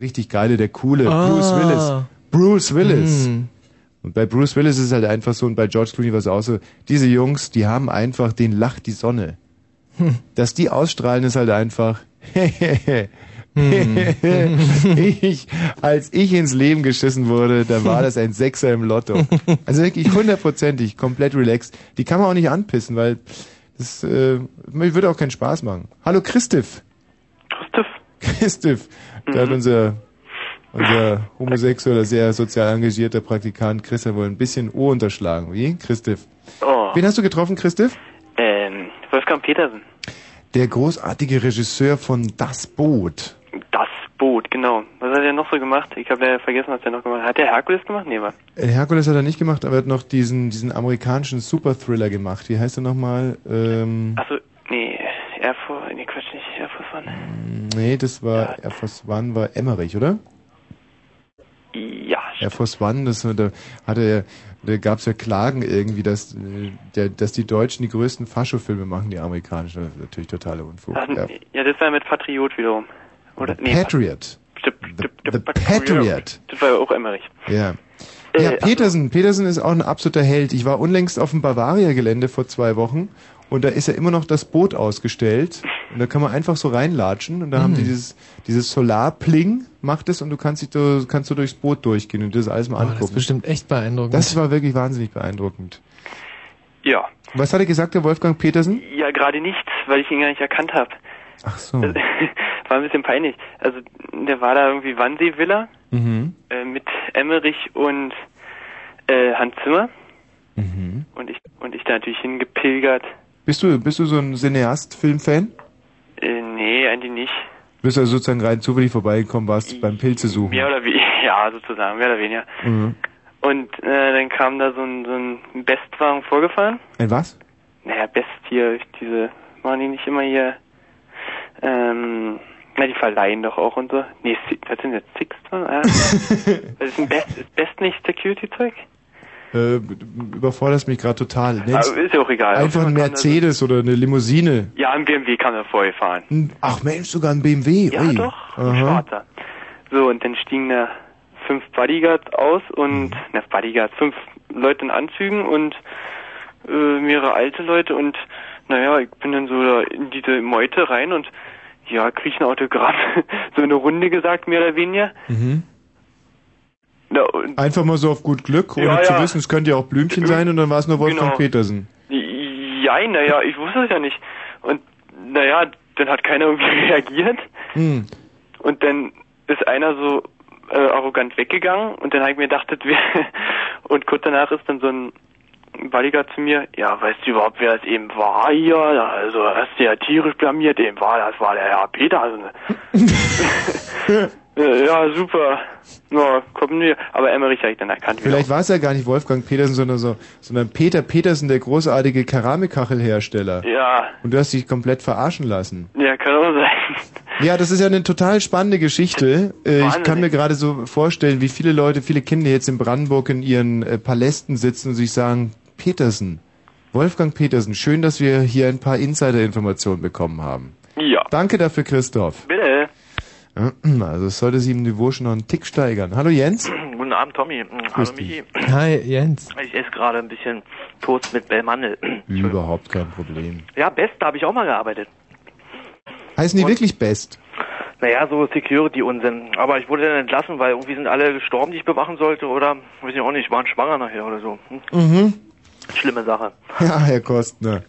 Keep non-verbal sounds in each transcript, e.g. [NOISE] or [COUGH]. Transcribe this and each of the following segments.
richtig geile, der coole Ah. Bruce Willis. Bruce Willis. Hm. Und bei Bruce Willis ist es halt einfach so und bei George Clooney war es auch so, diese Jungs, die haben einfach den lacht die Sonne. Hm. Dass die ausstrahlen ist halt einfach [LAUGHS] [LAUGHS] ich, als ich ins Leben geschissen wurde, da war das ein Sechser im Lotto. [LAUGHS] Also wirklich hundertprozentig, komplett relaxed. Die kann man auch nicht anpissen, weil das äh, würde auch keinen Spaß machen. Hallo Christoph. Christoph. Christoph. Da hat unser, unser homosexueller, sehr sozial engagierter Praktikant Christoph wohl ein bisschen O unterschlagen. Wie? Christoph. Oh. Wen hast du getroffen, Christoph? Ähm, Wolfgang Petersen. Der großartige Regisseur von Das Boot. Das Boot, genau. Was hat er noch so gemacht? Ich habe ja vergessen, was er noch gemacht hat. Hat der Herkules gemacht? Nee, was? Äh, Herkules hat er nicht gemacht, aber er hat noch diesen, diesen amerikanischen Super-Thriller gemacht. Wie heißt er nochmal? Ähm, Achso, nee, Air Force, nee, Quatsch, nicht Air Force One. nee, das war Air Force One, war Emmerich, oder? Ja, Air Force One, das, da hatte da gab es ja Klagen irgendwie, dass, äh, der, dass die Deutschen die größten Fascho-Filme machen, die amerikanischen. Das ist natürlich totaler Unfug. Ach, Ja. ja, das war mit Patriot wiederum. Oder? Nee, Patriot. The, The Patriot. Das war ja auch Emmerich. Ja. Ja, Äh, Petersen. Petersen ist auch ein absoluter Held. Ich war unlängst auf dem Bavaria-Gelände vor zwei Wochen und da ist ja immer noch das Boot ausgestellt und da kann man einfach so reinlatschen und da haben Mhm. die dieses, dieses Solarpling macht es und du kannst dich du, kannst du durchs Boot durchgehen und das alles mal Oh, das angucken. ist bestimmt echt beeindruckend. Das war wirklich wahnsinnig beeindruckend. Ja. Was hat er gesagt, der Wolfgang Petersen? Ja, gerade nicht, weil ich ihn gar nicht erkannt habe. Ach so. [LAUGHS] war ein bisschen peinlich. Also, der war da irgendwie Wannsee-Villa Mhm. äh, mit Emmerich und äh, Hans Zimmer. Mhm. Und ich und ich da natürlich hingepilgert. Bist du, bist du so ein Cineast-Filmfan? Äh, nee, eigentlich nicht. Bist du also sozusagen rein zufällig vorbeigekommen, warst beim Pilze suchen? Mehr oder weniger, [LAUGHS] ja, sozusagen, mehr oder weniger. Mhm. Und äh, dann kam da so ein, so ein Bestwagen vorgefahren. Ein was? Naja, Best hier, diese, machen die nicht immer hier, ähm, na, die verleihen doch auch und so. Nee, was sind das, Six? Ah. das [LAUGHS] ist ein Best, ist Best nicht Security-Zeug? Äh, überforderst mich gerade total. Nenn's Aber ist ja auch egal. Einfach ein Mercedes oder eine Limousine. Ja, ein BMW kam da vorgefahren. Ein- Ach Mensch, sogar ein BMW. Ja, Ui. doch, ein schwarzer. So, und dann stiegen da fünf Bodyguards aus und, Mhm. na, Bodyguards, fünf Leute in Anzügen und äh, mehrere alte Leute und, naja, ich bin dann so da in diese Meute rein und, ja, krieg ein Autogramm. [LAUGHS] so eine Runde gesagt, mehr oder weniger. Mhm. Na, Einfach mal so auf gut Glück, ohne Ja, zu ja. wissen, es könnte ja auch Blümchen sein und dann war es nur Wolfgang Genau. Petersen. ja, naja, ich wusste es ja nicht. Und, naja, dann hat keiner irgendwie [LAUGHS] reagiert. Hm. Und dann ist einer so äh, arrogant weggegangen und dann habe ich mir gedacht, [LAUGHS] das wäre und kurz danach ist dann so ein Bodyguard zu mir, ja, weißt du überhaupt, wer das eben war hier? Also hast du ja tierisch blamiert, eben war, das war der Herr Petersen. Äh, [LAUGHS] ja, super. Ja, komm mir. Aber Emmerich habe ich dann erkannt. Vielleicht war es ja gar nicht Wolfgang Petersen, sondern so, sondern Peter Petersen, der großartige Keramikkachelhersteller. Ja, Und du hast dich komplett verarschen lassen. ja, kann auch sein. [LAUGHS] Ja, das ist ja eine total spannende Geschichte. Äh, ich kann mir gerade so vorstellen, wie viele Leute, viele Kinder jetzt in Brandenburg in ihren äh, Palästen sitzen und sich sagen, Petersen, Wolfgang Petersen, schön, dass wir hier ein paar Insider-Informationen bekommen haben. Ja. Danke dafür, Christoph. Bitte. [CLEARS THROAT] Also es sollte sie im Niveau schon noch einen Tick steigern. Hallo Jens. Guten Abend, Tommy. Hallo. Michi. Hi, Jens. Ich esse gerade ein bisschen Toast mit Bellmandel. [CLEARS THROAT] Überhaupt kein Problem. Ja, Best, da habe ich auch mal gearbeitet. Heißen die wirklich Best? Naja, so Security-Unsinn. Aber ich wurde dann entlassen, weil irgendwie sind alle gestorben, die ich bewachen sollte. Oder, weiß ich auch nicht, waren schwanger nachher oder so. Hm? Mhm. Schlimme Sache. [LAUGHS] Ja, Herr Kostner.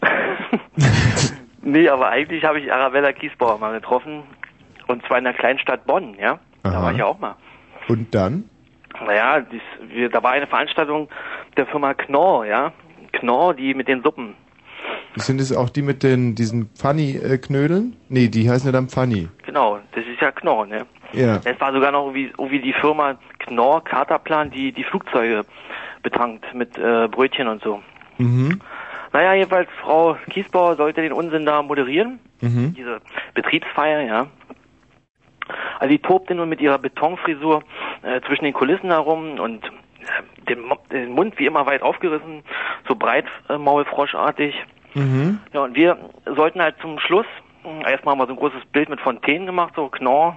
[LAUGHS] Nee, aber eigentlich habe ich Arabella Kiesbauer mal getroffen. Und zwar in der Kleinstadt Bonn, ja. Da Aha. war ich ja auch mal. Und dann? Naja, dies, wir, da war eine Veranstaltung der Firma Knorr, ja. Knorr, die mit den Suppen. Sind es auch die mit den diesen Funny-Knödeln? Nee, die heißen ja dann Funny. Genau, das ist ja Knorr, ne? Ja. Es war sogar noch irgendwie, irgendwie die Firma Knorr Katerplan, die die Flugzeuge betankt mit äh, Brötchen und so. Mhm. Naja, jedenfalls Frau Kiesbauer sollte den Unsinn da moderieren, Mhm. diese Betriebsfeier, ja. Also die tobte nun mit ihrer Betonfrisur äh, zwischen den Kulissen herum und äh, den, den Mund wie immer weit aufgerissen, so breit äh, maulfroschartig. Mhm. Ja, und wir sollten halt zum Schluss mh, erstmal mal so ein großes Bild mit Fontänen gemacht, so Knorr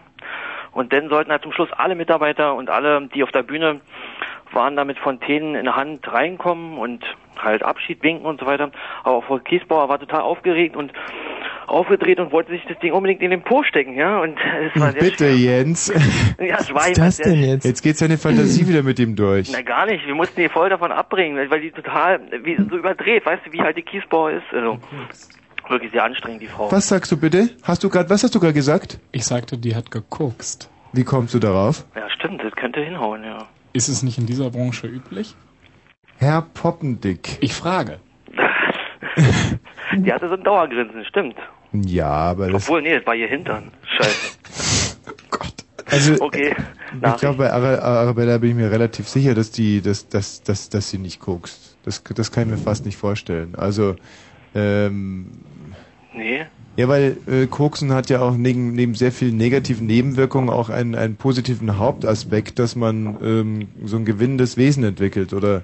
Und dann sollten halt zum Schluss alle Mitarbeiter und alle, die auf der Bühne waren, da mit Fontänen in der Hand reinkommen und halt Abschied winken und so weiter. Aber Frau Kiesbauer war total aufgeregt und aufgedreht und wollte sich das Ding unbedingt in den Po stecken, ja. Und es war sehr Bitte, schwer. Jens. [LAUGHS] Ja, es war Was ist das denn jetzt? Jetzt geht seine Fantasie wieder mit ihm durch. Na gar nicht, wir mussten die voll davon abbringen, weil die total wie, so überdreht, weißt du, wie halt die Kiesbauer ist. Also, wirklich sehr anstrengend, die Frau. Was sagst du bitte? Hast du gerade, was hast du gerade gesagt? Ich sagte, die hat gekokst. Wie kommst du darauf? Ja, stimmt, das könnte hinhauen, ja. Ist es nicht in dieser Branche üblich? Herr Poppendick. Ich frage. [LAUGHS] Die hatte so ein Dauergrinsen, stimmt. Ja, aber das, Obwohl, nee, das war ihr Hintern. Scheiße. [LAUGHS] also, Okay, ich Nachricht. glaube, bei Ara- Arabella bin ich mir relativ sicher, dass die, dass, dass, dass, dass sie nicht kokst. Das, das kann ich mir fast nicht vorstellen. Also, ähm, Nee, ja, weil äh, Koksen hat ja auch neben, neben sehr vielen negativen Nebenwirkungen auch einen, einen positiven Hauptaspekt, dass man ähm, so ein gewinnendes Wesen entwickelt. Oder,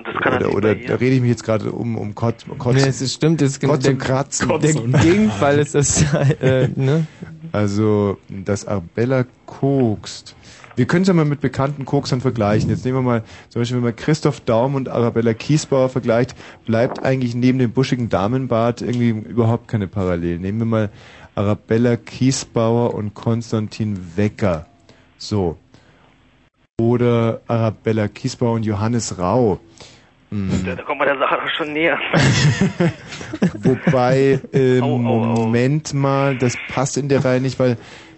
und das kann oder, oder da rede ich mich jetzt gerade um, um Kotz, Kotz, Nee, es ist, stimmt, es ist Kotz der, und Kratzen. der Gegenfall ist das, [LAUGHS] äh, ne? Also, dass Arbella kokst. Wir können es ja mal mit bekannten Koksern vergleichen. Jetzt nehmen wir mal, zum Beispiel, wenn man Christoph Daum und Arabella Kiesbauer vergleicht, bleibt eigentlich neben dem buschigen Damenbart irgendwie überhaupt keine Parallele. Nehmen wir mal Arabella Kiesbauer und Konstantin Wecker. So. Oder Arabella Kiesbauer und Johannes Rau. Hm. Da kommt man der Sache doch schon näher. [LAUGHS] Wobei, ähm, Au, au, au. Moment mal, das passt in der Reihe nicht, weil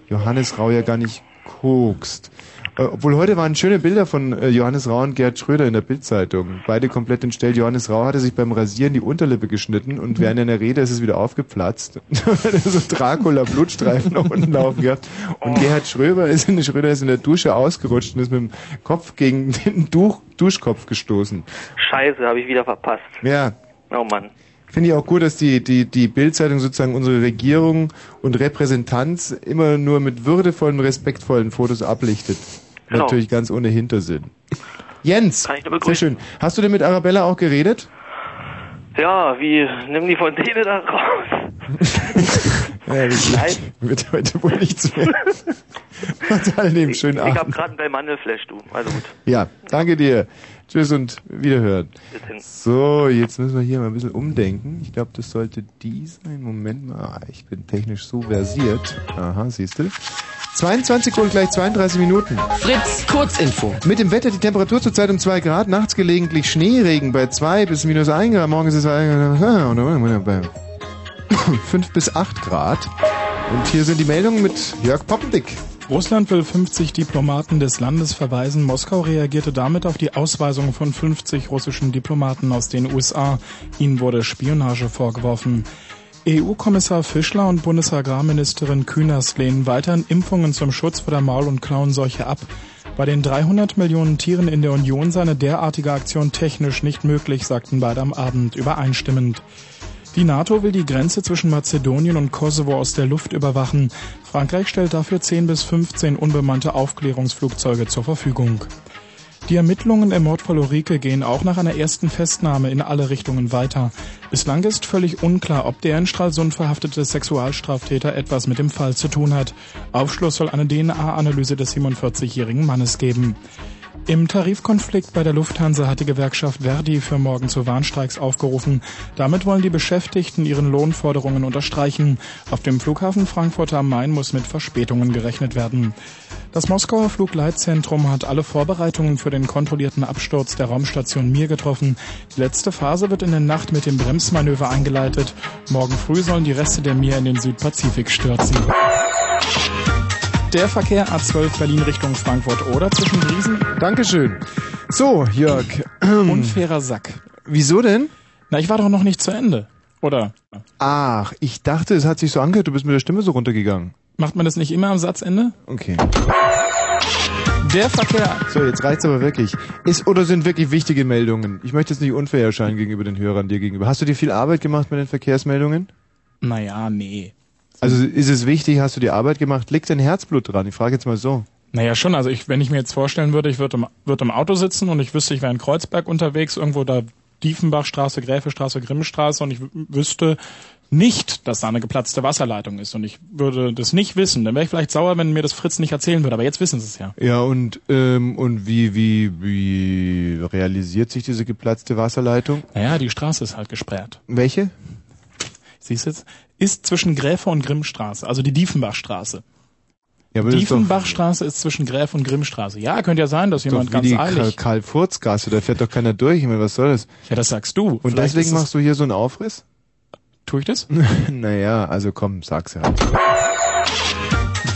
Johannes Rau ja gar nicht kokst. Äh, Obwohl heute waren schöne Bilder von äh, Johannes Rau und Gerd Schröder in der Bildzeitung. Beide komplett entstellt. Johannes Rau hatte sich beim Rasieren die Unterlippe geschnitten und während einer Rede ist es wieder aufgeplatzt. [LAUGHS] so Dracula Blutstreifen nach unten laufen gehabt. Und Gerhard Schröder ist in, Schröder ist in der Dusche ausgerutscht und ist mit dem Kopf gegen den Dusch, Duschkopf gestoßen. Scheiße, habe ich wieder verpasst. Ja, Oh Mann. Finde ich auch gut, dass die, die, die Bildzeitung sozusagen unsere Regierung und Repräsentanz immer nur mit würdevollen, respektvollen Fotos ablichtet. Genau. Natürlich ganz ohne Hintersinn. Jens, ich sehr schön. Hast du denn mit Arabella auch geredet? Ja, wie, nimm die Fontäne da raus. [LAUGHS] Ja, das wird heute wohl nichts [LAUGHS] mehr. Und alle nehmen Ich, schönen ich hab Abend. gerade einen Belmandelflash, du. Also gut, Ja, danke dir. Tschüss und wiederhören. So, jetzt müssen wir hier mal ein bisschen umdenken. Ich glaube, das sollte die sein. Moment mal. Ah, Ich bin technisch so versiert. Aha, siehst du. 22 Uhr und gleich 32 Minuten. Fritz, Kurzinfo. Mit dem Wetter die Temperatur zurzeit um 2 Grad, nachts gelegentlich Schneeregen bei 2 bis minus 1 Grad, morgen ist es bei 5 [COUGHS] bis 8 Grad. Und hier sind die Meldungen mit Jörg Poppendick. Russland will 50 Diplomaten des Landes verweisen. Moskau reagierte damit auf die Ausweisung von 50 russischen Diplomaten aus den USA. Ihnen wurde Spionage vorgeworfen. EU-Kommissar Fischler und Bundesagrarministerin Künast lehnen weiterhin Impfungen zum Schutz vor der Maul- und Klauenseuche ab. Bei den 300 Millionen Tieren in der Union sei eine derartige Aktion technisch nicht möglich, sagten beide am Abend übereinstimmend. Die NATO will die Grenze zwischen Mazedonien und Kosovo aus der Luft überwachen. Frankreich stellt dafür 10 bis 15 unbemannte Aufklärungsflugzeuge zur Verfügung. Die Ermittlungen im Mordfall Ulrike gehen auch nach einer ersten Festnahme in alle Richtungen weiter. Bislang ist völlig unklar, ob der in Stralsund verhaftete Sexualstraftäter etwas mit dem Fall zu tun hat. Aufschluss soll eine DNA-Analyse des 47-jährigen Mannes geben. Im Tarifkonflikt bei der Lufthansa hat die Gewerkschaft Verdi für morgen zu Warnstreiks aufgerufen. Damit wollen die Beschäftigten ihren Lohnforderungen unterstreichen. Auf dem Flughafen Frankfurt am Main muss mit Verspätungen gerechnet werden. Das Moskauer Flugleitzentrum hat alle Vorbereitungen für den kontrollierten Absturz der Raumstation Mir getroffen. Die letzte Phase wird in der Nacht mit dem Bremsmanöver eingeleitet. Morgen früh sollen die Reste der Mir in den Südpazifik stürzen. Der Verkehr A12 Berlin Richtung Frankfurt oder zwischen Riesen Dankeschön. So, Jörg. unfairer Sack. Wieso denn? Na, ich war doch noch nicht zu Ende. Oder Ach, ich dachte, es hat sich so angehört, du bist mit der Stimme so runtergegangen. macht man das nicht immer am Satzende? Okay. Der Verkehr. So, jetzt reicht's aber wirklich. Ist oder sind wirklich wichtige Meldungen? Ich möchte jetzt nicht unfair erscheinen gegenüber den Hörern dir gegenüber. Hast du dir viel Arbeit gemacht mit den Verkehrsmeldungen? Naja, nee. Also ist es wichtig, hast du dir Arbeit gemacht? Liegt dein Herzblut dran? Ich frage jetzt mal so. Naja, schon. Also ich, wenn ich mir jetzt vorstellen würde, ich würde im, würde im Auto sitzen und ich wüsste, ich wäre in Kreuzberg unterwegs, irgendwo da Diefenbachstraße, Gräfestraße, Grimmstraße und ich wüsste, nicht, dass da eine geplatzte Wasserleitung ist und ich würde das nicht wissen, dann wäre ich vielleicht sauer, wenn mir das Fritz nicht erzählen würde, aber jetzt wissen sie es ja. Ja, und, ähm, und wie, wie, wie realisiert sich diese geplatzte Wasserleitung? Naja, die Straße ist halt gesperrt. Welche? Siehst du jetzt? Ist zwischen Gräfe und Grimmstraße, also die Diefenbachstraße. Ja, ist Diefenbachstraße ist zwischen Gräfe und Grimmstraße. Ja, könnte ja sein, dass doch jemand wie ganz die eilig. Karl-Furz-Gasse, da fährt doch keiner durch. Ich meine, was soll das? Ja, das sagst du. Und Vielleicht deswegen machst du hier so einen Aufriss? Tue ich das? [LAUGHS] naja, also komm, sag's halt.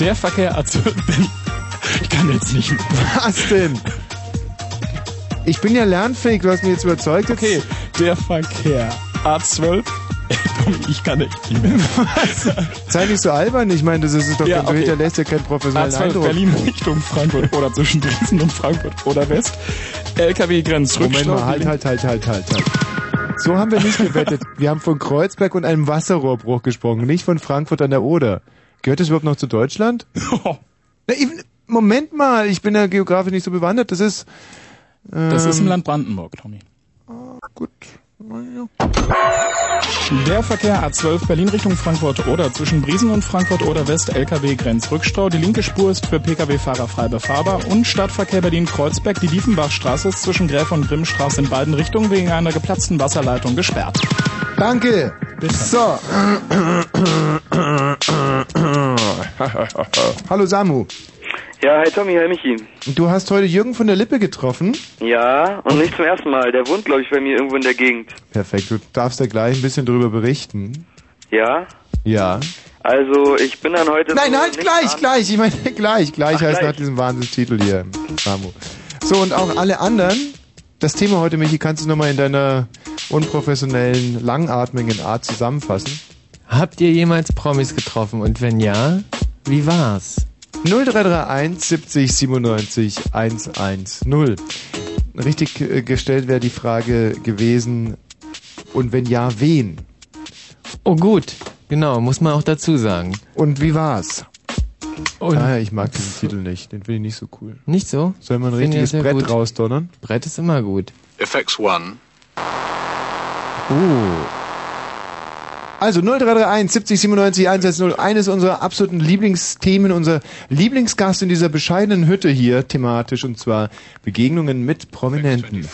Der Verkehr A12. [LAUGHS] Ich kann jetzt nicht mehr. Was denn? Ich bin ja lernfähig, du hast mich jetzt überzeugt. Okay, der Verkehr A12. [LAUGHS] Ich kann nicht mehr. Sei nicht so albern, ich meine, das ist doch, Ja, du okay. hinterlässt ja keinen professionellen A12 Eindruck. Berlin Richtung Frankfurt oder zwischen Dresden und Frankfurt oder West. LKW Grenz Moment mal, halt, halt, halt, halt, halt, halt. So haben wir nicht gewettet. Wir haben von Kreuzberg und einem Wasserrohrbruch gesprochen, nicht von Frankfurt an der Oder. Gehört das überhaupt noch zu Deutschland? [LAUGHS] Na, ich, Moment mal, ich bin ja geografisch nicht so bewandert. Das ist... Ähm, Das ist im Land Brandenburg, Tommy. Gut. Der Verkehr A12 Berlin Richtung Frankfurt oder zwischen Briesen und Frankfurt oder West LKW Grenzrückstau. Die linke Spur ist für Pkw-Fahrer frei befahrbar und Stadtverkehr Berlin-Kreuzberg. Die Diefenbachstraße ist zwischen Gräfe und Grimmstraße in beiden Richtungen wegen einer geplatzten Wasserleitung gesperrt. Danke. So. [COUGHS] Hallo Samu. Ja, hi Tommy, hi Michi. Du hast heute Jürgen von der Lippe getroffen. Ja, und nicht zum ersten Mal. Der wohnt, glaube ich, bei mir irgendwo in der Gegend. Perfekt, du darfst da gleich ein bisschen drüber berichten. Ja? Ja. Also, ich bin dann heute... Nein, so halt gleich, an- gleich. Ich meine gleich. Gleich Ach, heißt gleich. nach diesem Wahnsinnstitel hier, Samu. So, und auch alle anderen. Das Thema heute, Michi, kannst du nochmal in deiner unprofessionellen, langatmigen Art zusammenfassen? Habt ihr jemals Promis getroffen? Und wenn ja, wie war's? 0331 70 97 110. Richtig äh, gestellt wäre die Frage gewesen, und wenn ja, wen? Oh gut, genau, muss man auch dazu sagen. Und wie war's? Und Ah, ich mag diesen Titel nicht, den finde ich nicht so cool. nicht so? Soll man ein Finde ich richtiges Brett gut. rausdonnern? Brett ist immer gut. FX1. Uh, Also 0331 70 97 110, eines unserer absoluten Lieblingsthemen, unser Lieblingsgast in dieser bescheidenen Hütte hier thematisch, und zwar Begegnungen mit Prominenten.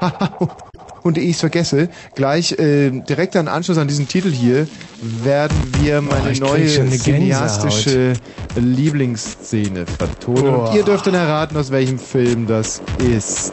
[LAUGHS] Und ehe ich es vergesse, gleich äh, direkt an Anschluss an diesen Titel hier werden wir meine krieg neue cineastische Lieblingsszene vertonen. Und ihr dürft dann erraten, aus welchem Film das ist.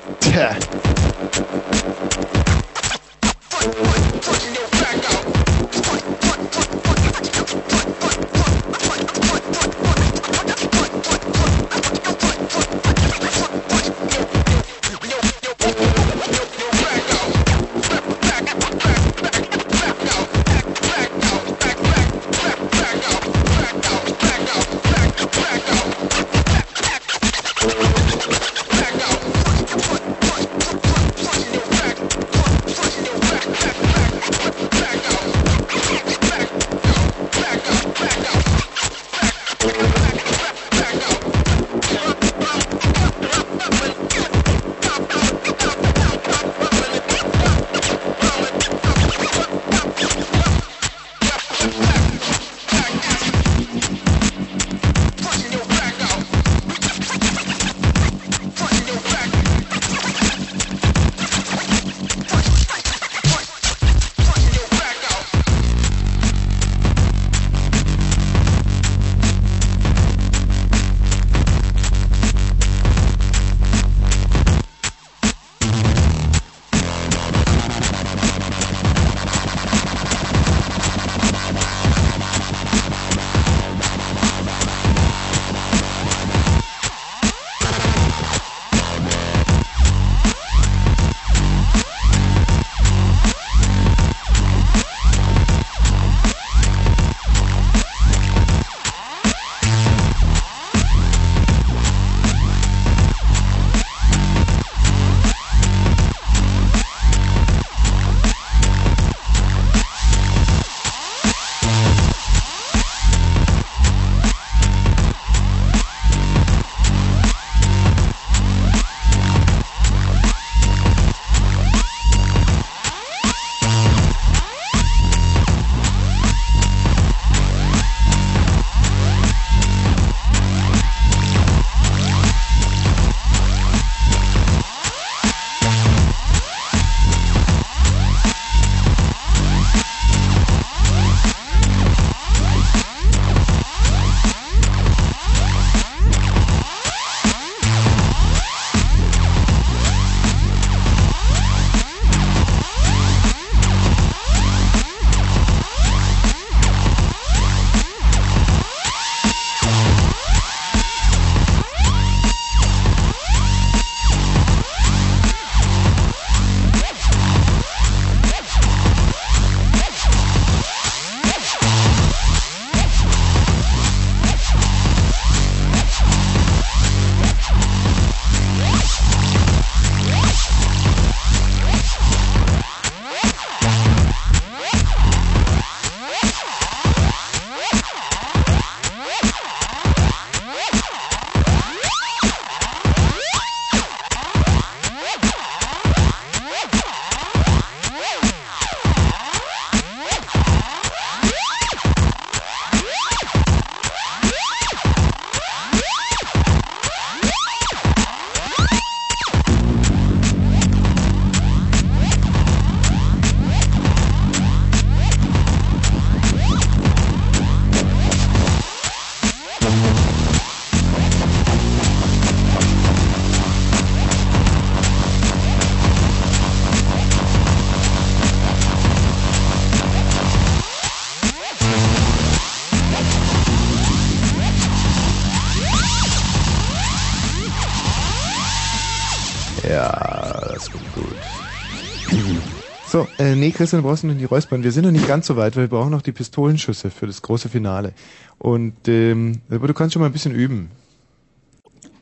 So, äh, nee, Christian, du brauchst noch die Räuspern. Wir sind noch nicht ganz so weit, weil wir brauchen noch die Pistolenschüsse für das große Finale. Und ähm, aber du kannst schon mal ein bisschen üben.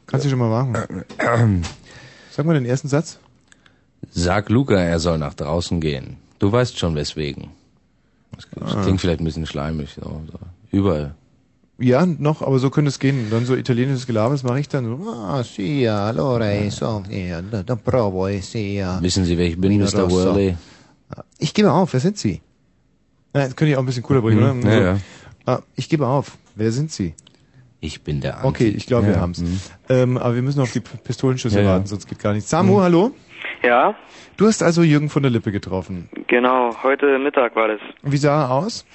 Kannst du schon mal machen. [CLEARS THROAT] Sag mal den ersten Satz. Sag Luca, er soll nach draußen gehen. Du weißt schon weswegen. Das klingt, das klingt vielleicht ein bisschen schleimig. So, so. Überall. Ja, noch, aber so könnte es gehen. Dann so italienisches Gelaber, das mache ich dann so. Ah, sì, allora so, eh, da, provo, eh, sì. Wissen Sie, wer ich bin, Mr. Worley? Ich gebe auf, wer sind Sie? Na, das könnte ich auch ein bisschen cooler bringen, Mhm, oder? ja, So. ja. Ah, ich gebe auf. Wer sind Sie? Ich bin der Anti. Okay, ich glaube, wir Ja, haben's. mhm. Ähm, aber wir müssen auf die Pistolenschüsse Ja, ja. warten, sonst geht gar nichts. Samu, Mhm. hallo? Ja, Du hast also Jürgen von der Lippe getroffen. genau. Heute Mittag war das. Wie sah er aus?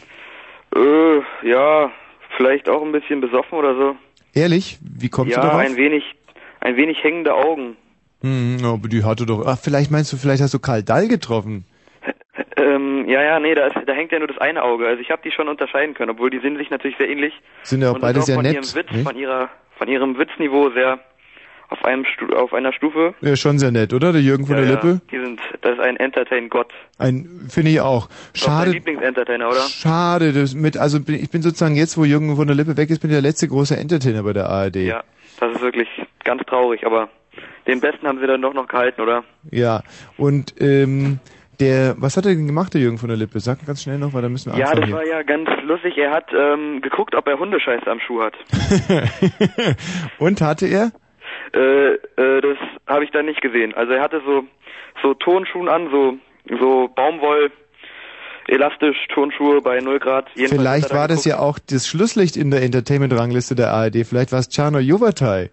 Äh, ja, vielleicht auch ein bisschen besoffen oder so. Ehrlich? Wie kommst du ja, darauf? ein wenig, ein wenig hängende Augen. Hm, aber die hatte doch. Ach, vielleicht meinst du, vielleicht hast du Karl Dall getroffen. Ähm, ja, ja, nee, da, ist, da hängt ja nur das eine Auge. Also ich habe die schon unterscheiden können, obwohl die sind sich natürlich sehr ähnlich. Sind ja auch und beide sind sehr von nett. Ihrem Witz, nicht? von ihrer, von ihrem Witzniveau sehr auf einem Stu auf einer Stufe. Ja, schon sehr nett, oder? Der Jürgen von ja, der ja, Lippe? Die sind, das ist ein Entertain-Gott. Ein, finde ich auch. Auch Schade. Lieblingsentertainer, oder? Schade, das mit, also ich bin sozusagen jetzt, wo Jürgen von der Lippe weg ist, bin ich der letzte große Entertainer bei der ARD. Ja, das ist wirklich ganz traurig, aber den besten haben sie dann doch noch gehalten, oder? Ja. Und ähm, der, was hat er denn gemacht, der Jürgen von der Lippe? Sag ganz schnell noch, weil da müssen wir Ja, das anfangen. war ja ganz lustig. Er hat ähm, geguckt, ob er Hundescheiße am Schuh hat. hier. [LAUGHS] Und hatte er? Äh, äh, das habe ich dann nicht gesehen. Also er hatte so so Turnschuhen an, so so Baumwoll elastisch Turnschuhe bei 0 Grad. Jedenfalls Vielleicht war das ja auch das Schlusslicht in der Entertainment-Rangliste der ARD. Vielleicht war es Czarno Jovatai.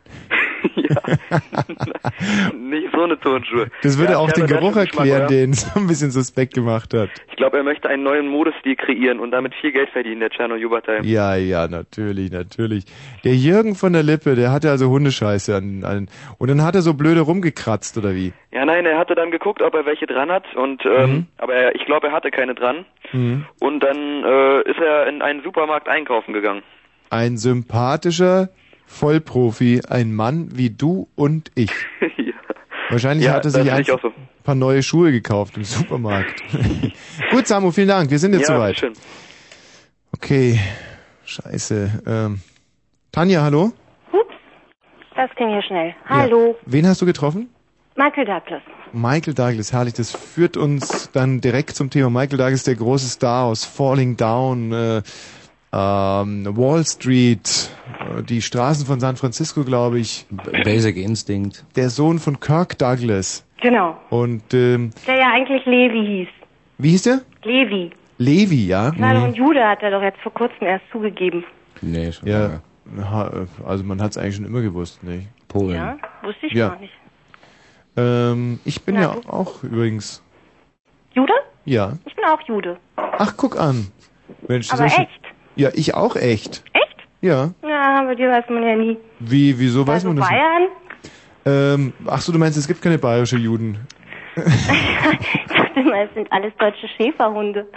[LAUGHS] nicht so eine Turnschuhe. Das würde Ja, auch den Geruch erklären, den es [LAUGHS] so ein bisschen suspekt gemacht hat. Ich glaube, er möchte einen neuen Modestil kreieren und damit viel Geld verdienen, der Czerno Jubatai. Ja, ja, natürlich, natürlich. Der Jürgen von der Lippe, der hatte also Hundescheiße an, an und dann hat er so blöde rumgekratzt oder wie? Ja, nein, er hatte dann geguckt, ob er welche dran hat und ähm, aber er, ich glaube, er hatte keine dran Mhm. und dann äh, ist er in einen Supermarkt einkaufen gegangen. Ein sympathischer Vollprofi, ein Mann wie du und ich. [LAUGHS] ja. Wahrscheinlich Ja, hat er sich ein so. paar neue Schuhe gekauft im Supermarkt. [LAUGHS] Gut, Samu, vielen Dank. Wir sind jetzt ja, soweit. schön. Okay, scheiße. Ähm, Tanja, hallo? Das ging hier schnell. Hallo, Wen hast du getroffen? Michael Douglas. Michael Douglas, herrlich. Das führt uns dann direkt zum Thema. Michael Douglas, der große Star aus Falling Down, äh, ähm, Wall Street, äh, die Straßen von San Francisco, glaube ich. Basic Instinct. Der Sohn von Kirk Douglas. Genau. Und ähm, Der ja eigentlich Levi hieß. wie hieß der? Levi. Levi, ja? War doch ein Jude, hat er doch jetzt vor kurzem erst zugegeben. Nee, schon Ja, lange. ha- also man hat es eigentlich schon immer gewusst, nicht? Polen. Ja? Wusste ich Ja. gar nicht. Ähm, ich bin Na ja gut. auch übrigens. Jude? Ja. Ich bin auch Jude. Ach, guck an. Mensch, das Aber echt? Ja, ich auch echt. Echt? Ja. Ja, bei dir weiß man ja nie. Wie, wieso weiß also man das? nicht? Bayern? Ähm, ach so, du meinst, es gibt keine bayerische Juden. [LAUGHS] ich dachte mal, es sind alles deutsche Schäferhunde.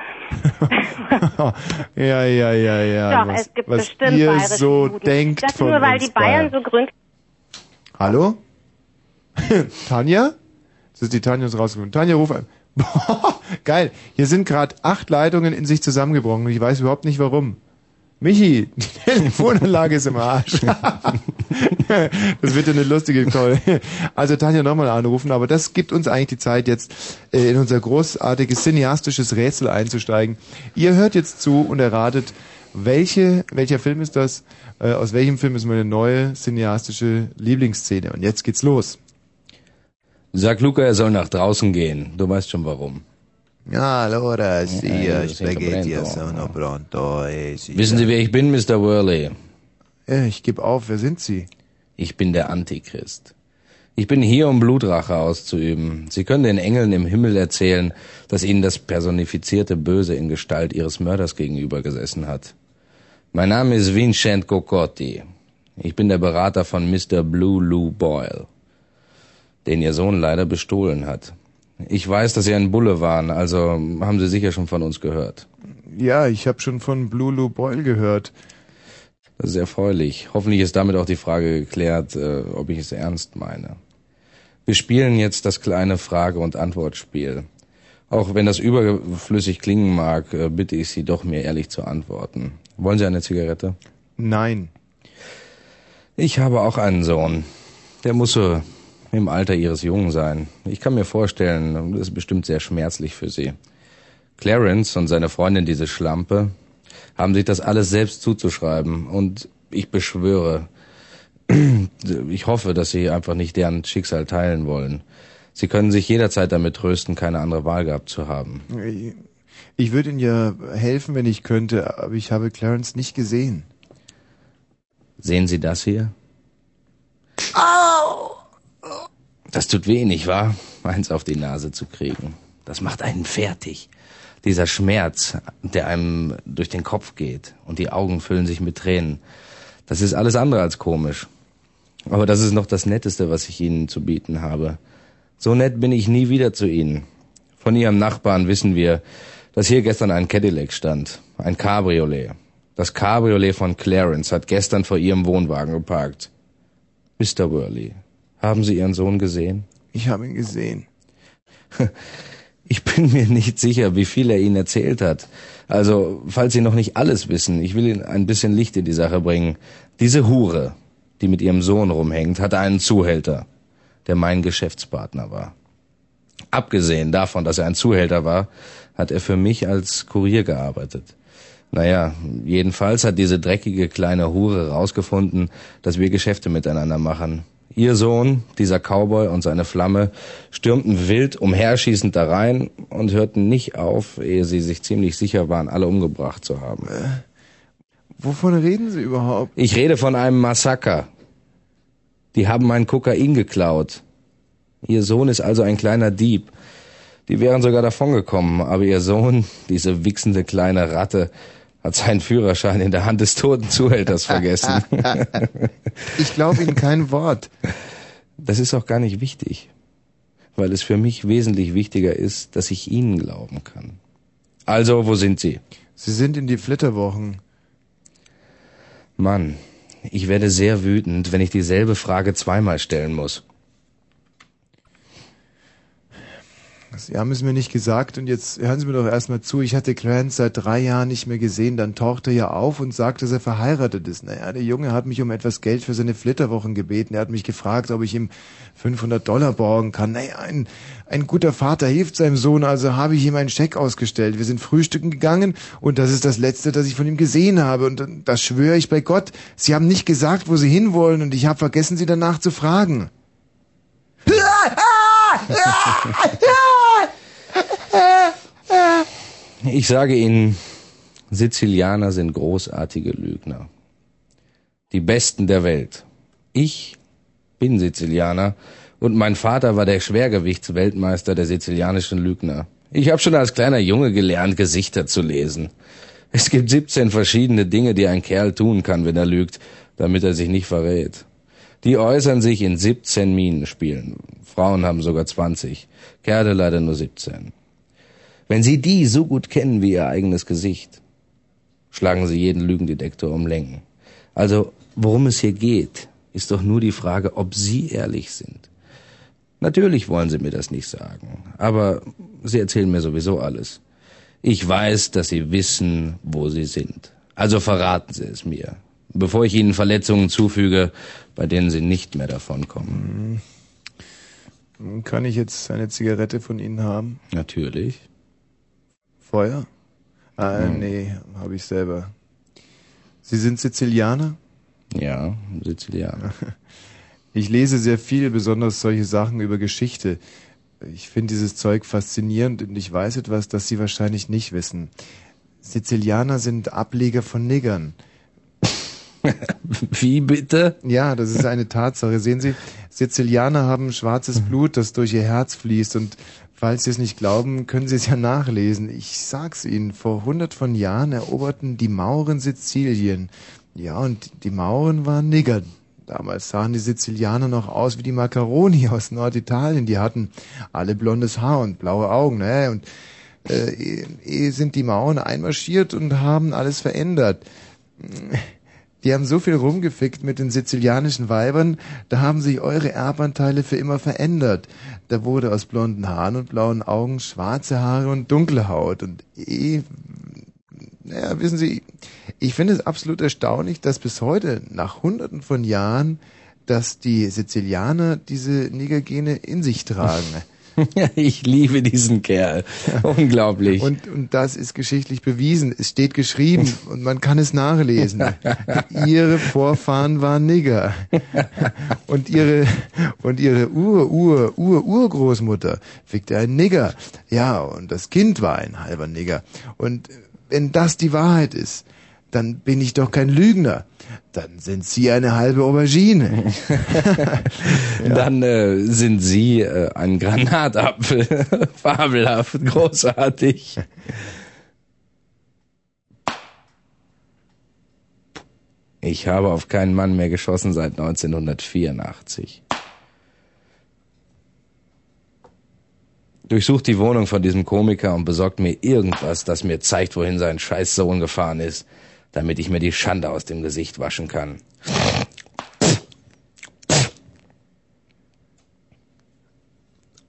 [LAUGHS] ja, ja, ja, ja. Doch, was, es gibt was bestimmt ihr bayerische so Juden. denkt dachte von nur, weil uns die Bayern Bayern. so gründlich Hallo? [LAUGHS] Tanja? Das ist die Tanja ist rausgekommen. Tanja, ruf an. Boah, geil. Hier sind gerade acht Leitungen in sich zusammengebrochen und ich weiß überhaupt nicht warum. Michi, die Telefonanlage ist im Arsch. [LAUGHS] das wird ja eine lustige Call. Also Tanja nochmal anrufen, aber das gibt uns eigentlich die Zeit jetzt äh, in unser großartiges cineastisches Rätsel einzusteigen. Ihr hört jetzt zu und erratet, welche, welcher Film ist das? Äh, aus welchem Film ist meine neue cineastische Lieblingsszene? Und jetzt geht's los. Sag Luca, er soll nach draußen gehen. Du weißt schon warum. Allora, sì, Eh, eh, spaghetti pronto. sono pronto. Eh, sì, Wissen Sie, wer ich bin, Mr. Worley? Ich gebe auf, wer sind Sie? Ich bin der Antichrist. Ich bin hier, um Blutrache auszuüben. Sie können den Engeln im Himmel erzählen, dass ihnen das personifizierte Böse in Gestalt ihres Mörders gegenüber gesessen hat. Mein Name ist Vincent Cocotti. Ich bin der Berater von Mr. Blue Lou Boyle, den Ihr Sohn leider bestohlen hat. Ich weiß, dass Sie ein Bulle waren, also haben Sie sicher schon von uns gehört. Ja, ich habe schon von Blue Lou Boyle gehört. Das ist erfreulich. Hoffentlich ist damit auch die Frage geklärt, äh, ob ich es ernst meine. Wir spielen jetzt das kleine Frage- und Antwortspiel. Auch wenn das überflüssig klingen mag, äh, bitte ich Sie doch, mir ehrlich zu antworten. Wollen Sie eine Zigarette? Nein. Ich habe auch einen Sohn. Der muss so im Alter Ihres Jungen sein. Ich kann mir vorstellen, das ist bestimmt sehr schmerzlich für Sie. Clarence und seine Freundin, diese Schlampe, haben sich das alles selbst zuzuschreiben. Und ich beschwöre, [CLEARS THROAT] ich hoffe, dass Sie einfach nicht deren Schicksal teilen wollen. Sie können sich jederzeit damit trösten, keine andere Wahl gehabt zu haben. Ich- Ich würde Ihnen ja helfen, wenn ich könnte, aber ich habe Clarence nicht gesehen. Sehen Sie das hier? Das tut weh, nicht wahr? Eins auf die Nase zu kriegen. Das macht einen fertig. Dieser Schmerz, der einem durch den Kopf geht und die Augen füllen sich mit Tränen. Das ist alles andere als komisch. Aber das ist noch das Netteste, was ich Ihnen zu bieten habe. So nett bin ich nie wieder zu Ihnen. Von Ihrem Nachbarn wissen wir, dass hier gestern ein Cadillac stand. Ein Cabriolet. Das Cabriolet von Clarence hat gestern vor Ihrem Wohnwagen geparkt. Mr. Worley, haben Sie Ihren Sohn gesehen? Ich habe ihn gesehen. [LAUGHS] Ich bin mir nicht sicher, wie viel er Ihnen erzählt hat. Also, falls Sie noch nicht alles wissen, ich will Ihnen ein bisschen Licht in die Sache bringen. Diese Hure, die mit ihrem Sohn rumhängt, hatte einen Zuhälter, der mein Geschäftspartner war. Abgesehen davon, dass er ein Zuhälter war, hat er für mich als Kurier gearbeitet. Naja, jedenfalls hat diese dreckige kleine Hure rausgefunden, dass wir Geschäfte miteinander machen. Ihr Sohn, dieser Cowboy und seine Flamme stürmten wild umherschießend da rein und hörten nicht auf, ehe sie sich ziemlich sicher waren, alle umgebracht zu haben. Wovon reden Sie überhaupt? Ich rede von einem Massaker. Die haben mein Kokain geklaut. Ihr Sohn ist also ein kleiner Dieb. Die wären sogar davongekommen, aber ihr Sohn, diese wichsende kleine Ratte, hat seinen Führerschein in der Hand des toten Zuhälters vergessen. [LAUGHS] Ich glaube Ihnen kein Wort. Das ist auch gar nicht wichtig, weil es für mich wesentlich wichtiger ist, dass ich Ihnen glauben kann. Also, wo sind Sie? Sie sind in die Flitterwochen. Mann, ich werde sehr wütend, wenn ich dieselbe Frage zweimal stellen muss. Sie haben es mir nicht gesagt und jetzt hören Sie mir doch erstmal zu. Ich hatte Clarence seit drei Jahren nicht mehr gesehen. Dann tauchte er ja auf und sagte, dass er verheiratet ist. Naja, der Junge hat mich um etwas Geld für seine Flitterwochen gebeten. Er hat mich gefragt, ob ich ihm 500 Dollar borgen kann. Naja, ein, ein guter Vater hilft seinem Sohn, also habe ich ihm einen Scheck ausgestellt. Wir sind frühstücken gegangen und das ist das Letzte, das ich von ihm gesehen habe. Und das schwöre ich bei Gott. Sie haben nicht gesagt, wo Sie hinwollen und ich habe vergessen, Sie danach zu fragen. [LAUGHS] Ich sage Ihnen, Sizilianer sind großartige Lügner. Die Besten der Welt. Ich bin Sizilianer und mein Vater war der Schwergewichtsweltmeister der sizilianischen Lügner. Ich habe schon als kleiner Junge gelernt, Gesichter zu lesen. Es gibt 17 verschiedene Dinge, die ein Kerl tun kann, wenn er lügt, damit er sich nicht verrät. Die äußern sich in 17 Minenspielen. Frauen haben sogar 20, Kerle leider nur 17. Wenn Sie die so gut kennen wie Ihr eigenes Gesicht, schlagen Sie jeden Lügendetektor um Längen. Also, worum es hier geht, ist doch nur die Frage, ob Sie ehrlich sind. Natürlich wollen Sie mir das nicht sagen, aber Sie erzählen mir sowieso alles. Ich weiß, dass Sie wissen, wo Sie sind. Also verraten Sie es mir, bevor ich Ihnen Verletzungen zufüge, bei denen Sie nicht mehr davonkommen. Kann ich jetzt eine Zigarette von Ihnen haben? Natürlich. Feuer? Ah, Hm. nee, habe ich selber. Sie sind Sizilianer? Ja, Sizilianer. [LAUGHS] Ich lese sehr viel, besonders solche Sachen über Geschichte. Ich finde dieses Zeug faszinierend und ich weiß etwas, das Sie wahrscheinlich nicht wissen. Sizilianer sind Ableger von Niggern. [LAUGHS] Wie bitte? Ja, das ist eine Tatsache. Sehen Sie, Sizilianer haben schwarzes Blut, das durch ihr Herz fließt und falls Sie es nicht glauben, können Sie es ja nachlesen. Ich sag's Ihnen, vor hundert von Jahren eroberten die Mauren Sizilien. Ja, und die Mauren waren Nigger. Damals sahen die Sizilianer noch aus wie die Macaroni aus Norditalien. Die hatten alle blondes Haar und blaue Augen. Ne? Und äh, eh- eh sind die Mauren einmarschiert und haben alles verändert. Die haben so viel rumgefickt mit den sizilianischen Weibern, da haben sich eure Erbanteile für immer verändert. Da wurde aus blonden Haaren und blauen Augen schwarze Haare und dunkle Haut. Und eh, naja, wissen Sie, ich finde es absolut erstaunlich, dass bis heute, nach hunderten von Jahren, dass die Sizilianer diese Negergene in sich tragen. [LAUGHS] [LAUGHS] ich liebe diesen Kerl. Unglaublich. Und, und das ist geschichtlich bewiesen. Es steht geschrieben [LAUGHS] und man kann es nachlesen. ihre Vorfahren waren Nigger. Und ihre, und ihre Ur, Ur, Ur, Urgroßmutter fickte einen Nigger. Ja, und das Kind war ein halber Nigger. Und wenn das die Wahrheit ist, dann bin ich doch kein Lügner. Dann sind Sie eine halbe Aubergine. [LAUGHS] Dann äh, sind Sie äh, ein Granatapfel. [LAUGHS] Fabelhaft, großartig. Ich habe auf keinen Mann mehr geschossen seit 1984. Durchsucht die Wohnung von diesem Komiker und besorgt mir irgendwas, das mir zeigt, wohin sein scheiß Sohn gefahren ist, damit ich mir die Schande aus dem Gesicht waschen kann.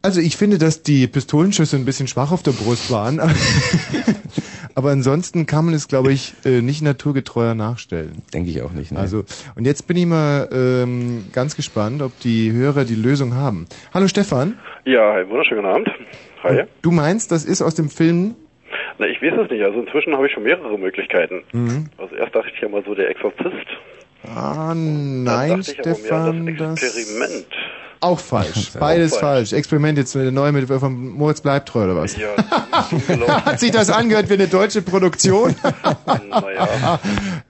Also ich finde, dass die Pistolenschüsse ein bisschen schwach auf der Brust waren. [LAUGHS] Aber ansonsten kann man es, glaube ich, äh, nicht naturgetreuer nachstellen. Denke ich auch nicht. Ne? Also und jetzt bin ich mal ähm, ganz gespannt, ob die Hörer die Lösung haben. Hallo Stefan. Ja, einen wunderschönen guten Abend. Hi. Du meinst, das ist aus dem Film? Na, ich weiß es nicht. Also inzwischen habe ich schon mehrere Möglichkeiten. Mhm. Also erst dachte ich ja mal so der Exorzist. Ah, Dann nein, dachte ich aber Stefan, mehr das das Experiment. auch falsch. Auch Beides falsch. falsch. Experiment jetzt mit der neue mit von Moritz bleibt treu oder was? Ja. [LAUGHS] Hat sich das angehört wie eine deutsche Produktion? [LAUGHS] naja.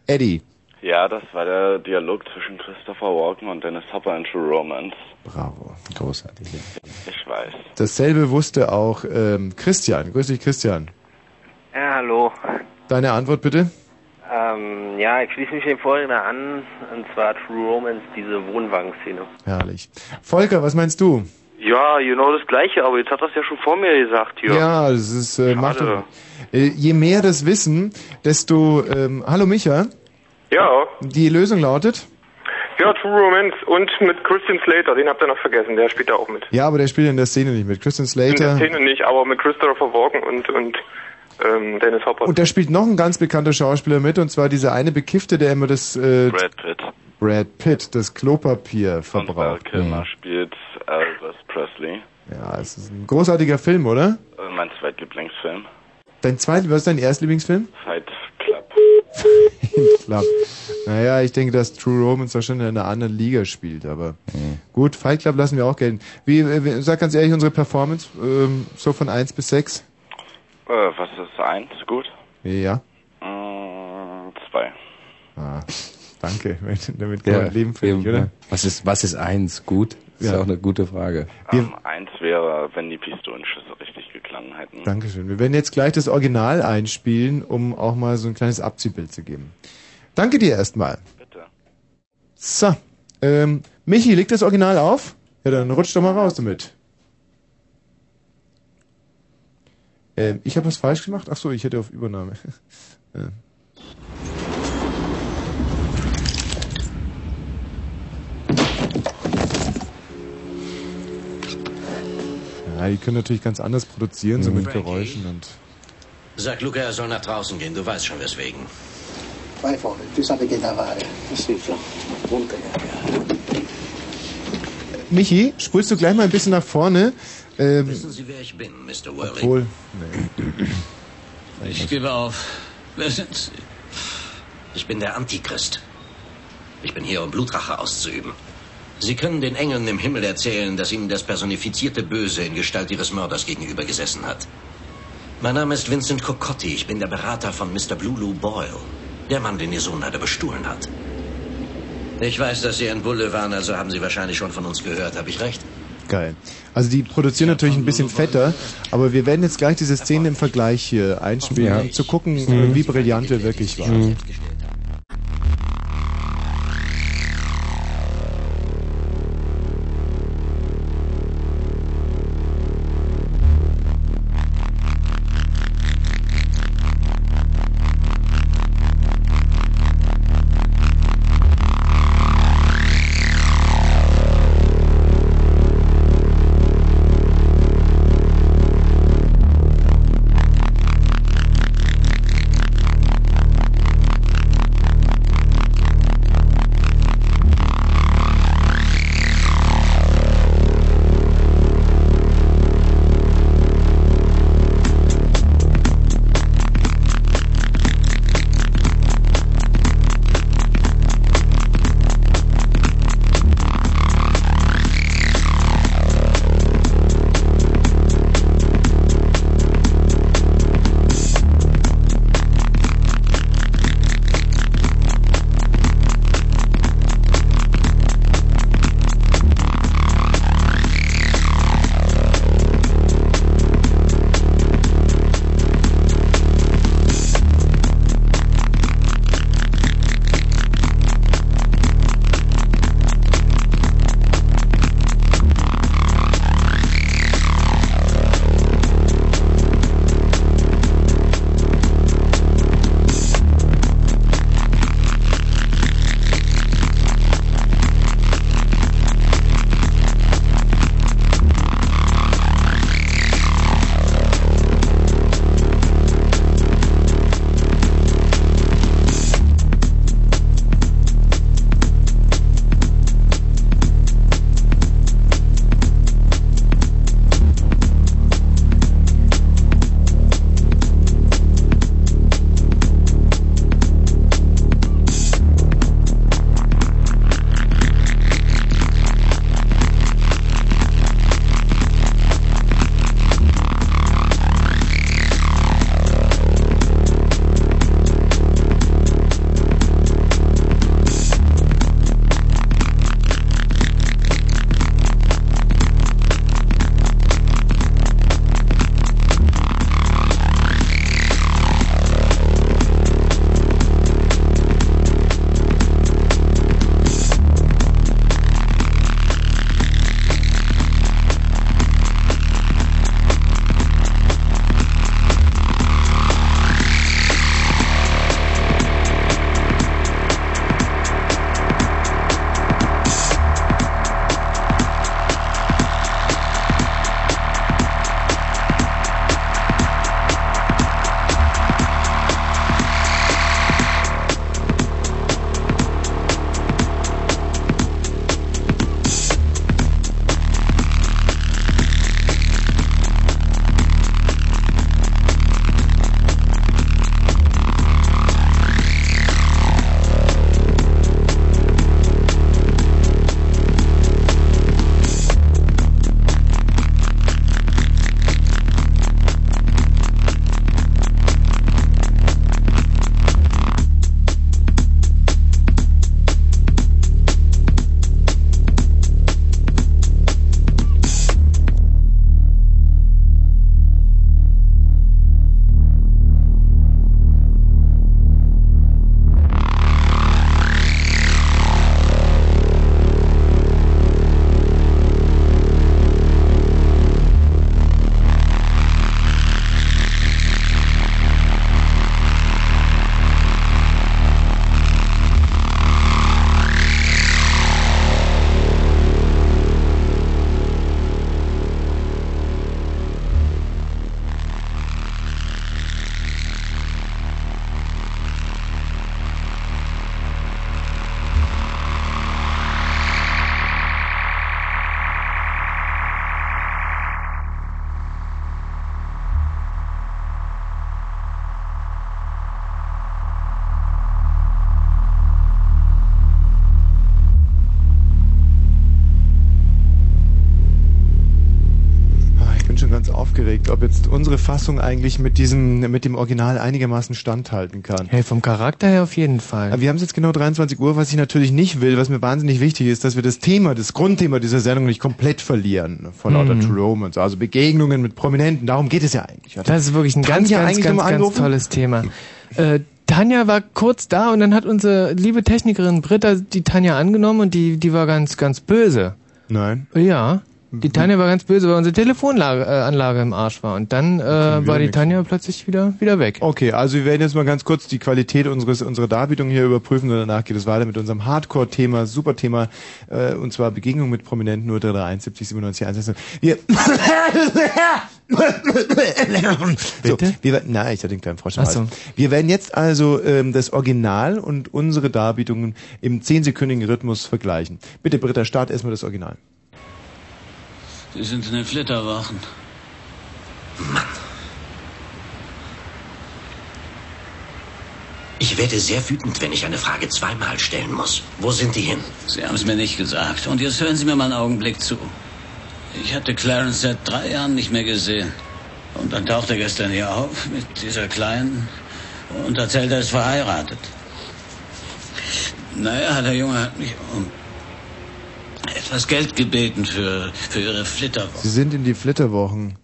Eddie. Ja, das war der Dialog zwischen Christopher Walken und Dennis Hopper in True Romance. Bravo. Großartig. Ich weiß. Dasselbe wusste auch ähm, Christian. Grüß dich, Christian. Ja, hallo. Deine Antwort bitte? Ähm, ja, ich schließe mich dem Vorredner an, und zwar True Romance, diese Wohnwagenszene. Herrlich. Volker, was meinst du? Ja, genau das Gleiche, aber jetzt hat das ja schon vor mir gesagt hier. Ja, das ist äh, macht Schade. äh, je mehr das wissen, desto ähm, Hallo Micha, Ja, die Lösung lautet? ja, True Romance und mit Christian Slater, den habt ihr noch vergessen, der spielt da auch mit. Ja, aber der spielt in der Szene nicht mit. Christian In der Slater. Szene nicht, aber mit Christopher Walken und, und ähm, Dennis Hopper. Und da spielt noch ein ganz bekannter Schauspieler mit, und zwar dieser eine Bekiffte, der immer das äh, Brad Pitt. Brad Pitt, das Klopapier Und verbraucht. Kilmer spielt Elvis Presley. Ja, es ist ein großartiger Film, oder? Äh, Mein zweitlieblingsfilm. Dein zweit, was ist dein Erstlieblingsfilm? Fight Club. Club. Naja, ich denke, dass True Romance doch schon in einer anderen Liga spielt, aber gut, Fight Club lassen wir auch gelten. Wie, äh, wie sag ganz ehrlich, unsere Performance, ähm, so von 1 bis 6? Äh, was ist eins? Gut? Ja. Äh, zwei. Ah, [LAUGHS] danke. [LAUGHS] Damit kann Ja, man leben, finde ich, oder? Was ist, was ist eins? Gut? Ist Ja. auch eine gute Frage. Ähm, eins wäre, wenn die Pistolenschüsse richtig geklangen hätten. Dankeschön. Wir werden jetzt gleich das Original einspielen, um auch mal so ein kleines Abziehbild zu geben. Danke dir erstmal. Bitte. So, ähm, Michi, legt das Original auf? Ja, dann rutsch doch mal raus damit. Ähm, ich habe was falsch gemacht? Ach so, ich hätte auf Übernahme. Ja. [LAUGHS] Ja, die können natürlich ganz anders produzieren, so mit Frankie. Geräuschen und. Sag Luca, er soll nach draußen gehen, du weißt schon weswegen. Vai fuori, tu sai che da fare. Sì, so. Punta Michi, spulst du gleich mal ein bisschen nach vorne? Ähm, Wissen Sie, wer ich bin, Mr. Whirling? obwohl, nee. Ich gebe auf. Wer sind Sie? Ich bin der Antichrist. Ich bin hier, um Blutrache auszuüben. Sie können den Engeln im Himmel erzählen, dass ihnen das personifizierte Böse in Gestalt ihres Mörders gegenüber gesessen hat. Mein Name ist Vincent Cocotti. Ich bin der Berater von Mr. Blue Boyle. Der Mann, den Ihr Sohn leider bestohlen hat. Ich weiß, dass Sie ein Bulle waren, also haben Sie wahrscheinlich schon von uns gehört. Habe ich recht? Geil. Also die produzieren natürlich ein bisschen fetter, aber wir werden jetzt gleich diese Szene im Vergleich hier einspielen, Ja. um zu gucken, Mhm. wie brillant wir wirklich waren. Mhm. Unsere Fassung eigentlich mit diesem, mit dem Original einigermaßen standhalten kann. Hey, vom Charakter her auf jeden Fall. Aber wir haben es jetzt genau 23 Uhr, was ich natürlich nicht will, was mir wahnsinnig wichtig ist, dass wir das Thema, das Grundthema dieser Sendung nicht komplett verlieren. Von lauter Mhm. True Romance, also Begegnungen mit Prominenten, darum geht es ja eigentlich. oder? Das ist wirklich ein ganz, Tanja ganz, ganz, ganz anrufen? tolles Thema. Äh, Tanja war kurz da und dann hat unsere liebe Technikerin Britta die Tanja angenommen und die, die war ganz, ganz böse. Nein. Ja. Die Tanja war ganz böse, weil unsere Telefonanlage äh, im Arsch war. Und dann äh, war die nix. Tanja plötzlich wieder, wieder weg. Okay, also wir werden jetzt mal ganz kurz die Qualität unseres unserer Darbietung hier überprüfen und danach geht es weiter mit unserem Hardcore-Thema, super Thema, äh, und zwar Begegnung mit Prominenten 0331 70 97 1. Wir so, wir, werden- nein, ich hatte einen kleinen Frosch im so. Wir werden jetzt also ähm, das Original und unsere Darbietungen im zehnsekündigen Rhythmus vergleichen. Bitte, Britta, start erstmal das Original. Sie sind in den Flitterwochen. Ich werde sehr wütend, wenn ich eine Frage zweimal stellen muss. Wo sind die hin? Sie haben es mir nicht gesagt. Und jetzt hören Sie mir mal einen Augenblick zu. Ich hatte Clarence seit drei Jahren nicht mehr gesehen. Und dann taucht er gestern hier auf mit dieser Kleinen und erzählt, er ist verheiratet. Naja, der Junge hat mich um etwas Geld gebeten für, für ihre Flitterwoche. Sie sind in die Flitterwochen.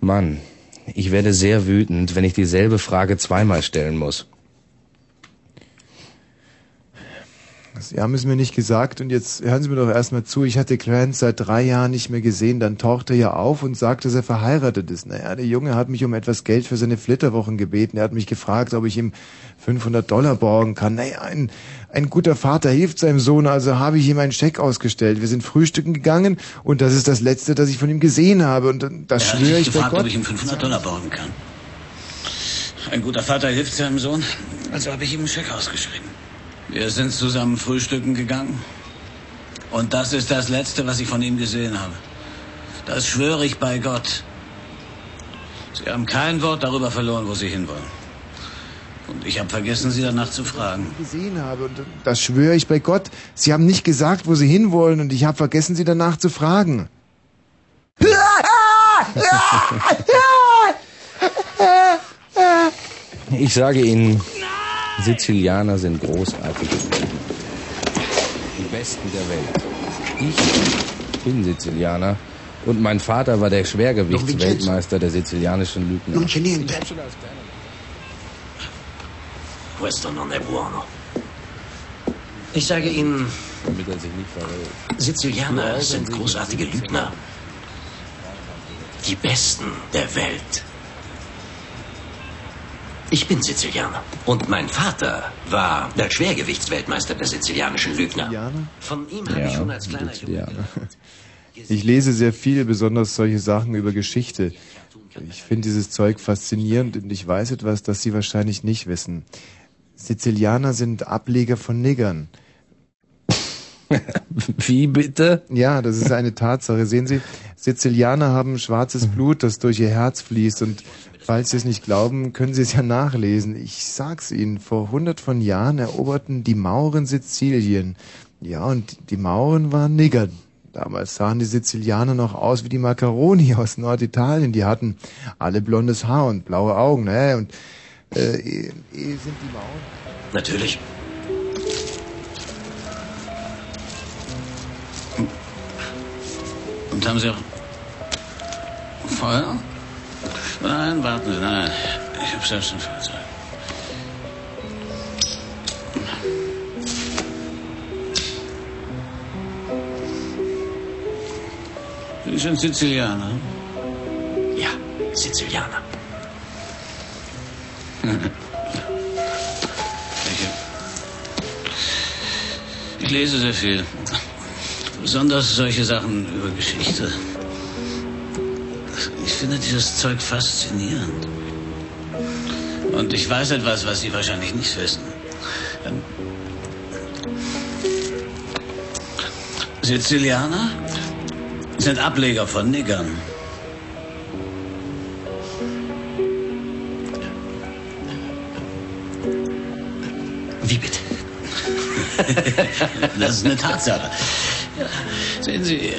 Mann, ich werde sehr wütend, wenn ich dieselbe Frage zweimal stellen muss. Sie haben es mir nicht gesagt und jetzt hören Sie mir doch erstmal zu. Ich hatte Clarence seit drei Jahren nicht mehr gesehen. Dann tauchte er ja auf und sagte, dass er verheiratet ist. Naja, der Junge hat mich um etwas Geld für seine Flitterwochen gebeten. Er hat mich gefragt, ob ich ihm 500 Dollar borgen kann. Naja, ein, ein guter Vater hilft seinem Sohn, also habe ich ihm einen Scheck ausgestellt. Wir sind frühstücken gegangen und das ist das Letzte, das ich von ihm gesehen habe. Und das schwöre ich bei gefragt, Gott. ob ich ihm 500 Dollar borgen kann. Ein guter Vater hilft seinem Sohn, also habe ich ihm einen Scheck ausgeschrieben. Wir sind zusammen frühstücken gegangen. Und das ist das Letzte, was ich von ihm gesehen habe. Das schwöre ich bei Gott. Sie haben kein Wort darüber verloren, wo Sie hinwollen. Und ich habe vergessen, Sie danach zu fragen. gesehen habe und das schwöre ich bei Gott. Sie haben nicht gesagt, wo Sie hinwollen und ich habe vergessen, Sie danach zu fragen. Ich sage Ihnen, Sizilianer sind großartige Menschen. Die besten der Welt. Ich bin Sizilianer und mein Vater war der Schwergewichtsweltmeister der sizilianischen Lügner. Non c'è niente. Questo non è buono. Ich sage Ihnen, Damit er sich nicht verrät. Sizilianer sind großartige Lügner. Die Besten der Welt. Ich bin Sizilianer. Und mein Vater war der Schwergewichtsweltmeister der sizilianischen Lügner. Von ihm habe ich schon als kleiner Junge Ich lese sehr viel, besonders solche Sachen über Geschichte. Ich finde dieses Zeug faszinierend und ich weiß etwas, das Sie wahrscheinlich nicht wissen. Sizilianer sind Ableger von Niggern. [LAUGHS] Wie bitte? Ja, das ist eine Tatsache. Sehen Sie, Sizilianer haben schwarzes Blut, das durch ihr Herz fließt und falls Sie es nicht glauben, können Sie es ja nachlesen. Ich sag's Ihnen, vor hundert von Jahren eroberten die Mauren Sizilien. Ja, und die Mauren waren Nigger. Damals sahen die Sizilianer noch aus wie die Macaroni aus Norditalien. Die hatten alle blondes Haar und blaue Augen. Ne? Und äh, eh, eh sind die Mauren... Natürlich. Und haben Sie auch Feuer? Nein, warten Sie, nein. Ich habe selbst ein Feuerzeug. Sie sind Sizilianer. Ja, Sizilianer. [LAUGHS] Ich, ich lese sehr viel. Besonders solche Sachen über Geschichte. Ich finde dieses Zeug faszinierend. Und ich weiß etwas, was Sie wahrscheinlich nicht wissen. Ähm, Sizilianer sind Ableger von Niggern. Wie bitte? [LAUGHS] das ist eine Tatsache. Sehen Sie,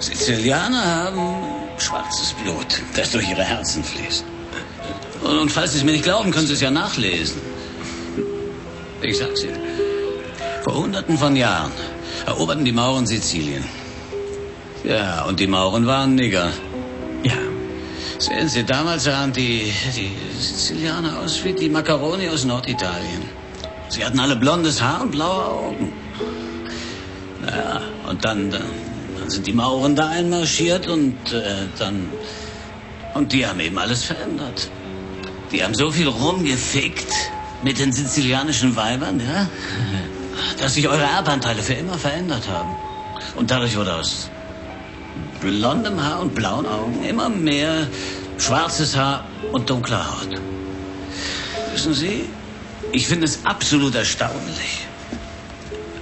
Sizilianer haben schwarzes Blut, das durch ihre Herzen fließt. Und, falls Sie es mir nicht glauben, können Sie es ja nachlesen. Ich sag's Ihnen. Vor hunderten von Jahren eroberten die Mauren Sizilien. Ja, und die Mauren waren Nigger. Ja. Sehen Sie, damals sahen die, die Sizilianer aus wie die Macaroni aus Norditalien. Sie hatten alle blondes Haar und blaue Augen. Naja, und dann, dann, dann sind die Mauren da einmarschiert und äh, dann... Und die haben eben alles verändert. Die haben so viel rumgefickt mit den sizilianischen Weibern, ja, dass sich eure Erbanteile für immer verändert haben. Und dadurch wurde aus blondem Haar und blauen Augen immer mehr schwarzes Haar und dunkle Haut. Wissen Sie, ich finde es absolut erstaunlich,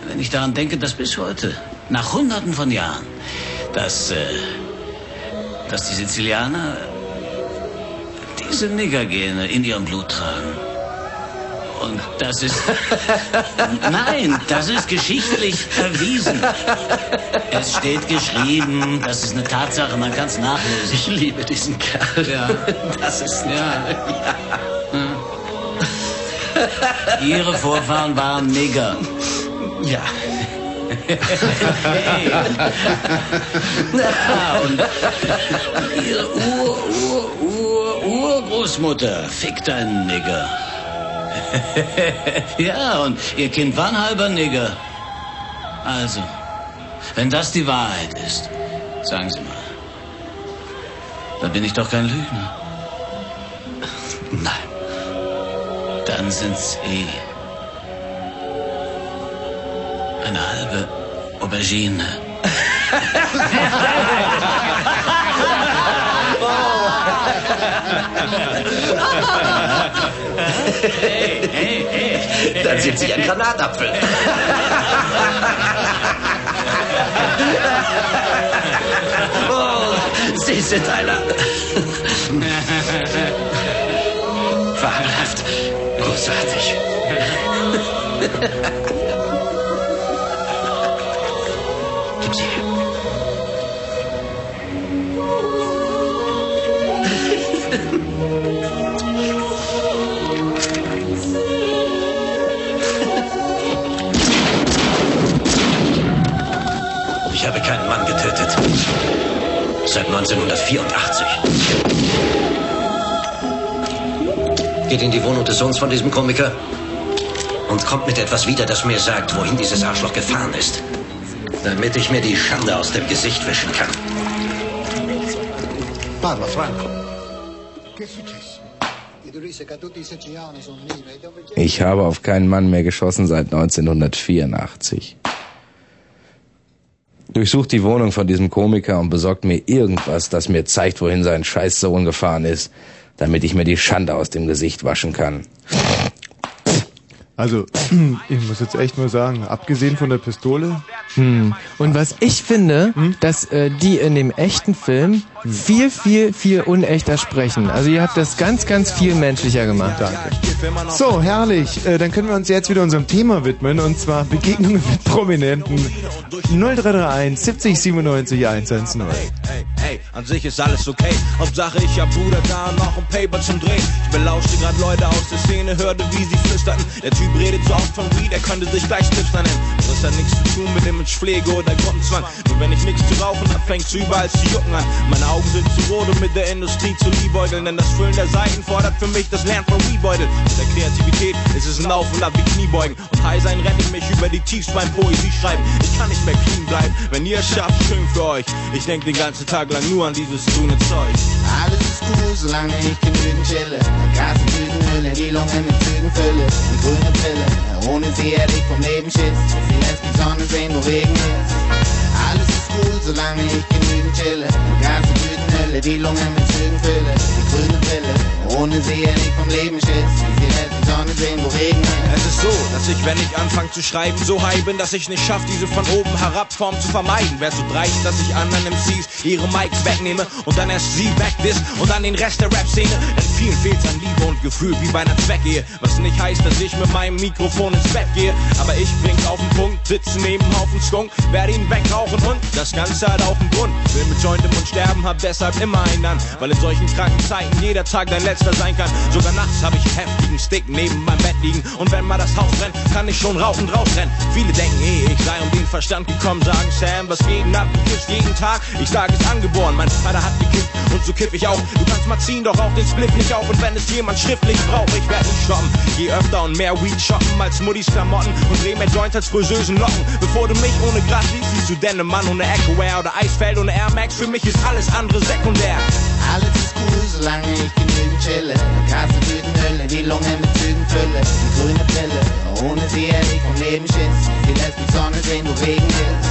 wenn ich daran denke, dass bis heute, nach Hunderten von Jahren, dass, äh, dass die Sizilianer diese Niggergene in ihrem Blut tragen. Und das ist. [LAUGHS] Nein, das ist geschichtlich erwiesen. Es steht geschrieben, das ist eine Tatsache, man kann es nachlesen. Ich liebe diesen Kerl. Ja. Das ist Ja. Ihre Vorfahren waren Nigger. Ja. Hey. Ja, [LAUGHS] und ihre Ur, Ur, Ur, Urgroßmutter fickt einen Nigger. [LAUGHS] ja, und ihr Kind war ein halber Nigger. Also, wenn das die Wahrheit ist, sagen Sie mal, dann bin ich doch kein Lügner. Nein. Dann sind's eh eine halbe Aubergine. Hey, hey, hey. Dann sind Sie ein Granatapfel. Oh, Sie sind einer. Fabelhaft. Großartig. Ich habe keinen Mann getötet. Seit 1984. Geht in die Wohnung des Sohns von diesem Komiker und kommt mit etwas wieder, das mir sagt, wohin dieses Arschloch gefahren ist. Damit ich mir die Schande aus dem Gesicht wischen kann. Parla, Franco. Che è successo? Ich habe auf keinen Mann mehr geschossen seit 1984. Durchsucht die Wohnung von diesem Komiker und besorgt mir irgendwas, das mir zeigt, wohin sein scheiß Sohn gefahren ist, damit ich mir die Schande aus dem Gesicht waschen kann. Also, [CLEARS THROAT] ich muss jetzt echt mal sagen, abgesehen von der Pistole, Hm. Und was ich finde, dass äh, die in dem echten Film viel, viel, viel unechter sprechen. Also ihr habt das ganz, ganz viel menschlicher gemacht. Danke. So, herrlich. Äh, dann können wir uns jetzt wieder unserem Thema widmen und zwar Begegnungen mit Prominenten. 0331 70 97 110. Hey, hey, an sich ist alles okay. Hauptsache ich hab Bruder da und noch ein Paper zum Drehen. Ich belauschte grad Leute aus der Szene, hörte wie sie flüsterten. Der Typ redet so oft von Weed, er könnte sich gleich Tipster nennen. Das hat nichts zu tun mit Imagepflege oder Gruppenzwang. Nur wenn ich nichts zu rauchen hab, fängt's überall zu jucken an. Meine Augen sind zu rot, um mit der Industrie zu liebäugeln. Denn das Füllen der Seiten fordert für mich das Lernen von Weedbeutel. Mit der Kreativität ist es ein Auf und Ab wie Kniebeugen. Und high sein renne ich mich über die Tiefs beim Poesie schreiben. Ich kann nicht mehr clean bleiben, wenn ihr es schafft, schön für euch. Ich denk den ganzen Tag lang nur an dieses grüne Zeug. Alles ist cool, solange ich genügend chille. Gas und Tütenhülle, die Lungen mit Zügen fülle. Die grüne Pille, ohne sie hätte ich vom Leben Schiss. Sie lässt die Sonne sehen, wo Regen ist. Cool, solange ich genügend chille. Gas und Tütenhülle, die Lungen mit Zügen fülle. Die grüne Pille, ohne sie hätte ich vom Leben Schiss. Sie lässt die Sonne Sonne sehen, wo Regen. Es ist so, dass ich, wenn ich anfange zu schreiben, so high bin, dass ich nicht schaff, diese von oben herab Form zu vermeiden. Wär so dreist, dass ich anderen MCs ihre Mics wegnehme und dann erst sie wegdiss und dann den Rest der Rap-Szene. Denn vielen fehlt's an Liebe und Gefühl, wie bei einer Zweckehe. Was nicht heißt, dass ich mit meinem Mikrofon ins Bett gehe. Aber ich bring's auf den Punkt, sitze neben Haufen Skunk, werde ihn wegrauchen und das Ganze hat auch einen Grund. Will mit Joint im Mund sterben, hab deshalb immer einen an. Weil in solchen kranken Zeiten jeder Tag dein letzter sein kann. Sogar nachts hab ich heftigen Stick neben meinem Bett liegen. Und wenn mal das Haus brennt, kann ich schon rauchend rausrennen. Viele denken, eh, ich sei um den Verstand gekommen, sagen Sam, was jeden ab, du kiffst jeden Tag. Ich sag, ist angeboren, mein Vater hat gekifft und so kiff ich auch. Du kannst mal ziehen, doch auch den Split nicht auf. Und wenn es jemand schriftlich braucht, ich werd nicht stoppen. Je öfter und mehr Weed shoppen als Muddis Klamotten und dreh mehr Joints als friseusen Locken. Bevor du mich ohne Gras siehst, siehst du denn Mann ohne Echo-Wear oder Eisfeld ohne Air Max. Für mich ist alles andere sekundär. Alles ist cool, solange ich genügend chille. Kasse, Tüten, Hülle, die Lunge mit Zügen fülle. Die grüne Pille, ohne sie hätte vom Leben Schiss. Sie lässt die Sonne sehen, wo Regen ist.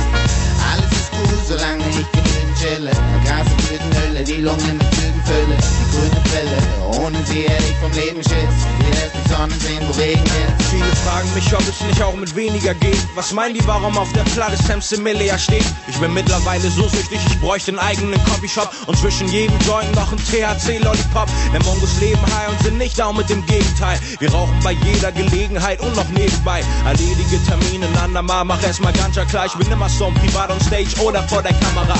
Alles ist cool, solange ich genügend chille. Kasse, Tüten, Hülle, die Lunge mit Zügen. Die grüne Pille, ohne sie hätte ich vom Leben Schiss. Sie lässt die Sonne sehen, Regen ist. Viele fragen mich, ob es nicht auch mit weniger geht. Was meinen die, warum auf der Platte Sam Similia steht? Ich bin mittlerweile so süchtig, ich bräuchte einen eigenen Copyshop und zwischen jedem Joint noch ein THC-Lollipop. Denn Mongos leben high und sind nicht down mit dem Gegenteil. Wir rauchen bei jeder Gelegenheit und noch nebenbei. Erledige Termine andermal, mach erstmal ganz klar. Ich bin immer so privat on stage oder vor der Kamera.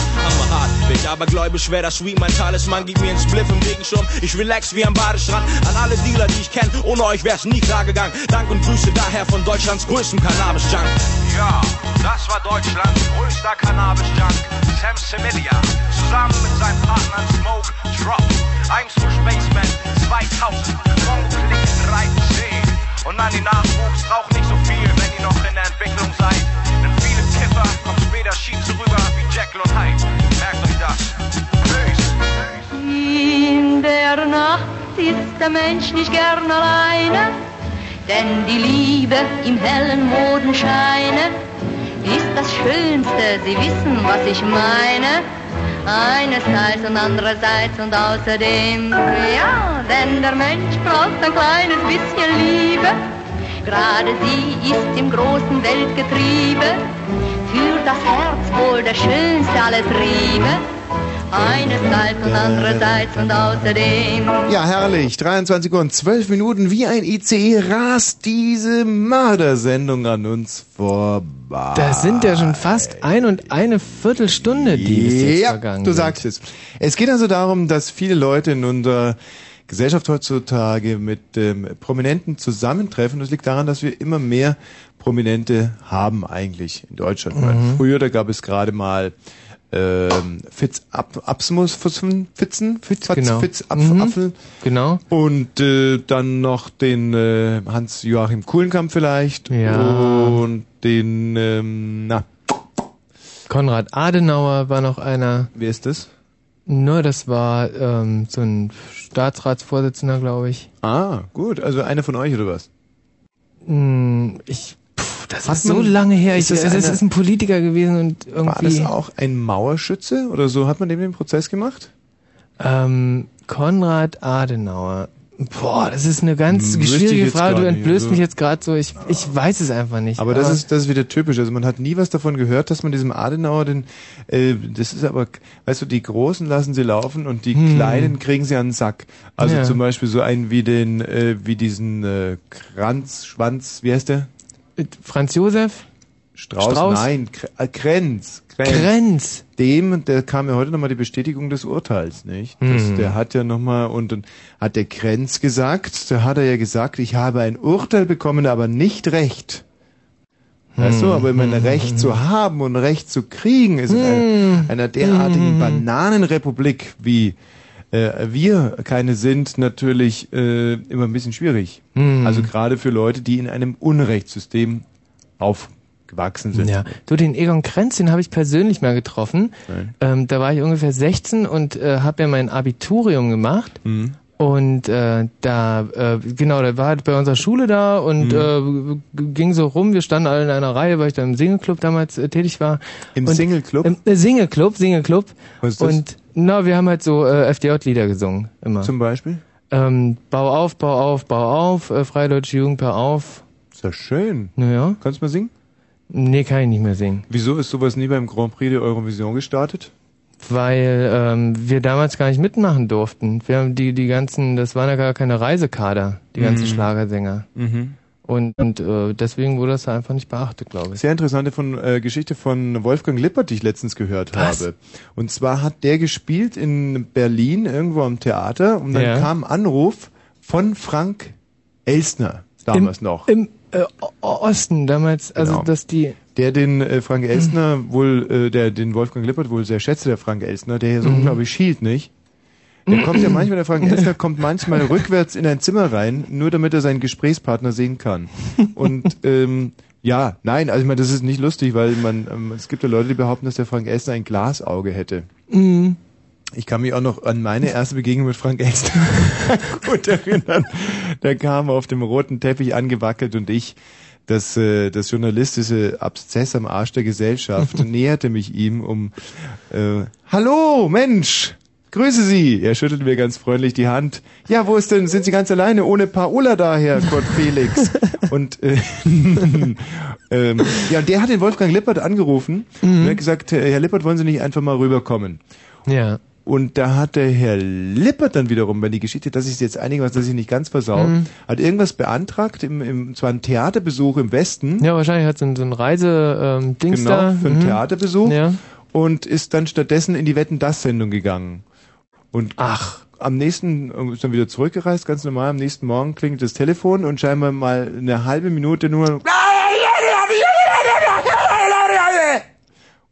Hammerhart, bin aber gläubig, schwer das Sweet, mein Talisman gibt mir einen Spliff im Regenschirm. Ich relax wie am Badestrand. An alle Dealer, die ich kenne, ohne euch wär's nie klar gegangen. Dank und Grüße daher von Deutschlands größtem Cannabis-Junk. Ja, das war Deutschlands größter Cannabis-Junk, Sam Similia, zusammen mit seinen Partnern Smoke Drop. Eins für Spaceman 2000, Mongo Click 13. Und an die Nachwuchs, raucht nicht so viel, wenn ihr noch in der Entwicklung seid. Denn viele Kiffer kommen später schief rüber wie Jekyll und Hyde. In der Nacht ist der Mensch nicht gern alleine, denn die Liebe im hellen Modenscheine ist das Schönste, Sie wissen, was ich meine. Einerseits und andererseits und außerdem, ja, denn der Mensch braucht ein kleines bisschen Liebe. Gerade sie ist im großen Weltgetriebe, für das Herz wohl der schönste aller Triebe. Einerseits und andererseits und außerdem. Ja, herrlich. 23 Uhr und 12 Minuten wie ein ICE rast diese Mördersendung an uns vorbei. Das sind ja schon fast ein und eine Viertelstunde, die ist jetzt ja, vergangen. du sagst es. Es geht also darum, dass viele Leute in unserer Gesellschaft heutzutage mit ähm, Prominenten zusammentreffen. Das liegt daran, dass wir immer mehr Prominente haben eigentlich in Deutschland. Mhm. Früher, da gab es gerade mal ähm, Fitz Ab Absmus Fitzen, Fitzen, Fitz, Genau. Fitz Apf, Mhm. Apfel. Genau. Und äh, dann noch den äh, Hans-Joachim Kuhlenkamp vielleicht. Ja. Und den, ähm, na, Konrad Adenauer war noch einer. Wer ist das? Nur, das war ähm, so ein Staatsratsvorsitzender, glaube ich. Ah, gut. Also einer von euch oder was? Hm, ich, das Hat ist so lange her. Ich, ist das es ist ein Politiker gewesen und irgendwie. War das auch ein Mauerschütze oder so? Hat man dem den Prozess gemacht? Ähm, Konrad Adenauer. Boah, das ist eine ganz wüsste ich schwierige Frage. Du gar nicht, entblößt also. mich jetzt gerade so. Ich, ich weiß es einfach nicht. Aber das ist das ist wieder typisch. Also man hat nie was davon gehört, dass man diesem Adenauer den, äh, das ist aber, weißt du, die Großen lassen sie laufen und die Hm. Kleinen kriegen sie an den Sack. Also Ja. zum Beispiel so einen wie den, äh, wie diesen äh, Kranz, Schwanz, wie heißt der? Franz Josef? Strauß, Strauß? nein, äh, Krenz. Krenz. Dem, der kam ja heute nochmal die Bestätigung des Urteils, nicht? Das, Hm. Der hat ja nochmal, und dann hat der Krenz gesagt, da hat er ja gesagt, ich habe ein Urteil bekommen, aber nicht Recht. Weißt du, Hm. aber immer ein Recht zu haben und Recht zu kriegen, ist in Hm. einer, einer derartigen Bananenrepublik, wie äh, wir keine sind, natürlich äh, immer ein bisschen schwierig. Hm. Also gerade für Leute, die in einem Unrechtssystem aufgewachsen sind. Ja, du, den Egon Krenz, den habe ich persönlich mal getroffen. Ähm, da war ich ungefähr 16 und äh, habe ja mein Abiturium gemacht. Mhm. Und äh, da, äh, genau, der war halt bei unserer Schule da und äh, g- ging so rum. Wir standen alle in einer Reihe, weil ich da im Single-Club damals äh, tätig war. Im Single-Club? Im äh, Single-Club, Single-Club. Was ist das? Und na, wir haben halt so äh, FDJ-Lieder gesungen immer. Zum Beispiel? Ähm, bau auf, bau auf, bau auf, äh, Freie Deutsche Jugend, bau auf. Ist ja schön. Naja. Kannst du mal singen? Nee, kann ich nicht mehr singen. Wieso ist sowas nie beim Grand Prix der Eurovision gestartet? Weil ähm, wir damals gar nicht mitmachen durften. Wir haben die, die ganzen, das waren ja gar keine Reisekader, die ganzen Mhm. Schlagersänger. Mhm. Und, und äh, deswegen wurde das einfach nicht beachtet, glaube ich. Sehr interessante von, äh, Geschichte von Wolfgang Lippert, die ich letztens gehört Was? habe. Und zwar hat der gespielt in Berlin irgendwo am Theater und dann Ja. kam ein Anruf von Frank Elstner damals noch. Im äh, Osten damals, also Genau. dass die Der den äh, Frank Elstner wohl, äh, der den Wolfgang Lippert wohl sehr schätze, der Frank Elstner, der ja so Mhm. unglaublich schielt, nicht? Der kommt ja [CLEARS THROAT] manchmal, der Frank Elstner kommt manchmal rückwärts in ein Zimmer rein, nur damit er seinen Gesprächspartner sehen kann. Und [LAUGHS] ähm, ja, nein, also ich meine, das ist nicht lustig, weil man, ähm, es gibt ja Leute, die behaupten, dass der Frank Elstner ein Glasauge hätte. Mhm. Ich kann mich auch noch an meine erste Begegnung mit Frank Elstner [LAUGHS] gut erinnern. Der kam auf dem roten Teppich angewackelt und ich, das, äh, das journalistische Abszess am Arsch der Gesellschaft, [LAUGHS] näherte mich ihm um äh, Hallo, Mensch! Grüße Sie! Er schüttelte mir ganz freundlich die Hand. Ja, wo ist denn, sind Sie ganz alleine ohne Paola da, Herr Kurt [LAUGHS] Felix? Und äh, [LAUGHS] ähm, ja, und der hat den Wolfgang Lippert angerufen und hat gesagt, Herr Lippert, wollen Sie nicht einfach mal rüberkommen? Ja. Und da hat der Herr Lippert dann wiederum, wenn die Geschichte, dass ich jetzt einiges, dass ich nicht ganz versau, Mhm. hat irgendwas beantragt, im, im, zwar einen Theaterbesuch im Westen. Ja, wahrscheinlich hat so ein, so ein Reise-Dings genau, da. für einen Mhm. Theaterbesuch. Ja. Und ist dann stattdessen in die Wetten das Sendung gegangen. Und ach, am nächsten äh, ist dann wieder zurückgereist, ganz normal. Am nächsten Morgen klingelt das Telefon und scheinbar mal eine halbe Minute nur.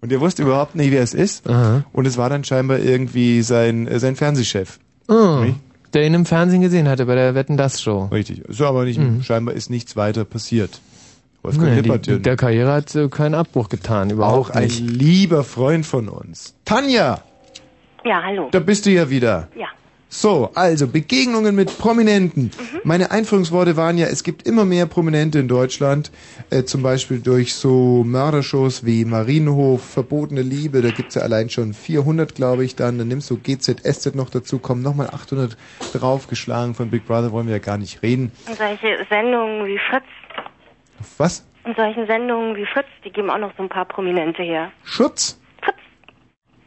Und er wusste überhaupt nicht, wer es ist. Und es war dann scheinbar irgendwie sein, äh, sein Fernsehchef. Oh, Nicht? der ihn im Fernsehen gesehen hatte bei der Wetten das Show. Richtig. So, aber nicht, Mhm. scheinbar ist nichts weiter passiert. Wolfgang Nee, Lippert, die, der Karriere hat äh, keinen Abbruch getan, überhaupt auch ein nicht. lieber Freund von uns. Tanja, Ja, hallo. da bist du ja wieder. Ja. So, also Begegnungen mit Prominenten. Meine Einführungsworte waren ja, es gibt immer mehr Prominente in Deutschland, äh, zum Beispiel durch so Mördershows wie Marienhof, Verbotene Liebe, da gibt's ja allein schon 400, glaube ich, dann, dann nimmst du GZSZ noch dazu, kommen nochmal 800 draufgeschlagen, von Big Brother wollen wir ja gar nicht reden. Und solche Sendungen wie Fritz, Was? und solchen Sendungen wie Fritz, die geben auch noch so ein paar Prominente her. Schutz?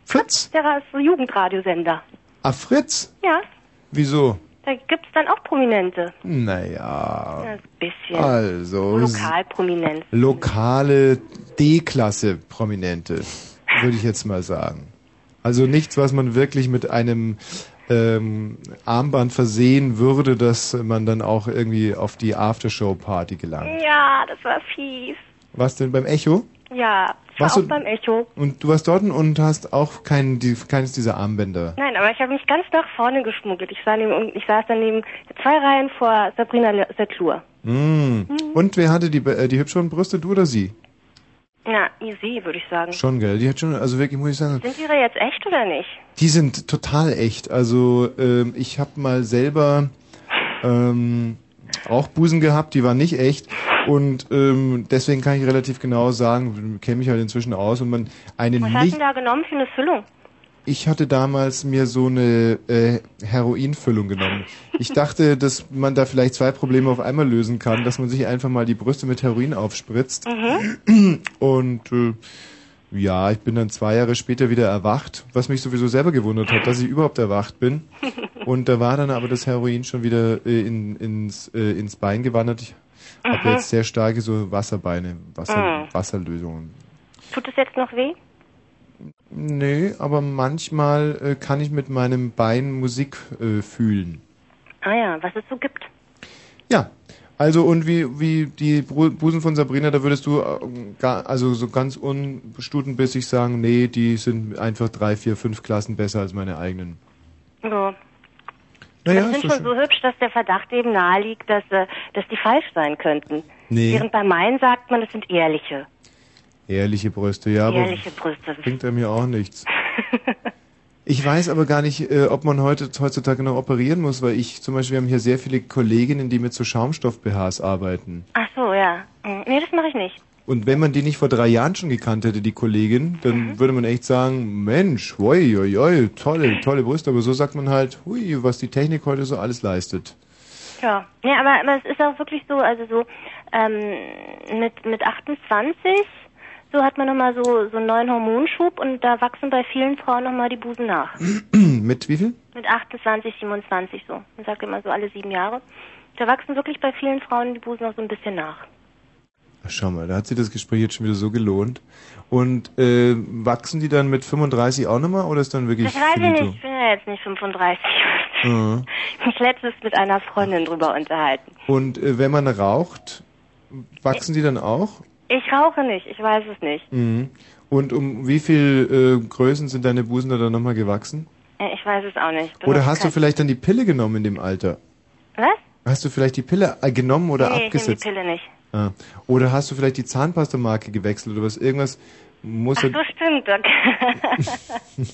Fritz? Der ist so Jugendradiosender. Ah, Fritz? Ja, Wieso? da gibt's dann auch Prominente. Naja, Ja, ein bisschen. also Lokalprominenz. lokale D-Klasse Prominente, würde ich jetzt mal sagen. Also nichts, was man wirklich mit einem ähm, Armband versehen würde, dass man dann auch irgendwie auf die Aftershow-Party gelangt. Ja, das war fies. Was denn beim Echo? Ja, Warst auch du- beim Echo. Und du warst dort und hast auch kein, die, keines dieser Armbänder. Nein, aber ich habe mich ganz nach vorne geschmuggelt. Ich, neben, ich saß dann neben zwei Reihen vor Sabrina Setlur. Mm. Und wer hatte die, äh, die hübscheren Brüste, du oder sie? Na, easy, würde ich sagen. Schon, gell? Die hat schon, also wirklich, muss ich sagen, Sind ihre jetzt echt oder nicht? Die sind total echt. Also ähm, ich habe mal selber ähm, auch Busen gehabt, die waren nicht echt. Und ähm, deswegen kann ich relativ genau sagen, kenne mich halt inzwischen aus und man eine Was hast du da genommen für eine Füllung? Ich hatte damals mir so eine äh, Heroinfüllung genommen. Ich [LAUGHS] dachte, dass man da vielleicht zwei Probleme auf einmal lösen kann, dass man sich einfach mal die Brüste mit Heroin aufspritzt. Mhm. Und äh, ja, ich bin dann zwei Jahre später wieder erwacht, was mich sowieso selber gewundert hat, dass ich überhaupt erwacht bin. [LAUGHS] Und da war dann aber das Heroin schon wieder äh, in, ins, äh, ins Bein gewandert. Ich habe Mhm. jetzt sehr starke so Wasserbeine, Wasser, Mhm. Wasserlösungen. Tut es jetzt noch weh? Nee, aber manchmal äh, kann ich mit meinem Bein Musik äh, fühlen. Ah ja, was es so gibt. Ja, also und wie wie die Busen von Sabrina, da würdest du äh, also so ganz unstutenbissig sagen, nee, die sind einfach drei, vier, fünf Klassen besser als meine eigenen. Ja. Naja, das sind schon so hübsch, dass der Verdacht eben naheliegt, dass, äh, dass die falsch sein könnten. Nee. Während bei meinen sagt man, das sind ehrliche. Ehrliche Brüste, ja, aber ehrliche Brüste. bringt er mir auch nichts. [LAUGHS] Ich weiß aber gar nicht, äh, ob man heute heutzutage noch operieren muss, weil ich zum Beispiel, wir haben hier sehr viele Kolleginnen, die mit so Schaumstoff-BHs arbeiten. Ach so, ja. Hm, Nee, das mache ich nicht. Und wenn man die nicht vor drei Jahren schon gekannt hätte, die Kollegin, dann Mhm. würde man echt sagen, Mensch, oi, oi, oi, tolle, tolle Brüste. Aber so sagt man halt, hui, was die Technik heute so alles leistet. Ja, ja aber, aber es ist auch wirklich so, also so ähm, mit, mit 28, so hat man nochmal so, so einen neuen Hormonschub und da wachsen bei vielen Frauen nochmal die Busen nach. [CLEARS THROAT] Mit wie viel? Mit 28, 27 so. Man sagt immer so alle sieben Jahre. Da wachsen wirklich bei vielen Frauen die Busen noch so ein bisschen nach. Ach, Schau mal, da hat sich das Gespräch jetzt schon wieder so gelohnt. Und äh, wachsen die dann mit 35 auch nochmal oder ist dann wirklich Das weiß ich finito? nicht, ich bin ja jetzt nicht 35. Mhm. [LAUGHS] Mich letztens mit einer Freundin drüber unterhalten. Und äh, wenn man raucht, wachsen die dann auch? Ich rauche nicht, ich weiß es nicht. Mhm. Und um wie viel äh, Größen sind deine Busen da dann nochmal gewachsen? Äh, Ich weiß es auch nicht. Bin Oder hast du kein- vielleicht dann die Pille genommen in dem Alter? Was? Hast du vielleicht die Pille äh, genommen oder nee, abgesetzt? ich nehme die Pille nicht. Ah. Oder hast du vielleicht die Zahnpastamarke gewechselt oder was? Irgendwas muss Ach ja- so, stimmt. [LAUGHS]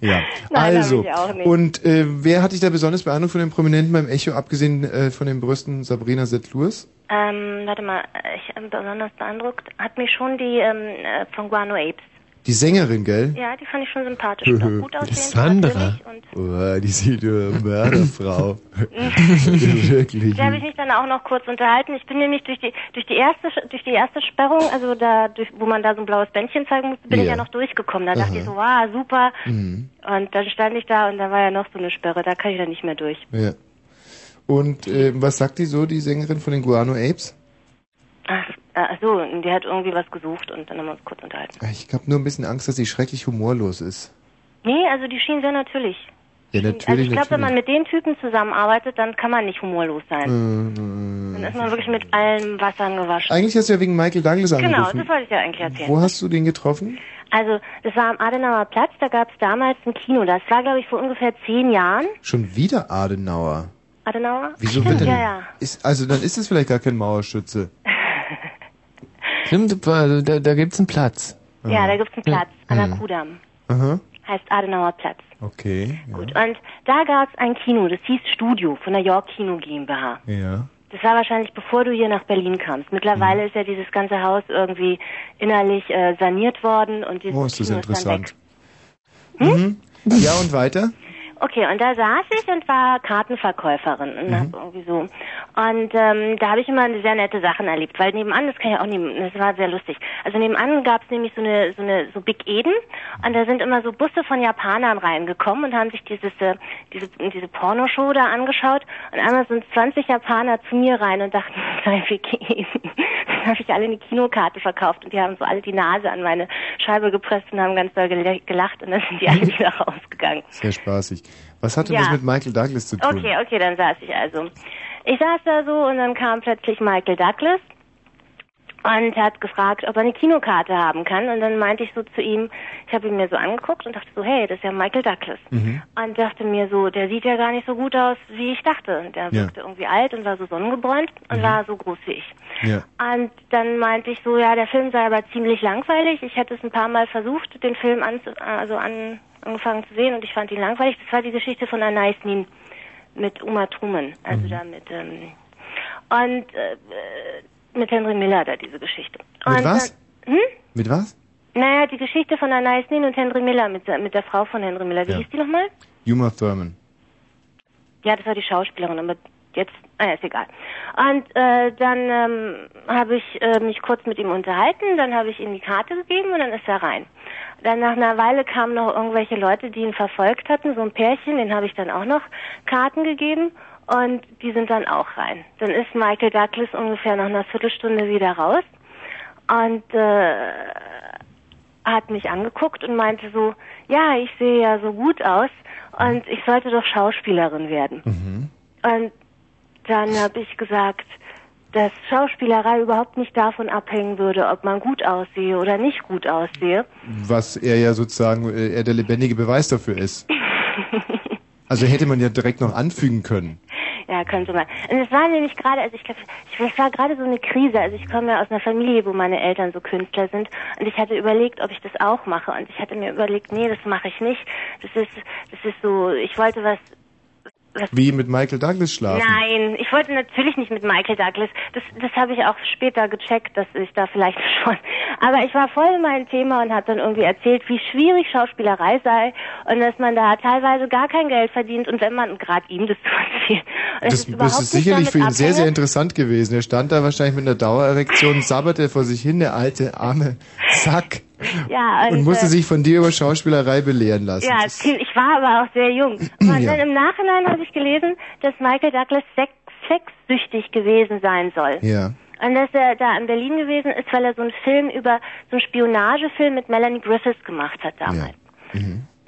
Ja, Nein, also. hab ich auch nicht. Und äh, wer hat dich da besonders beeindruckt von den Prominenten beim Echo, abgesehen äh, von den Brüsten Sabrina Setlurs? Ähm, warte mal, ich ähm, besonders beeindruckt hat mich schon die ähm, äh, von Guano Apes. Die Sängerin, gell? Ja, die fand ich schon sympathisch. und auch gut aussehend. Sandra. Oh, die sieht ja Mörderfrau. [LAUGHS] Wirklich. Da habe ich mich dann auch noch kurz unterhalten. Ich bin nämlich durch die durch die erste durch die erste Sperrung, also da durch, wo man da so ein blaues Bändchen zeigen musste, bin ich Ja. ja noch durchgekommen. Da dachte Aha. ich so, wow, super. Mhm. Und dann stand ich da und da war ja noch so eine Sperre, da kann ich dann nicht mehr durch. Ja. Und äh, was sagt die so, die Sängerin von den Guano Apes? Ach, ach so, die hat irgendwie was gesucht und dann haben wir uns kurz unterhalten. Ich habe nur ein bisschen Angst, dass sie schrecklich humorlos ist. Nee, also die schien sehr natürlich. Ja, also natürlich, ich glaube, wenn man mit den Typen zusammenarbeitet, dann kann man nicht humorlos sein. Äh, Dann äh, ist man wirklich mit allen Wassern gewaschen. Eigentlich hast du ja wegen Michael Douglas Genau, angerufen. das wollte ich ja eigentlich erzählen. Wo hast du den getroffen? Also, das war am Adenauer Platz, da gab es damals ein Kino. Das war, glaube ich, vor ungefähr zehn Jahren. Schon wieder Adenauer. Adenauer? Wieso [LAUGHS] denn? Ja, ja. Ist, also dann ist es vielleicht gar kein Mauerschütze. Stimmt, da, da gibt's einen Platz. Ja, da gibt's einen Platz an der Mhm. Kudamm. Aha. Heißt Adenauer Platz. Okay. Gut, und da gab's ein Kino, das hieß Studio von der York Kino GmbH. Ja. Das war wahrscheinlich bevor du hier nach Berlin kamst. Mittlerweile ist ja dieses ganze Haus irgendwie innerlich äh, saniert worden und dieses Oh, ist das Kino ist dann weg. interessant. Mhm. Ja, und weiter? Okay, und da saß ich und war Kartenverkäuferin und hab irgendwie so. Und ähm, da habe ich immer sehr nette Sachen erlebt, weil nebenan, das kann ich auch nehmen, das war sehr lustig. Also nebenan gab es nämlich so eine, so eine, so Big Eden und da sind immer so Busse von Japanern reingekommen und haben sich dieses, äh, diese, diese Pornoshow da angeschaut und einmal sind 20 Japaner zu mir rein und dachten, [LAUGHS] sei Big Eden. Dann habe ich alle eine Kinokarte verkauft und die haben so alle die Nase an meine Scheibe gepresst und haben ganz doll gel- gelacht und dann sind die alle [LAUGHS] wieder rausgegangen. Sehr spaßig. Was hat denn Ja. das mit Michael Douglas zu tun? Okay, okay, dann saß ich also. Ich saß da so und dann kam plötzlich Michael Douglas und hat gefragt, ob er eine Kinokarte haben kann. Und dann meinte ich so zu ihm, ich habe ihn mir so angeguckt und dachte so, hey, das ist ja Michael Douglas. Mhm. Und dachte mir so, der sieht ja gar nicht so gut aus, wie ich dachte. Der Ja. wirkte irgendwie alt und war so sonnengebräunt und war so groß wie ich. Ja. Und dann meinte ich so, ja, der Film sei aber ziemlich langweilig. Ich hätte es ein paar Mal versucht, den Film an, also an, angefangen zu sehen und ich fand ihn langweilig. Das war die Geschichte von Anais Nin mit Uma Truman, also Mhm. da mit ähm, und äh, mit Henry Miller da diese Geschichte. Mit und was? Dann, hm? Mit was? Naja, die Geschichte von Anais Nin und Henry Miller mit der, mit der Frau von Henry Miller. Wie Ja. hieß die nochmal? Uma Thurman. Ja, das war die Schauspielerin, aber jetzt, ah, ist egal. Und äh, dann ähm, habe ich äh, mich kurz mit ihm unterhalten, dann habe ich ihm die Karte gegeben und dann ist er rein. Dann nach einer Weile kamen noch irgendwelche Leute, die ihn verfolgt hatten, so ein Pärchen, den habe ich dann auch noch Karten gegeben und die sind dann auch rein. Dann ist Michael Douglas ungefähr nach einer Viertelstunde wieder raus und äh, hat mich angeguckt und meinte so, ja, ich sehe ja so gut aus und ich sollte doch Schauspielerin werden. Und dann habe ich gesagt, dass Schauspielerei überhaupt nicht davon abhängen würde, ob man gut aussehe oder nicht gut aussehe. Was er ja sozusagen, äh, er der lebendige Beweis dafür ist. [LAUGHS] Also hätte man ja direkt noch anfügen können. Ja, könnte man. Und es war nämlich gerade, also ich glaube, es war gerade so eine Krise. Also ich komme ja aus einer Familie, wo meine Eltern so Künstler sind. Und ich hatte überlegt, ob ich das auch mache. Und ich hatte mir überlegt, nee, das mache ich nicht. Das ist, das ist so, ich wollte was, das Wie mit Michael Douglas schlafen. Nein, ich wollte natürlich nicht mit Michael Douglas. Das, das habe ich auch später gecheckt, dass ich da vielleicht [LAUGHS] schon. Aber ich war voll in meinem Thema und habe dann irgendwie erzählt, wie schwierig Schauspielerei sei und dass man da teilweise gar kein Geld verdient und wenn man gerade ihm das [LAUGHS] zu erzählen. Das, ist das überhaupt ist sicherlich für ihn sehr, sehr abhängig. interessant gewesen. Er stand da wahrscheinlich mit einer Dauererektion, sabberte vor sich hin, der alte, arme [LAUGHS] Sack. [LAUGHS] Ja, Und musste äh, sich von dir über Schauspielerei belehren lassen. Ja, ich war aber auch sehr jung. [CLEARS THROAT] Und Ja. dann im Nachhinein habe ich gelesen, dass Michael Douglas sex sexsüchtig gewesen sein soll. Ja. Und dass er da in Berlin gewesen ist, weil er so einen Film über, so einen Spionagefilm mit Melanie Griffiths gemacht hat damals.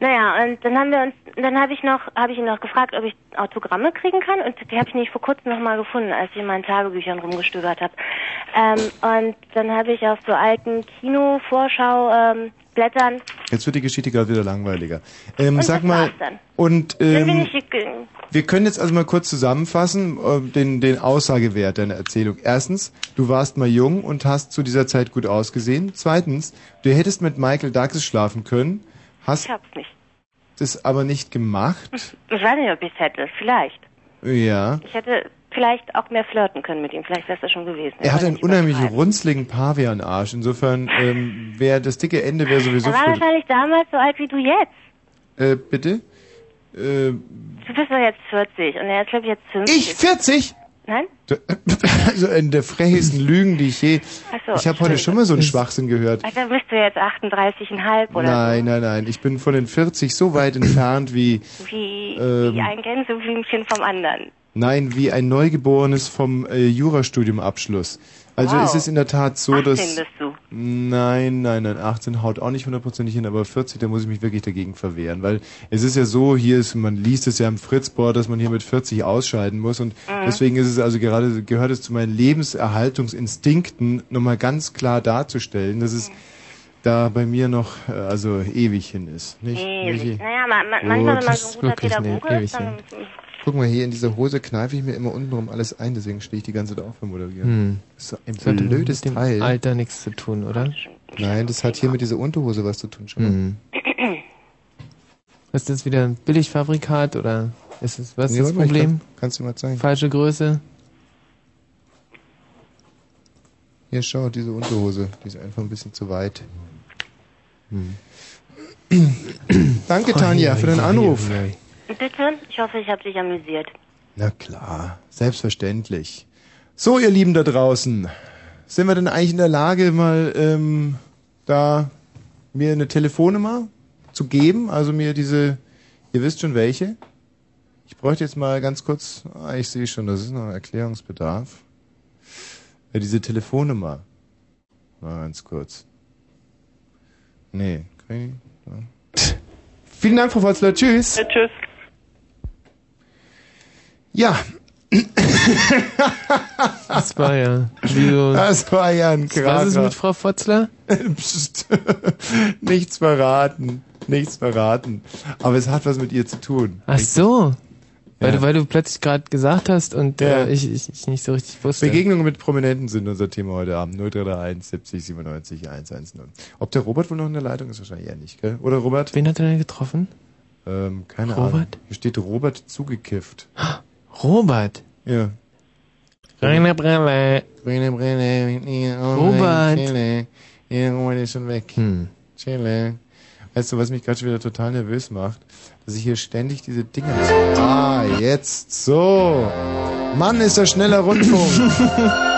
Naja, und dann haben wir uns, dann habe ich noch, habe ich ihn noch gefragt, ob ich Autogramme kriegen kann und die habe ich nämlich vor kurzem noch mal gefunden, als ich in meinen Tagebüchern rumgestöbert habe. Ähm, und dann habe ich auf so alten Kino-Vorschau ähm. Jetzt wird die Geschichte gerade wieder langweiliger. Ähm, Und sag mal, und ähm, wir können jetzt also mal kurz zusammenfassen, äh, den, den Aussagewert deiner Erzählung. Erstens, du warst mal jung und hast zu dieser Zeit gut ausgesehen. Zweitens, du hättest mit Michael Douglas schlafen können, hast Ich hab's nicht. das aber nicht gemacht. Ich weiß nicht, ob ich es hätte. Vielleicht. Ja. Ich hätte vielleicht auch mehr flirten können mit ihm. Vielleicht wäre es das schon gewesen. Er hat einen unheimlich runzligen Pavianarsch. Insofern ähm, wäre das dicke Ende wäre sowieso Er war wahrscheinlich damals so alt wie du jetzt. äh, Bitte? Äh, Du bist doch jetzt 40 und er ist, glaube ich, jetzt 50. ich 40? Nein? [LAUGHS] Also in der frechesten Lügen, die ich je. Ach so, ich habe heute schon mal so einen Schwachsinn gehört. Also bist du jetzt 38,5 oder Nein, nein, nein. Ich bin von den 40 so weit entfernt wie? Wie, Ähm. wie ein Gänseblümchen vom anderen. nein, wie ein Neugeborenes vom äh, Jurastudium Abschluss. Also Wow. ist es in der Tat so, 18 dass bist du. Nein, nein, nein, 18 haut auch nicht hundertprozentig hin, aber 40, da muss ich mich wirklich dagegen verwehren, weil es ist ja so, hier ist, man liest es ja im Fritzboard, dass man hier mit 40 ausscheiden muss und Mhm. deswegen ist es also gerade, gehört es zu meinen Lebenserhaltungsinstinkten, nochmal ganz klar darzustellen, dass es da bei mir noch, äh, also ewig hin ist, nicht? Ewig. Michi? Naja, ma, ma, manchmal, wenn man so ein guter Pädagoge ist, dann... Guck mal, hier in dieser Hose kneife ich mir immer untenrum alles ein, deswegen stehe ich die ganze Zeit auf beim Moderieren. Hm. Das ist so ein Das hat mit dem Teil. Alter nichts zu tun, oder? Nein, das hat hier mit dieser Unterhose was zu tun. Schon. mal. Mhm. Ist das wieder ein Billigfabrikat oder ist es was ist Nee, das mal, Problem? kann- kannst du mal zeigen. Falsche Größe? Hier, schau, diese Unterhose, die ist einfach ein bisschen zu weit. Hm. Danke, Tanja, für den Anruf. Bitte? Ich hoffe, ich habe dich amüsiert. Na klar, selbstverständlich. So, ihr Lieben da draußen, sind wir denn eigentlich in der Lage, mal ähm, da mir eine Telefonnummer zu geben? Also mir diese, ihr wisst schon welche? Ich bräuchte jetzt mal ganz kurz, ah, ich sehe schon, das ist noch Erklärungsbedarf. Ja, diese Telefonnummer. Mal ganz kurz. Nee, kann ich nicht. Ja. Vielen Dank, Frau Fotzler. Tschüss. Ja, tschüss. Ja. Das war ja. Wieso? Das war ja ein Kracher. Was ist mit Frau Fotzler? Psst. Nichts verraten. Nichts verraten. Aber es hat was mit ihr zu tun. Ach so. Weil, Ja. du, weil du plötzlich gerade gesagt hast und Ja. äh, ich, ich, ich nicht so richtig wusste. Begegnungen mit Prominenten sind unser Thema heute Abend. 0331 70 97 110. Ob der Robert wohl noch in der Leitung ist? Wahrscheinlich eher nicht, gell? Oder Robert? Wen hat er denn getroffen? Ähm, keine Ahnung. Robert? Hier steht Robert zugekifft. Robert? Ja. Reine Brille. Reine Brille. Robert. Chille. Ja, Robert ist schon weg. Hm. Chille. Weißt du, was mich gerade schon wieder total nervös macht? Dass ich hier ständig diese Dinger... Ah, jetzt so. Mann, ist das schneller Rundfunk. [LAUGHS]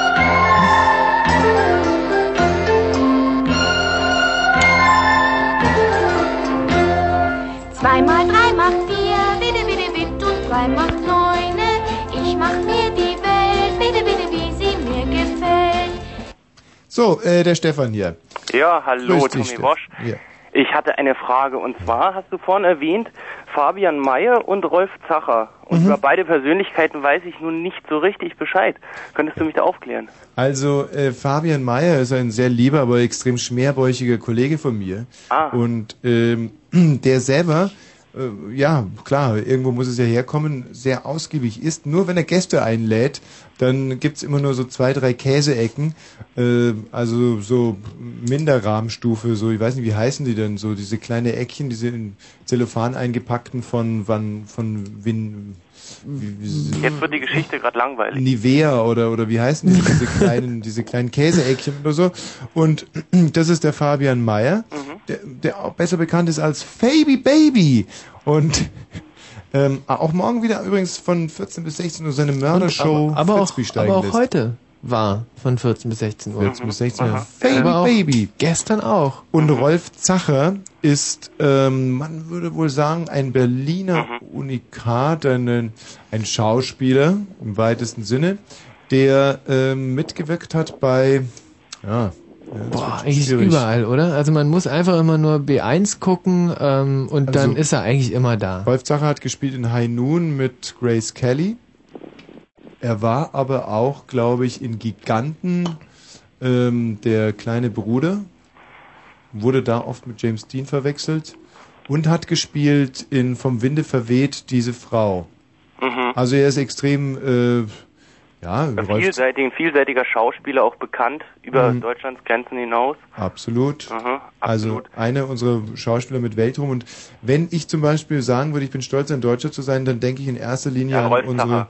so, äh, der Stefan hier. Ja, hallo, Grüß dich, Tommy Stefan. Bosch. Ja. Ich hatte eine Frage und zwar hast du vorhin erwähnt Fabian Mayer und Rolf Zacher. Und Mhm. über beide Persönlichkeiten weiß ich nun nicht so richtig Bescheid. Könntest du mich da aufklären? Also äh, Fabian Mayer ist ein sehr lieber, aber extrem schmerbäuchiger Kollege von mir. Ah. Und ähm, [CLEARS THROAT] der selber äh, ja, klar, irgendwo muss es ja herkommen, sehr ausgiebig ist. Nur wenn er Gäste einlädt, dann gibt's immer nur so zwei, drei Käseecken, äh, also so Minderrahmenstufe, so, ich weiß nicht, wie heißen die denn, so diese kleine Eckchen, diese in Zellophan eingepackten von, wann, von Win, wie, wie, Jetzt wird die Geschichte gerade langweilig. Nivea oder oder wie heißen die, diese kleinen [LAUGHS] diese kleinen Käseeckchen oder so. Und [CLEARS THROAT] das ist der Fabian Meyer, der, der auch besser bekannt ist als Faby Baby. Und ähm, auch morgen wieder übrigens von 14 bis 16 Uhr seine Mördershow aber, aber, auch, aber auch lässt. heute war von 14 bis 16 Uhr. 14 bis 16 Uhr. Auch Baby. Gestern auch. Und Rolf Zacher ist, ähm, man würde wohl sagen, ein Berliner Unikat, ein, ein Schauspieler im weitesten Sinne, der ähm, mitgewirkt hat bei, ja, ja, Boah, eigentlich schwierig. überall, oder? Also man muss einfach immer nur B1 gucken ähm, und Also- dann ist er eigentlich immer da. Rolf Zacher hat gespielt in High Noon mit Grace Kelly. Er war aber auch, glaube ich, in Giganten ähm, der kleine Bruder. Wurde da oft mit James Dean verwechselt. Und hat gespielt in Vom Winde verweht diese Frau. Mhm. Also er ist extrem, äh, ja, Rolf, vielseitiger, ein vielseitiger Schauspieler, auch bekannt über Mhm. Deutschlands Grenzen hinaus. Absolut. Mhm, Also einer unserer Schauspieler mit Weltruhm. Und wenn ich zum Beispiel sagen würde, ich bin stolz, ein Deutscher zu sein, dann denke ich in erster Linie Ja, an unsere,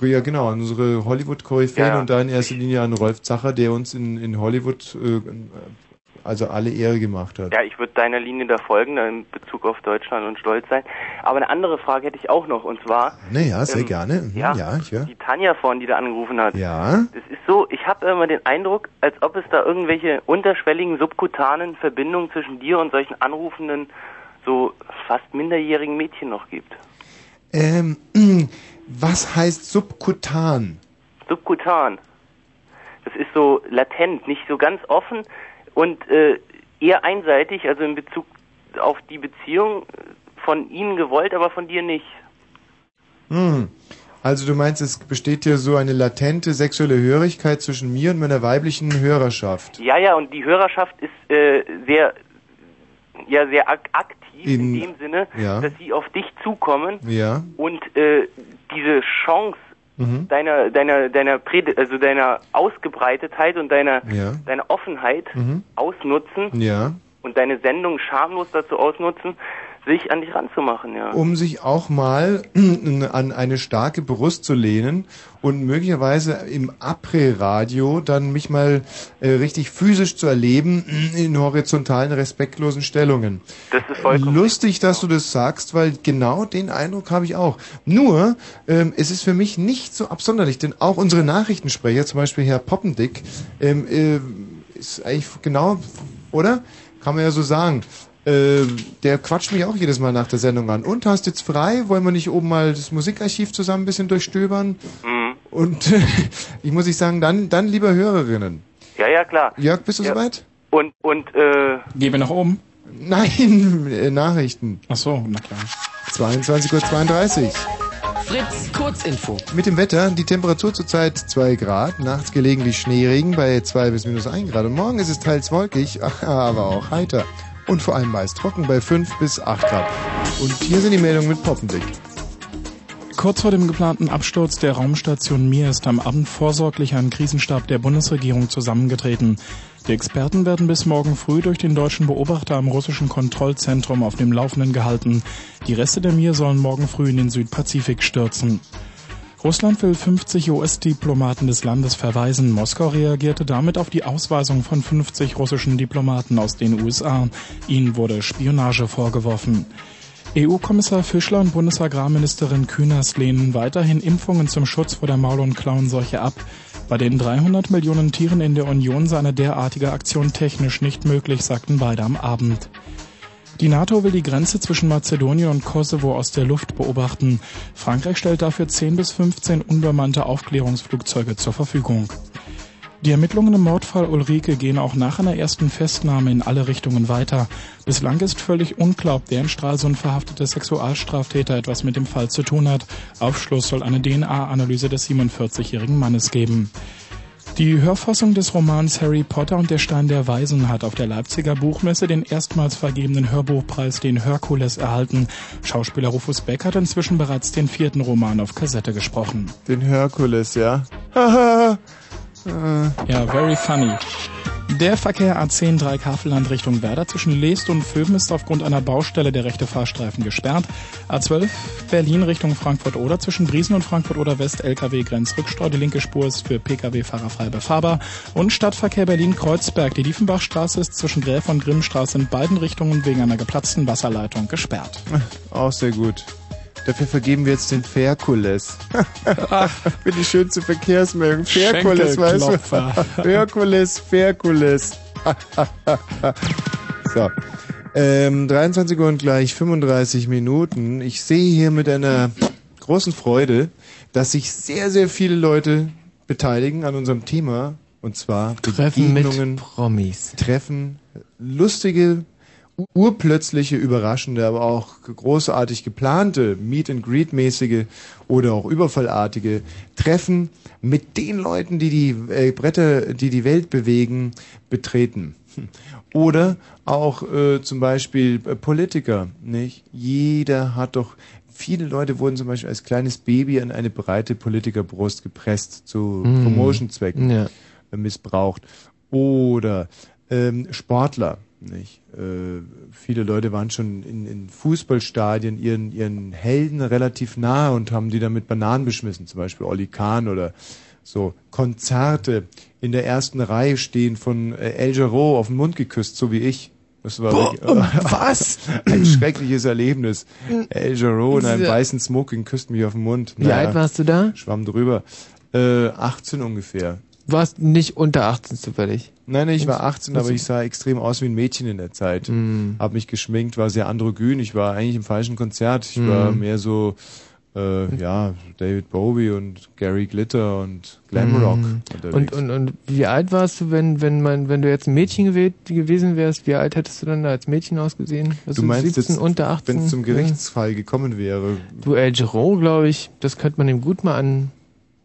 ja genau, an unsere Hollywood-Koryphäen Ja. und da in erster Linie an Rolf Zacher, der uns in, in Hollywood äh, also alle Ehre gemacht hat. Ja, ich würde deiner Linie da folgen, in Bezug auf Deutschland und stolz sein. Aber eine andere Frage hätte ich auch noch, und zwar... Naja, sehr ähm, gerne. Mhm, Ja, ja, ich höre. die Tanja vorhin, die da angerufen hat. Ja. Das ist so, ich habe immer den Eindruck, als ob es da irgendwelche unterschwelligen, subkutanen Verbindungen zwischen dir und solchen anrufenden, so fast minderjährigen Mädchen noch gibt. Ähm, was heißt subkutan? Subkutan. Das ist so latent, nicht so ganz offen und äh, eher einseitig, also in Bezug auf die Beziehung von ihnen gewollt, aber von dir nicht. Hm. Also du meinst, es besteht hier so eine latente sexuelle Hörigkeit zwischen mir und meiner weiblichen Hörerschaft. Ja, ja, und die Hörerschaft ist äh, sehr, ja, sehr ak aktiv in, In- dem Sinne, ja. dass sie auf dich zukommen Ja. und äh, diese Chance Mhm. deiner, deiner, deiner, Predi also deiner Ausgebreitetheit und deiner, Ja. deiner Offenheit Mhm. ausnutzen Ja. und deine Sendung schamlos dazu ausnutzen, sich an dich ranzumachen, ja. Um sich auch mal [CLEARS THROAT] an eine starke Brust zu lehnen und möglicherweise im Après-Radio dann mich mal äh, richtig physisch zu erleben [CLEARS THROAT] in horizontalen, respektlosen Stellungen. Das ist vollkommen Lustig, dass du das sagst, weil genau den Eindruck habe ich auch. Nur, ähm, es ist für mich nicht so absonderlich, denn auch unsere Nachrichtensprecher, zum Beispiel Herr Poppendick, ähm, äh, ist eigentlich genau, oder? Kann man ja so sagen. Äh, der quatscht mich auch jedes Mal nach der Sendung an. Und hast jetzt frei? Wollen wir nicht oben mal das Musikarchiv zusammen ein bisschen durchstöbern? Mhm. Und [LAUGHS] ich muss ich sagen, dann, dann lieber Hörerinnen. Ja, ja, klar. Jörg, bist du Ja. soweit? Und, und, äh, Gehen wir nach oben? Nein, äh, Nachrichten. Ach so, na klar. 22.32 Uhr. Fritz, Kurzinfo. Mit dem Wetter, die Temperatur zurzeit 2 Grad, nachts gelegentlich Schneeregen bei 2 bis minus 1 Grad. Und morgen ist es teils wolkig, [LAUGHS] aber auch heiter. Und vor allem meist trocken bei 5 bis 8 Grad. Und hier sind die Meldungen mit Poppendick. Kurz vor dem geplanten Absturz der Raumstation Mir ist am Abend vorsorglich ein Krisenstab der Bundesregierung zusammengetreten. Die Experten werden bis morgen früh durch den deutschen Beobachter am russischen Kontrollzentrum auf dem Laufenden gehalten. Die Reste der Mir sollen morgen früh in den Südpazifik stürzen. Russland will 50 US-Diplomaten des Landes verweisen. Moskau reagierte damit auf die Ausweisung von 50 russischen Diplomaten aus den USA. Ihnen wurde Spionage vorgeworfen. EU-Kommissar Fischler und Bundesagrarministerin Künast lehnen weiterhin Impfungen zum Schutz vor der Maul- und Klauenseuche ab. Bei den 300 Millionen Tieren in der Union sei eine derartige Aktion technisch nicht möglich, sagten beide am Abend. Die NATO will die Grenze zwischen Mazedonien und Kosovo aus der Luft beobachten. Frankreich stellt dafür 10 bis 15 unbemannte Aufklärungsflugzeuge zur Verfügung. Die Ermittlungen im Mordfall Ulrike gehen auch nach einer ersten Festnahme in alle Richtungen weiter. Bislang ist völlig unklar, ob der in Stralsund verhaftete Sexualstraftäter etwas mit dem Fall zu tun hat. Aufschluss soll eine DNA-Analyse des 47-jährigen Mannes geben. Die Hörfassung des Romans Harry Potter und der Stein der Weisen hat auf der Leipziger Buchmesse den erstmals vergebenen Hörbuchpreis, den Herkules, erhalten. Schauspieler Rufus Beck hat inzwischen bereits den vierten Roman auf Kassette gesprochen. Den Herkules, ja. [LAUGHS] [LAUGHS] Haha. Ja, very funny. Der Verkehr A10 3 Kafelland Richtung Werder zwischen Leest und Föben ist aufgrund einer Baustelle der rechte Fahrstreifen gesperrt. A12 Berlin Richtung Frankfurt-Oder zwischen Briesen und Frankfurt-Oder West LKW Grenzrückstau. Die linke Spur ist für Pkw-Fahrer frei befahrbar. Und Stadtverkehr Berlin-Kreuzberg. Die Diefenbachstraße ist zwischen Gräf und Grimmstraße in beiden Richtungen wegen einer geplatzten Wasserleitung gesperrt. Auch sehr gut. Dafür vergeben wir jetzt den Ferkules. Für [LAUGHS] die schönste Verkehrsmeldung. Ferkules, weißt du? Herkules, [LAUGHS] Ferkules. [LAUGHS] so. Ähm, 23 Uhr und gleich 35 Minuten. Ich sehe hier mit einer großen Freude, dass sich sehr, sehr viele Leute beteiligen an unserem Thema. Und zwar Treffen mit Promis. Treffen, lustige, urplötzliche, überraschende, aber auch großartig geplante, Meet-and-Greet-mäßige oder auch überfallartige Treffen mit den Leuten, die die äh, Bretter, die die Welt bewegen, betreten. Oder auch äh, zum Beispiel äh, Politiker, nicht? Jeder hat doch Viele Leute wurden zum Beispiel als kleines Baby an eine breite Politikerbrust gepresst zu Mhm. Promotion-Zwecken Ja. äh, missbraucht. Oder ähm, Sportler, nicht? Äh, viele Leute waren schon in, in Fußballstadien ihren, ihren Helden relativ nahe und haben die dann mit Bananen beschmissen, zum Beispiel Oli Kahn oder so. Konzerte in der ersten Reihe stehen von äh, El Giro auf den Mund geküsst, so wie ich. Das war Boah, wirklich, [LAUGHS] was? ein schreckliches Erlebnis. El Giro in einem weißen Smoking küsst mich auf den Mund. Wie alt warst du da? Schwamm drüber. Äh, 18 ungefähr. Du warst nicht unter 18 zufällig. Nein, nein, ich war Was- 18, was- aber ich sah extrem aus wie ein Mädchen in der Zeit. Mm. Hab mich geschminkt, war sehr androgyn. Ich war eigentlich im falschen Konzert. Ich Mm. war mehr so, äh, ja, David Bowie und Gary Glitter und Glamrock Mhm. unterwegs. Und, und, und wie alt warst du, wenn, wenn man, wenn du jetzt ein Mädchen gewesen wärst, wie alt hättest du dann da als Mädchen ausgesehen? Was du meinst 17, jetzt, unter 18? wenn es zum. Gerichtsfall gekommen wäre, Du, El Giro, glaube ich, das könnte man ihm gut mal an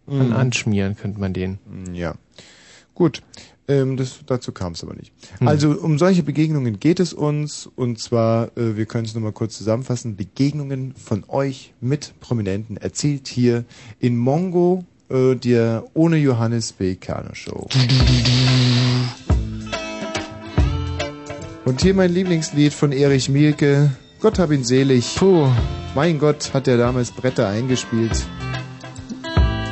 Mhm. anschmieren, könnte man den. Ja. Gut. Ähm, das, dazu kam es aber nicht. Hm. Also um solche Begegnungen geht es uns und zwar, äh, wir können es nochmal kurz zusammenfassen, Begegnungen von euch mit Prominenten erzählt hier in Mongo, äh, der ohne Johannes B. Kerner Show. Und hier mein Lieblingslied von Erich Mielke, Gott hab ihn selig. Puh. Mein Gott, hat er damals Bretter eingespielt.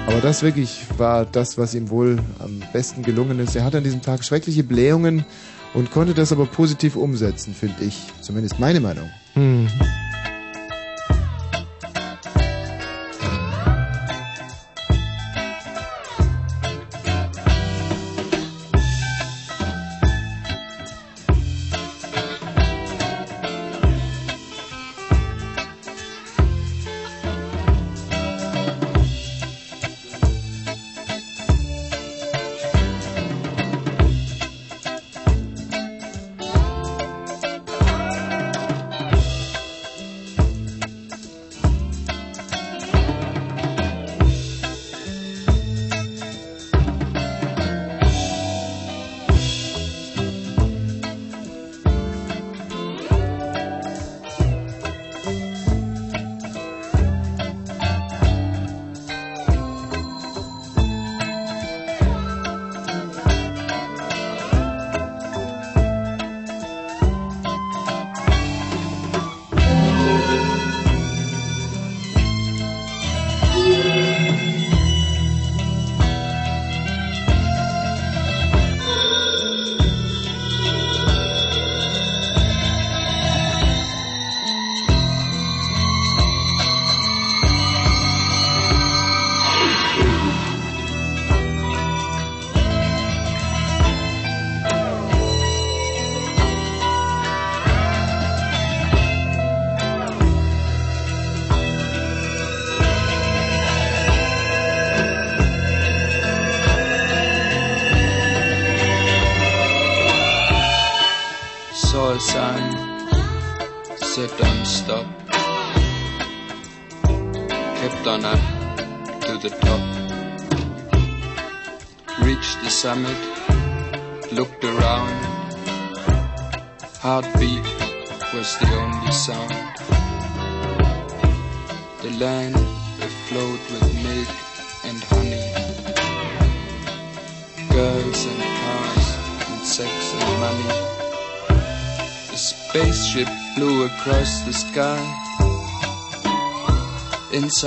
Aber das wirklich war das, was ihm wohl am besten gelungen ist. Er hatte an diesem Tag schreckliche Blähungen und konnte das aber positiv umsetzen, finde ich. Zumindest meine Meinung. Hm.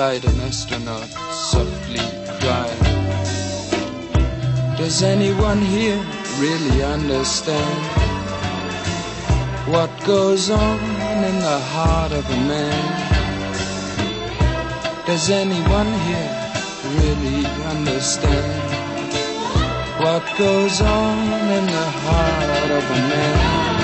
Inside an astronaut softly cried. Does anyone here really understand what goes on in the heart of a man? Does anyone here really understand what goes on in the heart of a man?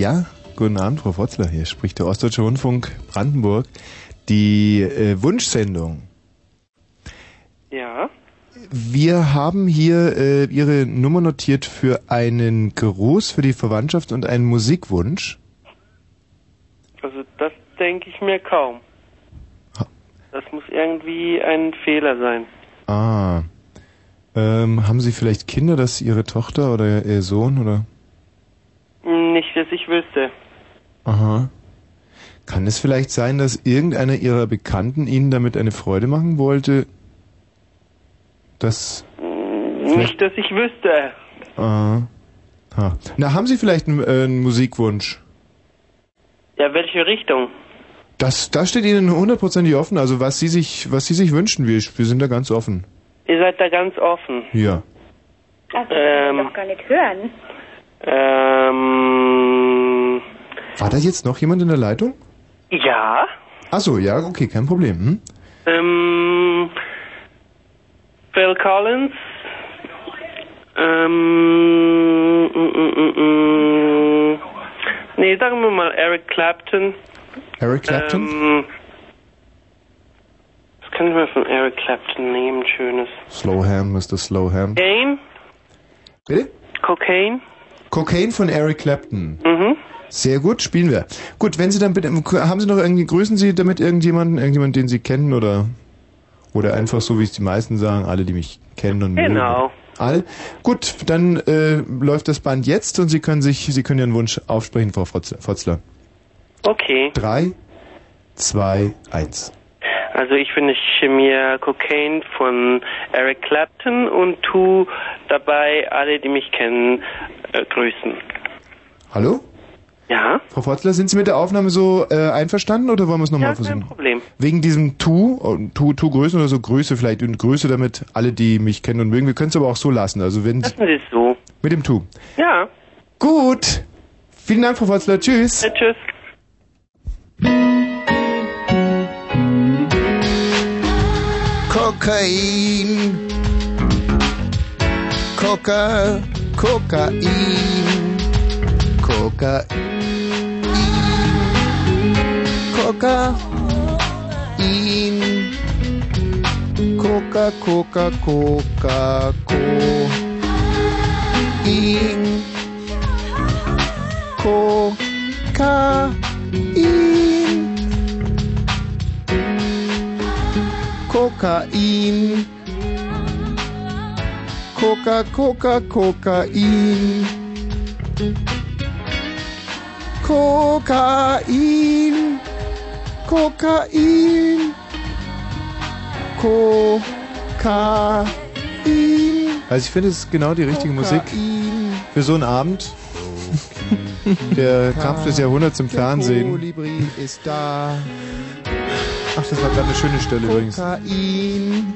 Ja, guten Abend, Frau Fotzler. Hier spricht der Ostdeutsche Rundfunk Brandenburg. Die äh, Wunschsendung. Ja. Wir haben hier äh, Ihre Nummer notiert für einen Gruß für die Verwandtschaft und einen Musikwunsch. Also das denke ich mir kaum. Das muss irgendwie ein Fehler sein. Ah. Ähm, haben Sie vielleicht Kinder, dass Ihre Tochter oder Ihr Sohn oder? Nicht, dass ich wüsste. Aha. Kann es vielleicht sein, dass irgendeiner Ihrer Bekannten Ihnen damit eine Freude machen wollte? Das. Nicht, dass ich wüsste. Ah. Ha. Na, haben Sie vielleicht einen, äh, einen Musikwunsch? Ja, welche Richtung? Das, das steht Ihnen hundertprozentig offen. Also was Sie sich, was Sie sich wünschen, wir, wir sind da ganz offen. Ihr seid da ganz offen. Ja. Das kann Ähm. ich doch gar nicht hören. Ähm. War da jetzt noch jemand in der Leitung? Ja. Ach so, ja, okay, kein Problem. Hm? Ähm. Phil Collins. Ähm. Mm, mm, mm. Nee, sagen wir mal Eric Clapton. Eric Clapton? Ähm, was kann ich mal von Eric Clapton nehmen, schönes? Slowham, Mr. Slowham. Cocaine? Bitte? Cocaine? Cocaine von Eric Clapton. Mhm. Sehr gut, spielen wir. Gut, wenn Sie dann bitte, haben Sie noch irgendwie, grüßen Sie damit irgendjemanden, irgendjemanden, den Sie kennen oder, oder einfach so, wie es die meisten sagen, alle, die mich kennen und mögen? Genau. Alle. Gut, dann äh, läuft das Band jetzt und Sie können sich, Sie können Ihren Wunsch aufsprechen, Frau Fotz- Fotzler. Okay. Drei, zwei, eins. Also ich wünsche mir Cocaine von Eric Clapton und tu dabei alle, die mich kennen, äh, grüßen. Hallo? Ja? Frau Fotzler, sind Sie mit der Aufnahme so äh, einverstanden oder wollen wir es nochmal Ja, versuchen? kein Problem. Wegen diesem Tu, Tu, Tu Größen oder so Größe vielleicht und Größe damit alle, die mich kennen und mögen. Wir können es aber auch so lassen. Also wenn Lassen Sie es so. mit dem Tu. Ja. Gut. Vielen Dank, Frau Fotzler. Tschüss. Ja, tschüss. Kokain. Coca, Kokain. Kokain. Kokain. Coca, Coca, Coca, Cocain. Kokain. Kokain. Coca, Coca, Kokain. Kokain. Kokain. Kokain. Also ich finde, es ist genau die richtige Musik für so einen Abend. Der Kampf des Jahrhunderts im Der Fernsehen. Kolibri ist da. Ach, das war gerade eine schöne Stelle übrigens. Kokain.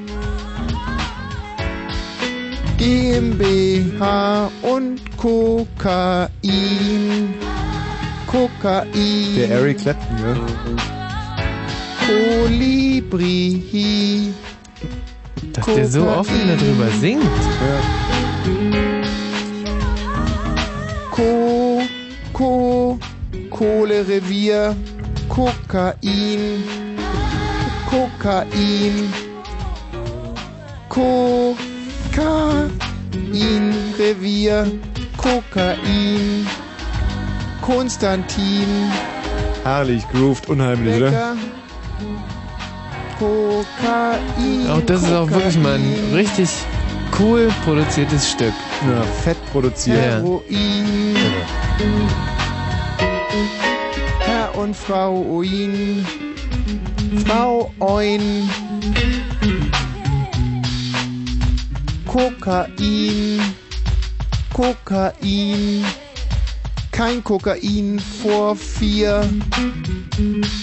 GmbH und Kokain. Kokain. Der Eric Clapton, ne? Kolibri. Dass der so offen darüber singt. Ko, Ko, Kohlerevier, Kokain, Kokain, Kokain, Revier, Kokain, Konstantin, Herrlich, grooved, unheimlich, oder? Becker, Kokain. Auch das ist auch wirklich mal ein richtig cool produziertes Stück. Ja, fett produziert. Heroin. Herr und Frau Oin. Frau Oin. Kokain. Kokain. Kein Kokain vor vier.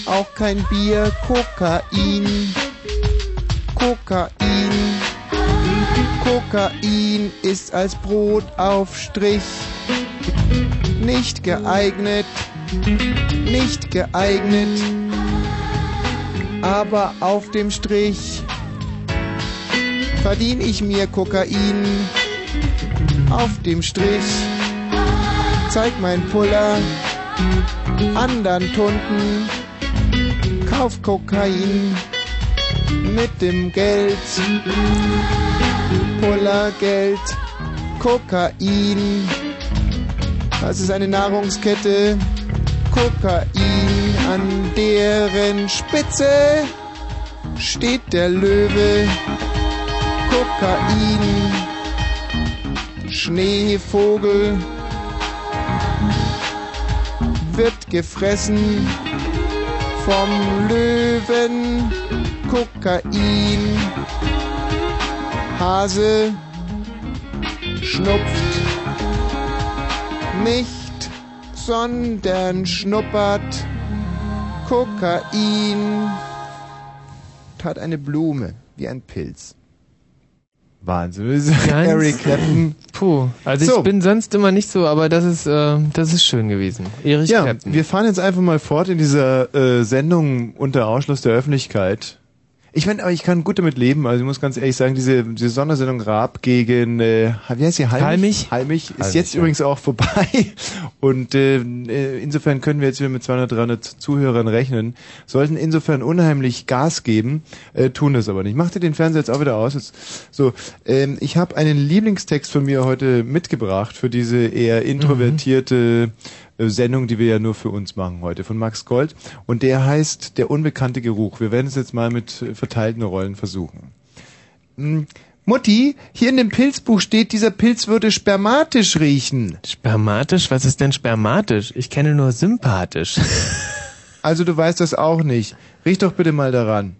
Auch kein Bier. Kokain. Kokain. Kokain ist als Brotaufstrich nicht geeignet, nicht geeignet, aber auf dem Strich verdien ich mir Kokain auf dem Strich. Zeig mein Puller anderen Tunden, kauf Kokain mit dem Geld. Pullergeld, Kokain. Das ist eine Nahrungskette. Kokain, an deren Spitze steht der Löwe. Kokain, Schneevogel wird gefressen vom Löwen. Kokain, Hase schnupft nicht, sondern schnuppert Kokain. Tat eine Blume wie ein Pilz. Wahnsinn. Eric Clapton. Puh. Also So. ich bin sonst immer nicht so, aber das ist, äh, das ist schön gewesen. Erich Ja, Clapton. wir fahren jetzt einfach mal fort in dieser äh, Sendung unter Ausschluss der Öffentlichkeit. Ich meine, aber ich kann gut damit leben. Also ich muss ganz ehrlich sagen, diese, diese Sondersendung Raab gegen, äh, wie heißt sie? Halmich? Halmich ist Halmich, jetzt ja. übrigens auch vorbei. [LAUGHS] Und äh, äh, insofern können wir jetzt wieder mit 200, 300 Zuhörern rechnen. Sollten insofern unheimlich Gas geben, äh, tun das aber nicht. Macht ihr den Fernseher jetzt auch wieder aus? Jetzt, so, ähm, ich habe einen Lieblingstext von mir heute mitgebracht für diese eher introvertierte äh, Sendung, die wir ja nur für uns machen heute, von Max Gold. Und der heißt Der unbekannte Geruch. Wir werden es jetzt mal mit äh, verteilten Rollen versuchen. Hm, Mutti, hier in dem Pilzbuch steht, dieser Pilz würde spermatisch riechen. Spermatisch? Was ist denn spermatisch? Ich kenne nur sympathisch. [LAUGHS] Also du weißt das auch nicht. Riech doch bitte mal daran.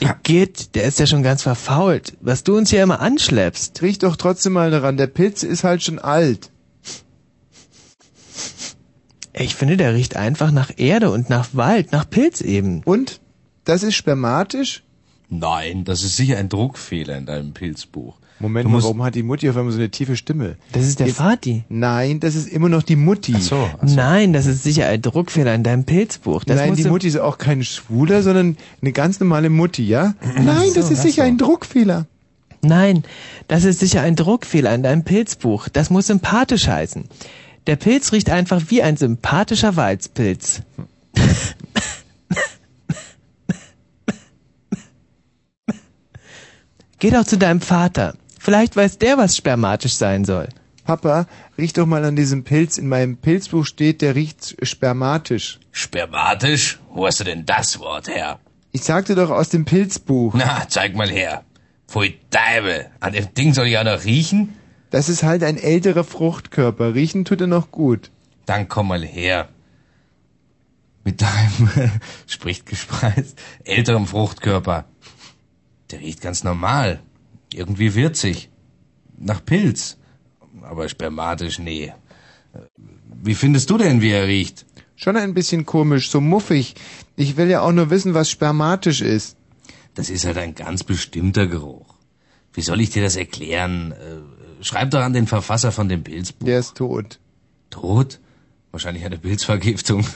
Igitt, der ist ja schon ganz verfault. Was du uns hier immer anschleppst. Riech doch trotzdem mal daran. Der Pilz ist halt schon alt. Ich finde, der riecht einfach nach Erde und nach Wald, nach Pilz eben. Und? Das ist spermatisch? Nein, das ist sicher ein Druckfehler in deinem Pilzbuch. Moment mal, musst- warum hat die Mutti auf einmal so eine tiefe Stimme? Das ist der Jetzt- Vati. Nein, das ist immer noch die Mutti. Ach so. Nein, das ist sicher ein Druckfehler in deinem Pilzbuch. Das Nein, die Mutti ist auch kein Schwuler, sondern eine ganz normale Mutti, ja? Nein, Ach das so, ist ach sicher so. ein Druckfehler. Nein, das ist sicher ein Druckfehler in deinem Pilzbuch. Das muss sympathisch heißen. Der Pilz riecht einfach wie ein sympathischer Walzpilz. Geh doch zu deinem Vater. Vielleicht weiß der, was spermatisch sein soll. Papa, riech doch mal an diesem Pilz. In meinem Pilzbuch steht, der riecht spermatisch. Spermatisch? Wo hast du denn das Wort her? Ich sagte doch aus dem Pilzbuch. Na, zeig mal her. Pfui Deibel, an dem Ding soll ich auch noch riechen? Das ist halt ein älterer Fruchtkörper. Riechen tut er noch gut. Dann komm mal her. Mit deinem, [LAUGHS] spricht gespreist, älterem Fruchtkörper. Der riecht ganz normal. Irgendwie würzig. Nach Pilz. Aber spermatisch, nee. Wie findest du denn, wie er riecht? Schon ein bisschen komisch, so muffig. Ich will ja auch nur wissen, was spermatisch ist. Das ist halt ein ganz bestimmter Geruch. Wie soll ich dir das erklären? Schreib doch an den Verfasser von dem Pilzbuch. Der ist tot. Tot? Wahrscheinlich eine Pilzvergiftung.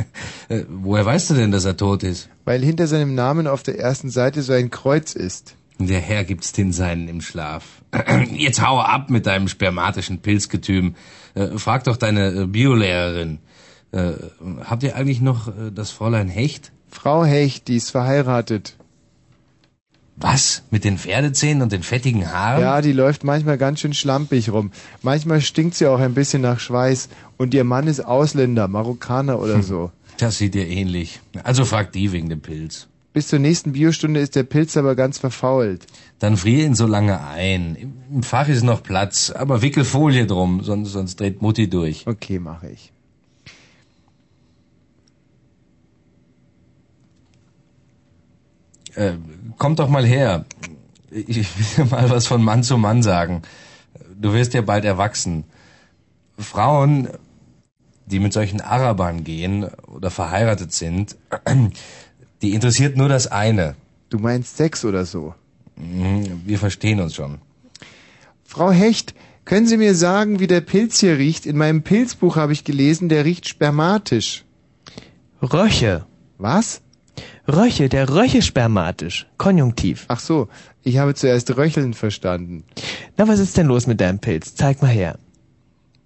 [LAUGHS] Woher weißt du denn, dass er tot ist? Weil hinter seinem Namen auf der ersten Seite so ein Kreuz ist. Der Herr gibt's den seinen im Schlaf. [CLEARS THROAT] Jetzt hau ab mit deinem spermatischen Pilzgetüm. Äh, Frag doch deine äh, Biolehrerin. Äh, Habt ihr eigentlich noch äh, das Fräulein Hecht? Frau Hecht, die ist verheiratet. Was? Mit den Pferdezähnen und den fettigen Haaren? Ja, die läuft manchmal ganz schön schlampig rum. Manchmal stinkt sie auch ein bisschen nach Schweiß. Und ihr Mann ist Ausländer, Marokkaner oder so. Das sieht dir ähnlich. Also frag die wegen dem Pilz. Bis zur nächsten Biostunde ist der Pilz aber ganz verfault. Dann frier ihn so lange ein. Im- Im Fach ist noch Platz, aber wickel Folie drum, sonst, sonst dreht Mutti durch. Okay, mache ich. Äh, kommt doch mal her. Ich will dir [LAUGHS] mal was von Mann zu Mann sagen. Du wirst ja bald erwachsen. Frauen, die mit solchen Arabern gehen oder verheiratet sind, [CLEARS THROAT] die interessiert nur das eine. Du meinst Sex oder so? Mhm, Wir verstehen uns schon. Frau Hecht, können Sie mir sagen, wie der Pilz hier riecht? In meinem Pilzbuch habe ich gelesen, der riecht spermatisch. Röche. Was? Röche, der Röche spermatisch. Konjunktiv. Ach so, ich habe zuerst Röcheln verstanden. Na, was ist denn los mit deinem Pilz? Zeig mal her.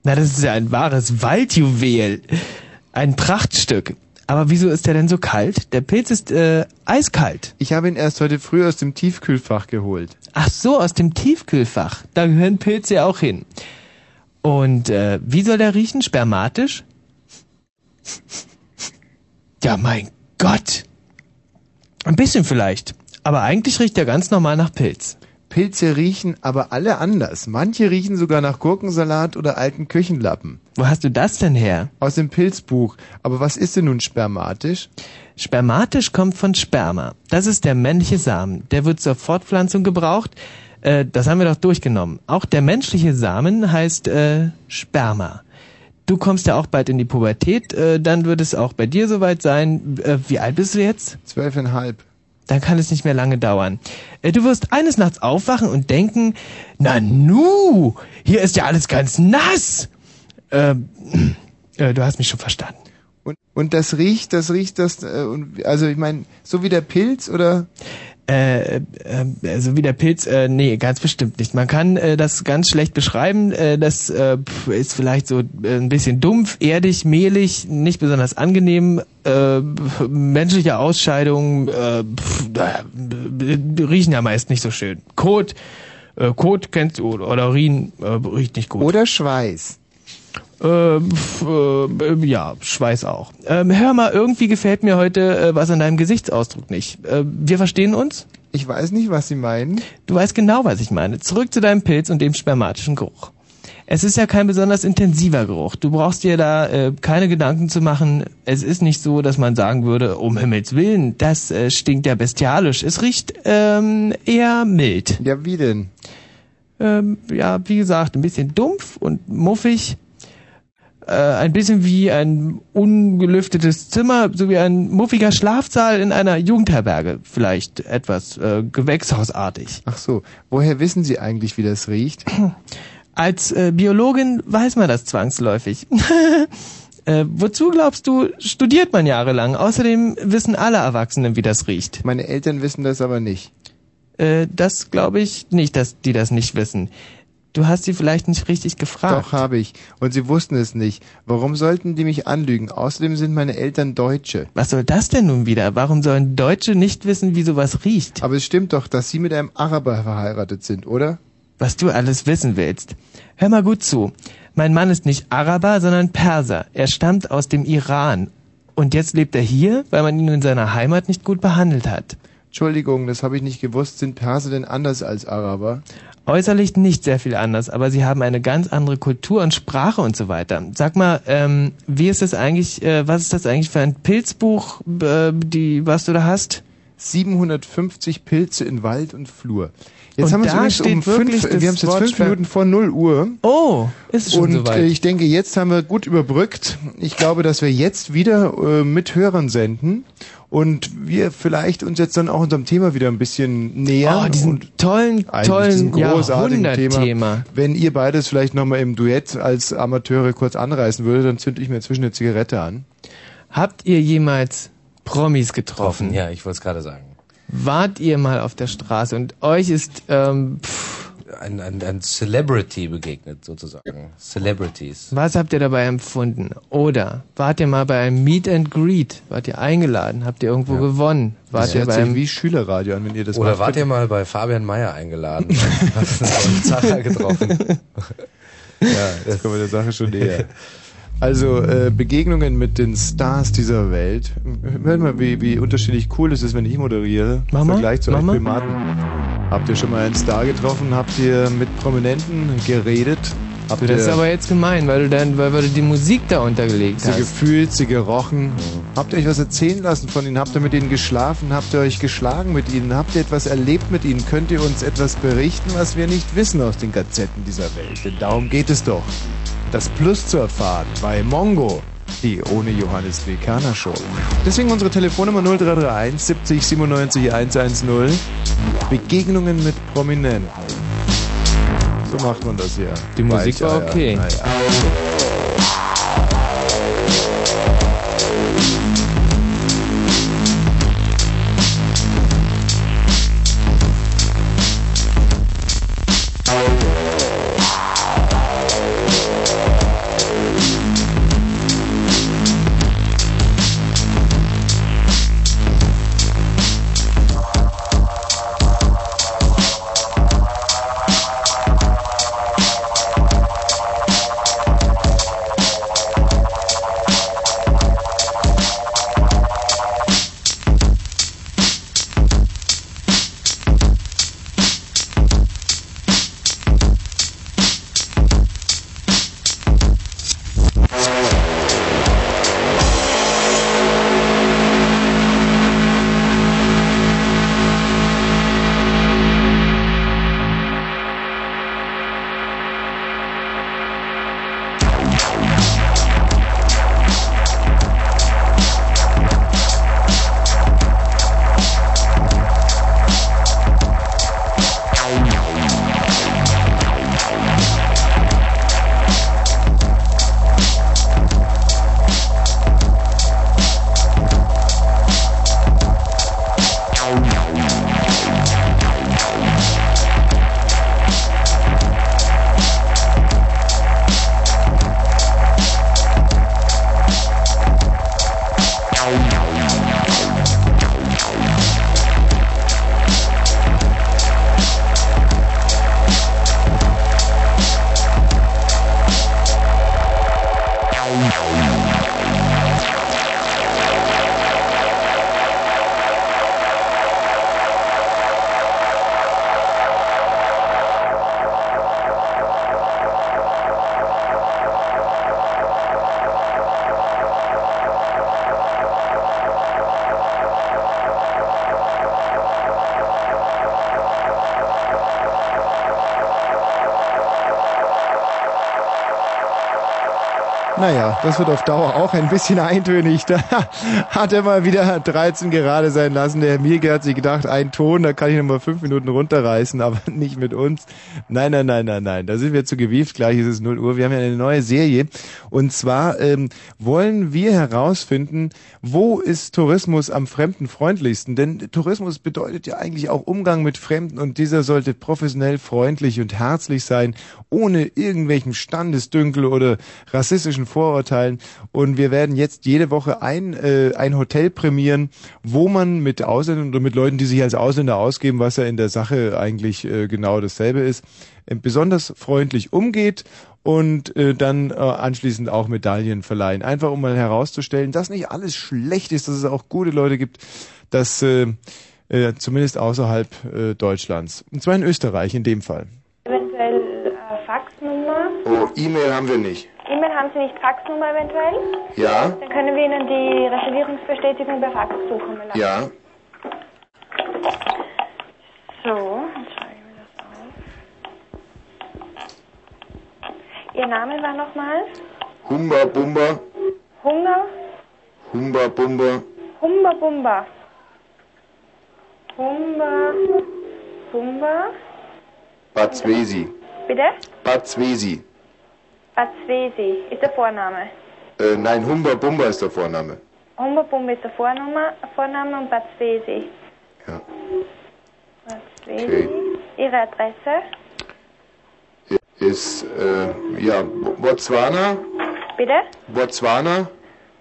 Na, das ist ja ein wahres Waldjuwel. Ein Prachtstück. Aber wieso ist der denn so kalt? Der Pilz ist äh, eiskalt. Ich habe ihn erst heute früh aus dem Tiefkühlfach geholt. Ach so, aus dem Tiefkühlfach. Da gehören Pilze ja auch hin. Und äh, wie soll der riechen? Spermatisch? Ja, mein Gott. Ein bisschen vielleicht. Aber eigentlich riecht er ganz normal nach Pilz. Pilze riechen aber alle anders. Manche riechen sogar nach Gurkensalat oder alten Küchenlappen. Wo hast du das denn her? Aus dem Pilzbuch. Aber was ist denn nun spermatisch? Spermatisch kommt von Sperma. Das ist der männliche Samen. Der wird zur Fortpflanzung gebraucht. Äh, das haben wir doch durchgenommen. Auch der menschliche Samen heißt äh, Sperma. Du kommst ja auch bald in die Pubertät, äh, dann wird es auch bei dir soweit sein. Äh, wie alt bist du jetzt? Zwölfeinhalb. Dann kann es nicht mehr lange dauern. Äh, du wirst eines Nachts aufwachen und denken, na nu, hier ist ja alles ganz nass. Äh, äh, du hast mich schon verstanden. Und, und das riecht, das riecht das, äh, also ich meine, so wie der Pilz oder? Äh, äh, also wie der Pilz, äh, nee, ganz bestimmt nicht. Man kann äh, das ganz schlecht beschreiben. Äh, das äh, ist vielleicht so äh, ein bisschen dumpf, erdig, mehlig, nicht besonders angenehm. Äh, menschliche Ausscheidungen äh, pf, äh, riechen ja meist nicht so schön. Kot, äh, Kot kennst du oder Urin äh, riecht nicht gut. Oder Schweiß. Äh, pf, äh, ja, Schweiß auch. Ähm, hör mal, irgendwie gefällt mir heute äh, was an deinem Gesichtsausdruck nicht. Äh, wir verstehen uns? Ich weiß nicht, was Sie meinen. Du weißt genau, was ich meine. Zurück zu deinem Pilz und dem spermatischen Geruch. Es ist ja kein besonders intensiver Geruch. Du brauchst dir da äh, keine Gedanken zu machen. Es ist nicht so, dass man sagen würde, um Himmels Willen, das äh, stinkt ja bestialisch. Es riecht ähm, eher mild. Ja, wie denn? Ähm, ja, wie gesagt, ein bisschen dumpf und muffig. Äh, ein bisschen wie ein ungelüftetes Zimmer, so wie ein muffiger Schlafsaal in einer Jugendherberge. Vielleicht etwas äh, gewächshausartig. Ach so, woher wissen Sie eigentlich, wie das riecht? [CLEARS THROAT] Als äh, Biologin weiß man das zwangsläufig. [LAUGHS] äh, wozu glaubst du, studiert man jahrelang? Außerdem wissen alle Erwachsenen, wie das riecht. Meine Eltern wissen das aber nicht. Äh, das glaube ich nicht, dass die das nicht wissen. Du hast sie vielleicht nicht richtig gefragt. Doch, habe ich. Und sie wussten es nicht. Warum sollten die mich anlügen? Außerdem sind meine Eltern Deutsche. Was soll das denn nun wieder? Warum sollen Deutsche nicht wissen, wie sowas riecht? Aber es stimmt doch, dass Sie mit einem Araber verheiratet sind, oder? Was du alles wissen willst. Hör mal gut zu. Mein Mann ist nicht Araber, sondern Perser. Er stammt aus dem Iran. Und jetzt lebt er hier, weil man ihn in seiner Heimat nicht gut behandelt hat. Entschuldigung, das habe ich nicht gewusst. Sind Perser denn anders als Araber? Äußerlich nicht sehr viel anders, aber sie haben eine ganz andere Kultur und Sprache und so weiter. Sag mal, ähm, wie ist das eigentlich, äh, was ist das eigentlich für ein Pilzbuch, äh, die, was du da hast? 750 Pilze in Wald und Flur. Jetzt Und haben wir es um fünf, wir haben es jetzt fünf Minuten vor 0 Uhr. Oh, ist schon Und soweit. äh, ich denke, jetzt haben wir gut überbrückt. Ich glaube, dass wir jetzt wieder äh, mit Hörern senden und wir vielleicht uns jetzt dann auch unserem Thema wieder ein bisschen nähern. Oh, diesen und tollen, tollen großartigen Jahrhundertthema. Thema. Wenn ihr beides vielleicht nochmal im Duett als Amateure kurz anreißen würdet, dann zünde ich mir inzwischen eine Zigarette an. Habt ihr jemals Promis getroffen? Ja, ich wollte es gerade sagen. Wart ihr mal auf der Straße und euch ist ähm, pff, Ein, ein, ein Celebrity begegnet, sozusagen. Celebrities. was habt ihr dabei empfunden? Oder wart ihr mal bei einem Meet and Greet? Wart ihr eingeladen? Habt ihr irgendwo gewonnen? Wart Das ihr hört bei sich einem wie Schülerradio an, wenn ihr das Oder macht. wart ihr mal bei Fabian Meyer eingeladen? [LAUGHS] Hast einen Zacher getroffen. Ja, jetzt kommen wir der Sache schon [LAUGHS] näher. Also äh, Begegnungen mit den Stars dieser Welt. Hört mal, wie, wie unterschiedlich cool es ist, wenn ich moderiere. Im Mama? Vergleich zu euch Mama? Primaten. Habt ihr schon mal einen Star getroffen? Habt ihr mit Prominenten geredet? Habt Das ist aber jetzt gemein, weil du dann, weil, weil du die Musik da untergelegt sie hast. gefühlt, sie gerochen? Habt ihr euch was erzählen lassen von ihnen? Habt ihr mit ihnen geschlafen? Habt ihr euch geschlagen mit ihnen? Habt ihr etwas erlebt mit ihnen? Könnt ihr uns etwas berichten, was wir nicht wissen aus den Gazetten dieser Welt? Denn darum geht es doch. Das Plus zu erfahren bei Mongo, die ohne Johannes W. Kerner Show. Deswegen unsere Telefonnummer 0331 70 97 110. Begegnungen mit Prominenten. So macht man das hier. Die Musik war okay. Naja. Das wird auf Dauer auch ein bisschen eintönig. [LAUGHS] Da hat er mal wieder 13 gerade sein lassen. Der Herr hat sich gedacht, ein Ton, da kann ich nochmal fünf Minuten runterreißen, aber [LAUGHS] nicht mit uns. Nein, nein, nein, nein, nein. Da sind wir zu gewieft. Gleich ist es 0 Uhr. Wir haben ja eine neue Serie. Und zwar ähm, wollen wir herausfinden, wo ist Tourismus am fremdenfreundlichsten? Denn Tourismus bedeutet ja eigentlich auch Umgang mit Fremden und dieser sollte professionell, freundlich und herzlich sein, ohne irgendwelchen Standesdünkel oder rassistischen Vorurteilen. Und wir werden jetzt jede Woche ein, äh, ein Hotel prämieren, wo man mit Ausländern oder mit Leuten, die sich als Ausländer ausgeben, was ja in der Sache eigentlich äh, genau dasselbe ist, besonders freundlich umgeht und äh, dann äh, anschließend auch Medaillen verleihen. Einfach um mal herauszustellen, dass nicht alles schlecht ist, dass es auch gute Leute gibt, dass äh, äh, zumindest außerhalb äh, Deutschlands. Und zwar in Österreich in dem Fall. Eventuell äh, Faxnummer. Oh, E-Mail haben wir nicht. E-Mail haben Sie nicht Faxnummer eventuell? Ja? Dann können wir Ihnen die Reservierungsbestätigung per Fax zukommen lassen. Ja. So, jetzt Ihr Name war nochmal? Humba Bumba, Hunger? Humba Bumba, Humba Bumba. Humba Bumba. Bad Svesi. Bitte? Bad Svesi ist der Vorname. Äh, nein, Humba Bumba ist der Vorname. Humba Bumba ist der Vorname, Vorname und Bad Svesi. Ja. Bad Svesi. Ihre Adresse? Ist, äh, ja, Bo- Botswana, Bitte? Botswana,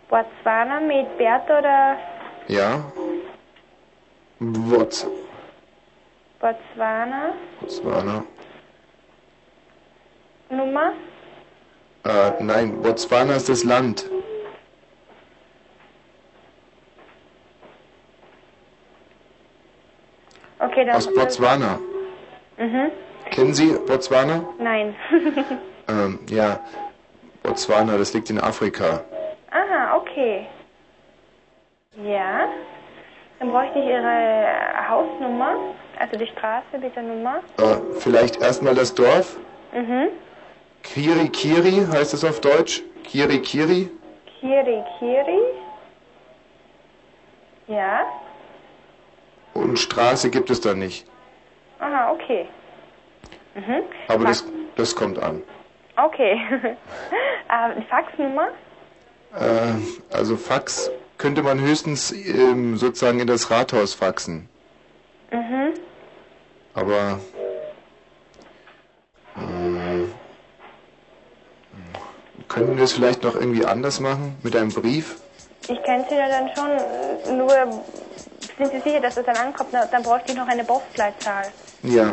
Botswana mit Bert oder ja. Bots, Botswana? Botswana. Nummer? Äh, nein, Botswana ist das Land. Okay, dann. Aus Botswana. Mhm. Kennen Sie Botswana? Nein. [LAUGHS] Ähm, ja. Botswana, das liegt in Afrika. Aha, okay. Ja. Dann bräuchte ich Ihre Hausnummer, also die Straße mit der Nummer. Äh, vielleicht erstmal das Dorf. Mhm. Kiri Kiri heißt es auf Deutsch. Kiri Kiri. Kiri Kiri. Ja. Und Straße gibt es da nicht. Aha, okay. Mhm. Aber das, das kommt an. Okay. [LAUGHS] ähm, Faxnummer? Äh, also Fax könnte man höchstens ähm, sozusagen in das Rathaus faxen. Mhm. Aber äh, könnten wir es vielleicht noch irgendwie anders machen? Mit einem Brief? Ich könnte ja dann schon, äh, nur sind Sie sicher, dass es dann ankommt? Na, Dann bräuchte ich noch eine Postleitzahl. Ja.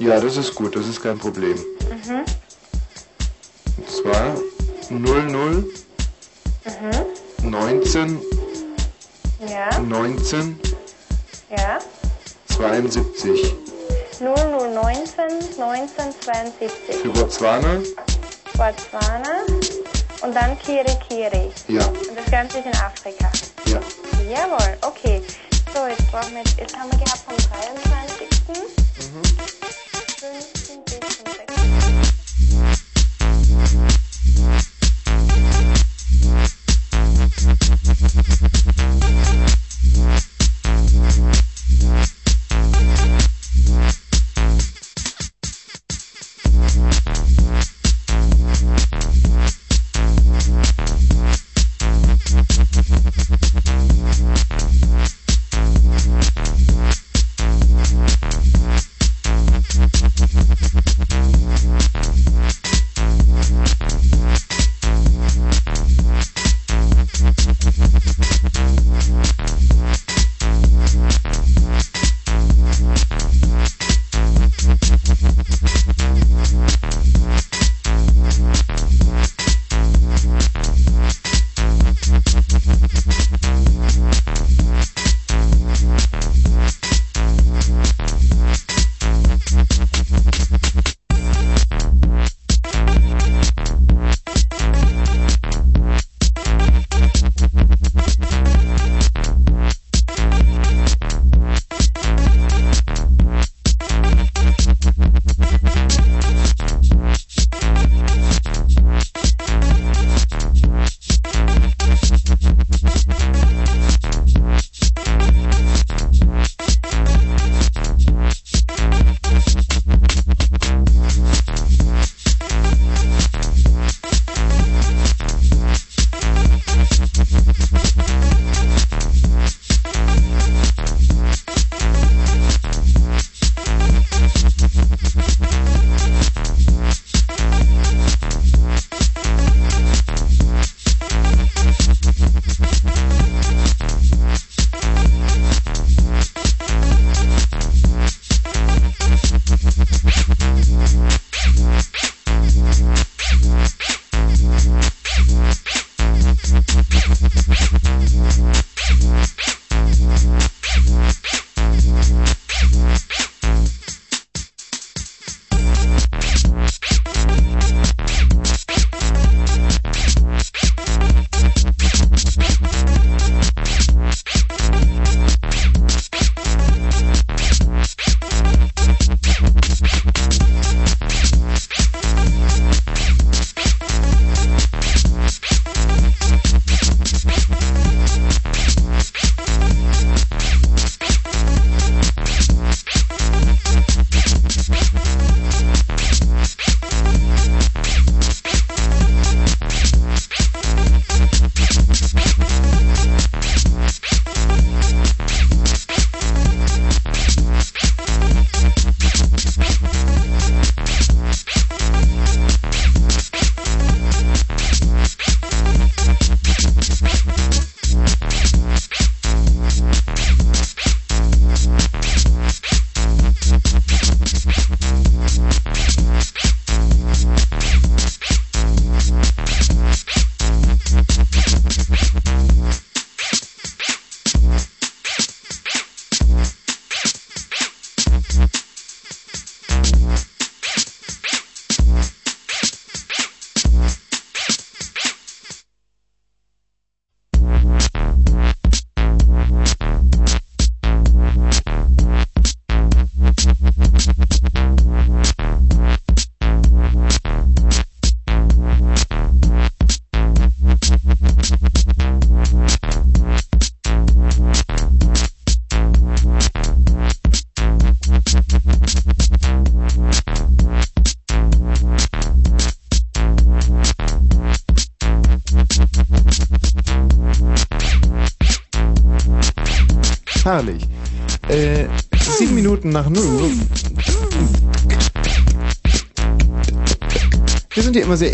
Ja, das ist gut, das ist kein Problem. Mhm. Und zwar 00 Mhm. 19 Ja. 19 Ja. 72 0019 1972. für Botswana. Botswana. Und dann Kiri Kiri. Ja, Und das Ganze ist in Afrika. ja. Jawohl, okay. So, jetzt brauchen wir, jetzt haben wir gehabt vom 23. 15 bis zum 6. Thank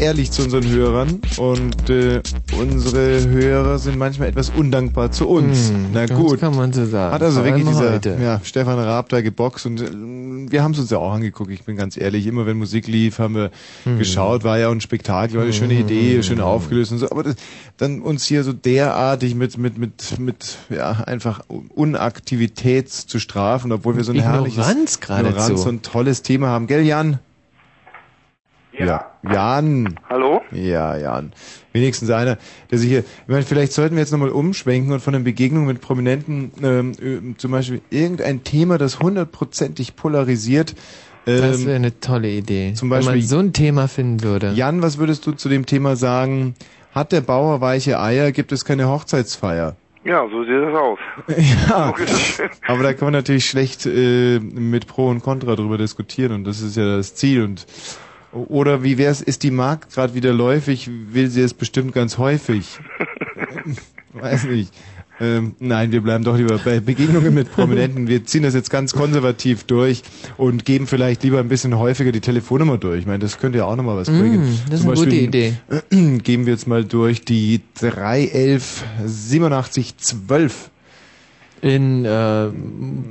ehrlich zu unseren Hörern und äh, unsere Hörer sind manchmal etwas undankbar zu uns. Hm, Na gut. kann man so sagen. Hat also wirklich dieser heute. ja, Stefan Raab da geboxt und äh, wir haben es uns ja auch angeguckt, ich bin ganz ehrlich, immer wenn Musik lief, haben wir Hm. geschaut, war ja ein Spektakel, war eine schöne Idee, schön aufgelöst und so, aber das, dann uns hier so derartig mit mit mit mit ja einfach Unaktivität zu strafen, obwohl wir so ein Ignoranz herrliches. Ignoranz und tolles Thema haben, gell Jan? Ja. Jan. Hallo? Ja, Jan. Wenigstens einer, der sich hier. Ich meine, vielleicht sollten wir jetzt nochmal umschwenken und von den Begegnungen mit Prominenten ähm, äh, zum Beispiel irgendein Thema, das hundertprozentig polarisiert. Das ähm, wäre eine tolle Idee. zum wenn man Beispiel- so ein Thema finden würde. Jan, was würdest du zu dem Thema sagen? Hat der Bauer weiche Eier, gibt es keine Hochzeitsfeier? Ja, so sieht das aus. [LAUGHS] Ja, aber da kann man natürlich schlecht äh, mit Pro und Contra drüber diskutieren und das ist ja das Ziel. Und oder wie wär's, ist die Markt gerade wieder läufig, will sie es bestimmt ganz häufig? [LAUGHS] Weiß nicht. Ähm, nein, wir bleiben doch lieber bei Begegnungen mit Prominenten. Wir ziehen das jetzt ganz konservativ durch und geben vielleicht lieber ein bisschen häufiger die Telefonnummer durch. Ich meine, das könnte ja auch nochmal was Mm, bringen. das ist Zum eine gute Beispiel, Idee. [CLEARS THROAT] äh, Geben wir jetzt mal durch die 311 87 12. In äh,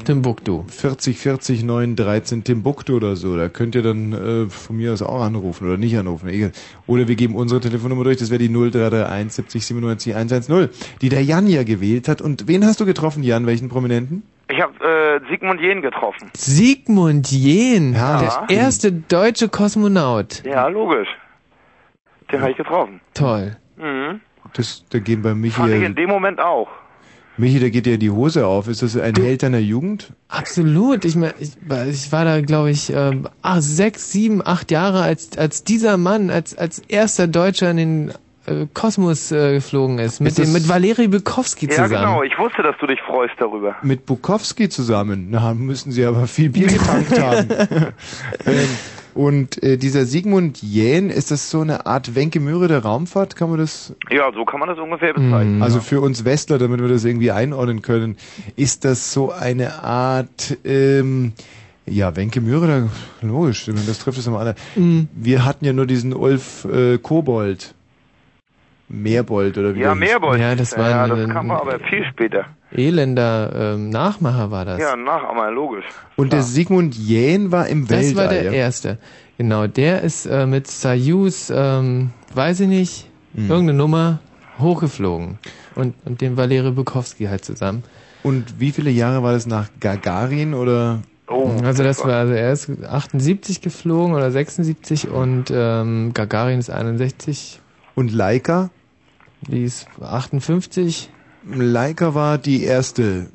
Timbuktu. 40 40 9 13 Timbuktu oder so. Da könnt ihr dann äh, von mir aus auch anrufen oder nicht anrufen. Egal. Oder wir geben unsere Telefonnummer durch. Das wäre die 0331 70 97 110, die der Jan ja gewählt hat. Und wen hast du getroffen, Jan? Welchen Prominenten? Ich habe äh, Sigmund Jähn getroffen. Sigmund Jähn, Ja. der erste deutsche Kosmonaut. Ja, logisch. Den habe ich getroffen. Toll. Mhm. Das, da gehen bei Michi, Fand ich ja, in dem Moment auch. Michi, da geht ja die Hose auf. Ist das ein Held deiner Jugend? Absolut. Ich meine, ich, war- ich war da, glaube ich, ähm, ach, sechs, sieben, acht Jahre, als als dieser Mann, als als erster Deutscher in den äh, Kosmos äh, geflogen ist, mit Ist dem mit Valeri Bukowski Ja, zusammen. genau. Ich wusste, dass du dich freust darüber. Mit Bukowski zusammen. Na, müssen sie aber viel Bier getankt haben. [LAUGHS] ähm, und äh, dieser Sigmund Jähn, ist das so eine Art Wenke Möhre der Raumfahrt? Kann man das Ja, so kann man das ungefähr bezeichnen. Also für uns Westler, damit wir das irgendwie einordnen können, ist das so eine Art, ähm, ja, Wenke Möhre, da- logisch, das trifft es am aller. Mhm. Wir hatten ja nur diesen Ulf äh, Kobold. Meerbold oder wie Ja. Meerbold. Ja, das war ja, ein- das kam aber viel später. Elender ähm, Nachmacher war das. Ja, Nachahmer, logisch. Und der Sigmund Jähn war im Das Weltall. war der ja? erste. Genau, der ist äh, mit Soyuz, ähm, weiß ich nicht, Mhm. irgendeine Nummer hochgeflogen. Und, und dem Valeri Bukowski halt zusammen. Und wie viele Jahre war das nach Gagarin oder? Oh, Also das war, also er ist 78 geflogen oder 76 und ähm, Gagarin ist 61. Und Laika? Die ist 58. Laika war die erste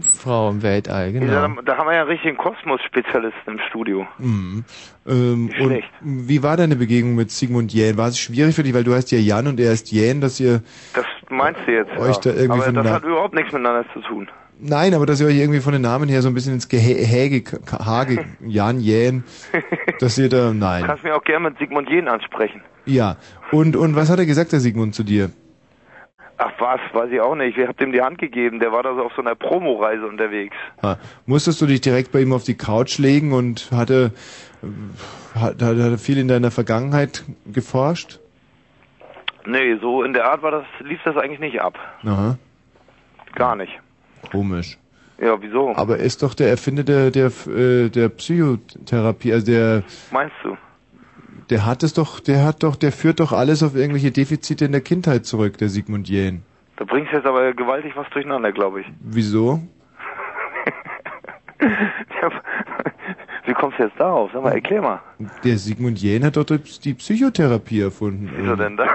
Frau im Weltall, Da, genau. da haben wir ja einen richtigen Kosmos-Spezialisten im Studio. Mhm. Ähm, und schlecht. wie war deine Begegnung mit Sigmund Jähn? War es schwierig für dich, weil du heißt ja Jan und er ist Jähn, dass ihr Das meinst du jetzt? Euch da irgendwie aber das da- hat überhaupt nichts miteinander zu tun. Nein, aber dass ihr euch irgendwie von den Namen her so ein bisschen ins Gehäge, Hage, [LAUGHS] Jan Jähn, dass ihr da, Du nein. kannst mich auch gerne mit Sigmund Jähn ansprechen. Ja. Und, und was hat er gesagt, der Sigmund, zu dir? Ach was, weiß ich auch nicht. Ich hab dem die Hand gegeben. Der war da so auf so einer Promoreise unterwegs. Ha. Musstest du dich direkt bei ihm auf die Couch legen und hatte, hat, hat er viel in deiner Vergangenheit geforscht? Nee, so in der Art war das, lief das eigentlich nicht ab. Aha, Gar nicht. Komisch. Ja, wieso? Aber er ist doch der Erfinder der, der, äh, der Psychotherapie, also der, Meinst du? der hat es doch, der hat doch, der führt doch alles auf irgendwelche Defizite in der Kindheit zurück, der Sigmund Jähn. Da bringst du jetzt aber gewaltig was durcheinander, glaube ich. Wieso? [LAUGHS] Wie kommst du jetzt darauf? Sag mal, erklär mal. Der Sigmund Jähn hat doch die die Psychotherapie erfunden. Wieso denn das?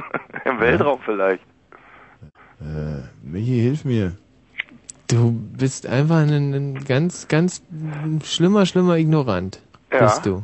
[LAUGHS] Im Weltraum vielleicht. Äh, Michi, hilf mir. Du bist einfach ein, ein ganz, ganz schlimmer, schlimmer Ignorant. Ja. Bist du.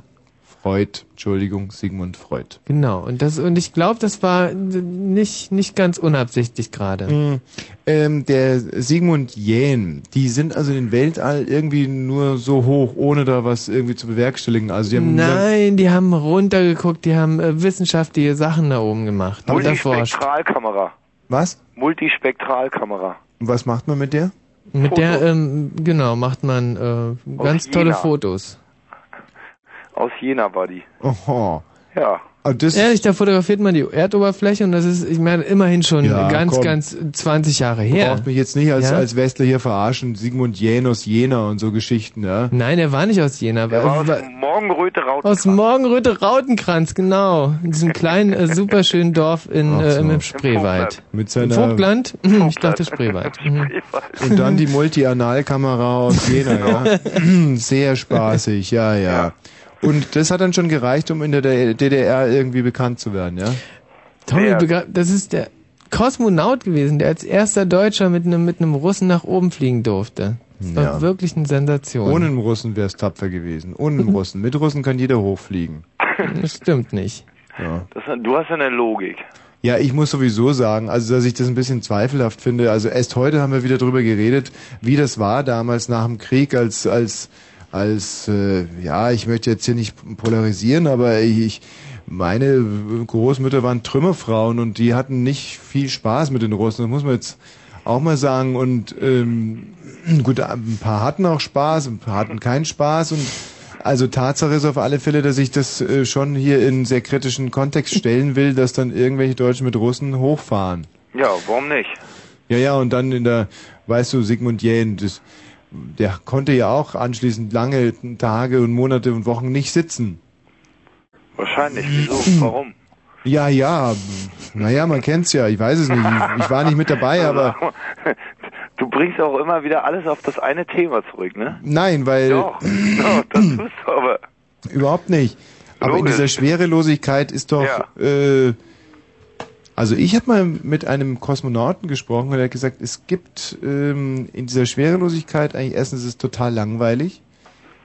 Freud, Entschuldigung, Sigmund Freud. Genau. Und das, und ich glaube, das war nicht, nicht ganz unabsichtlich gerade. Mhm. Ähm, der Sigmund Jähn, die sind also in den Weltall irgendwie nur so hoch, ohne da was irgendwie zu bewerkstelligen. Also die haben Nein, die haben runtergeguckt, die haben äh, wissenschaftliche Sachen da oben gemacht und erforscht. Multispektralkamera. Was? Multispektralkamera. Was macht man mit der? Mit der, ähm, genau, macht man äh, ganz tolle Jena. Fotos. Aus Jena war die. Oho. Ja. Ehrlich, da fotografiert man die Erdoberfläche und das ist, ich meine, immerhin schon Ja, ganz, komm. ganz 20 Jahre Du her. brauchst mich jetzt nicht als, Ja? als Westler hier verarschen. Sigmund Jähn aus Jena und so Geschichten, ja? Nein, er war nicht aus Jena. Der war aus war- Morgenröte Rauten. aus Morgenröte Rautenkranz, genau. In diesem kleinen, äh, superschönen Dorf in, Ach äh, so. im Spreewald. Mit seiner Vogtland? [LAUGHS] Ich dachte Spreewald. [LAUGHS] Mhm. Und dann die Multi-Analkamera aus Jena, [LAUGHS] ja. Sehr spaßig, ja, ja. Und das hat dann schon gereicht, um in der DDR irgendwie bekannt zu werden, ja? Tommy, das ist der Kosmonaut gewesen, der als erster Deutscher mit einem mit einem Russen nach oben fliegen durfte. Das war Ja. wirklich eine Sensation. Ohne einen Russen wäre es tapfer gewesen. Ohne einen [LAUGHS] Russen. Mit Russen kann jeder hochfliegen. Das stimmt nicht. Ja. Das, du hast ja eine Logik. Ja, ich muss sowieso sagen, also dass ich das ein bisschen zweifelhaft finde. Also erst heute haben wir wieder drüber geredet, wie das war damals nach dem Krieg, als als als äh, ja, ich möchte jetzt hier nicht polarisieren, aber ich meine Großmütter waren Trümmerfrauen und die hatten nicht viel Spaß mit den Russen. Das muss man jetzt auch mal sagen. Und ähm, gut, ein paar hatten auch Spaß, ein paar hatten keinen Spaß und also Tatsache ist auf alle Fälle, dass ich das äh, schon hier in sehr kritischen Kontext stellen will, dass dann irgendwelche Deutschen mit Russen hochfahren. Ja, warum nicht? Ja, ja, und dann in der, weißt du, Sigmund Jähn, das, der konnte ja auch anschließend lange Tage und Monate und Wochen nicht sitzen. Wahrscheinlich. Wieso? Warum? Ja, ja, naja, man kennt's ja, ich weiß es nicht. Ich, war nicht mit dabei, [LAUGHS] aber Du bringst auch immer wieder alles auf das eine Thema zurück, ne? nein, weil Doch, [CLEARS THROAT] doch das tust du aber. überhaupt nicht. Aber in Logisch. dieser Schwerelosigkeit ist doch, äh, also ich habe mal mit einem Kosmonauten gesprochen und er hat gesagt, es gibt ähm, in dieser Schwerelosigkeit eigentlich erstens ist es total langweilig.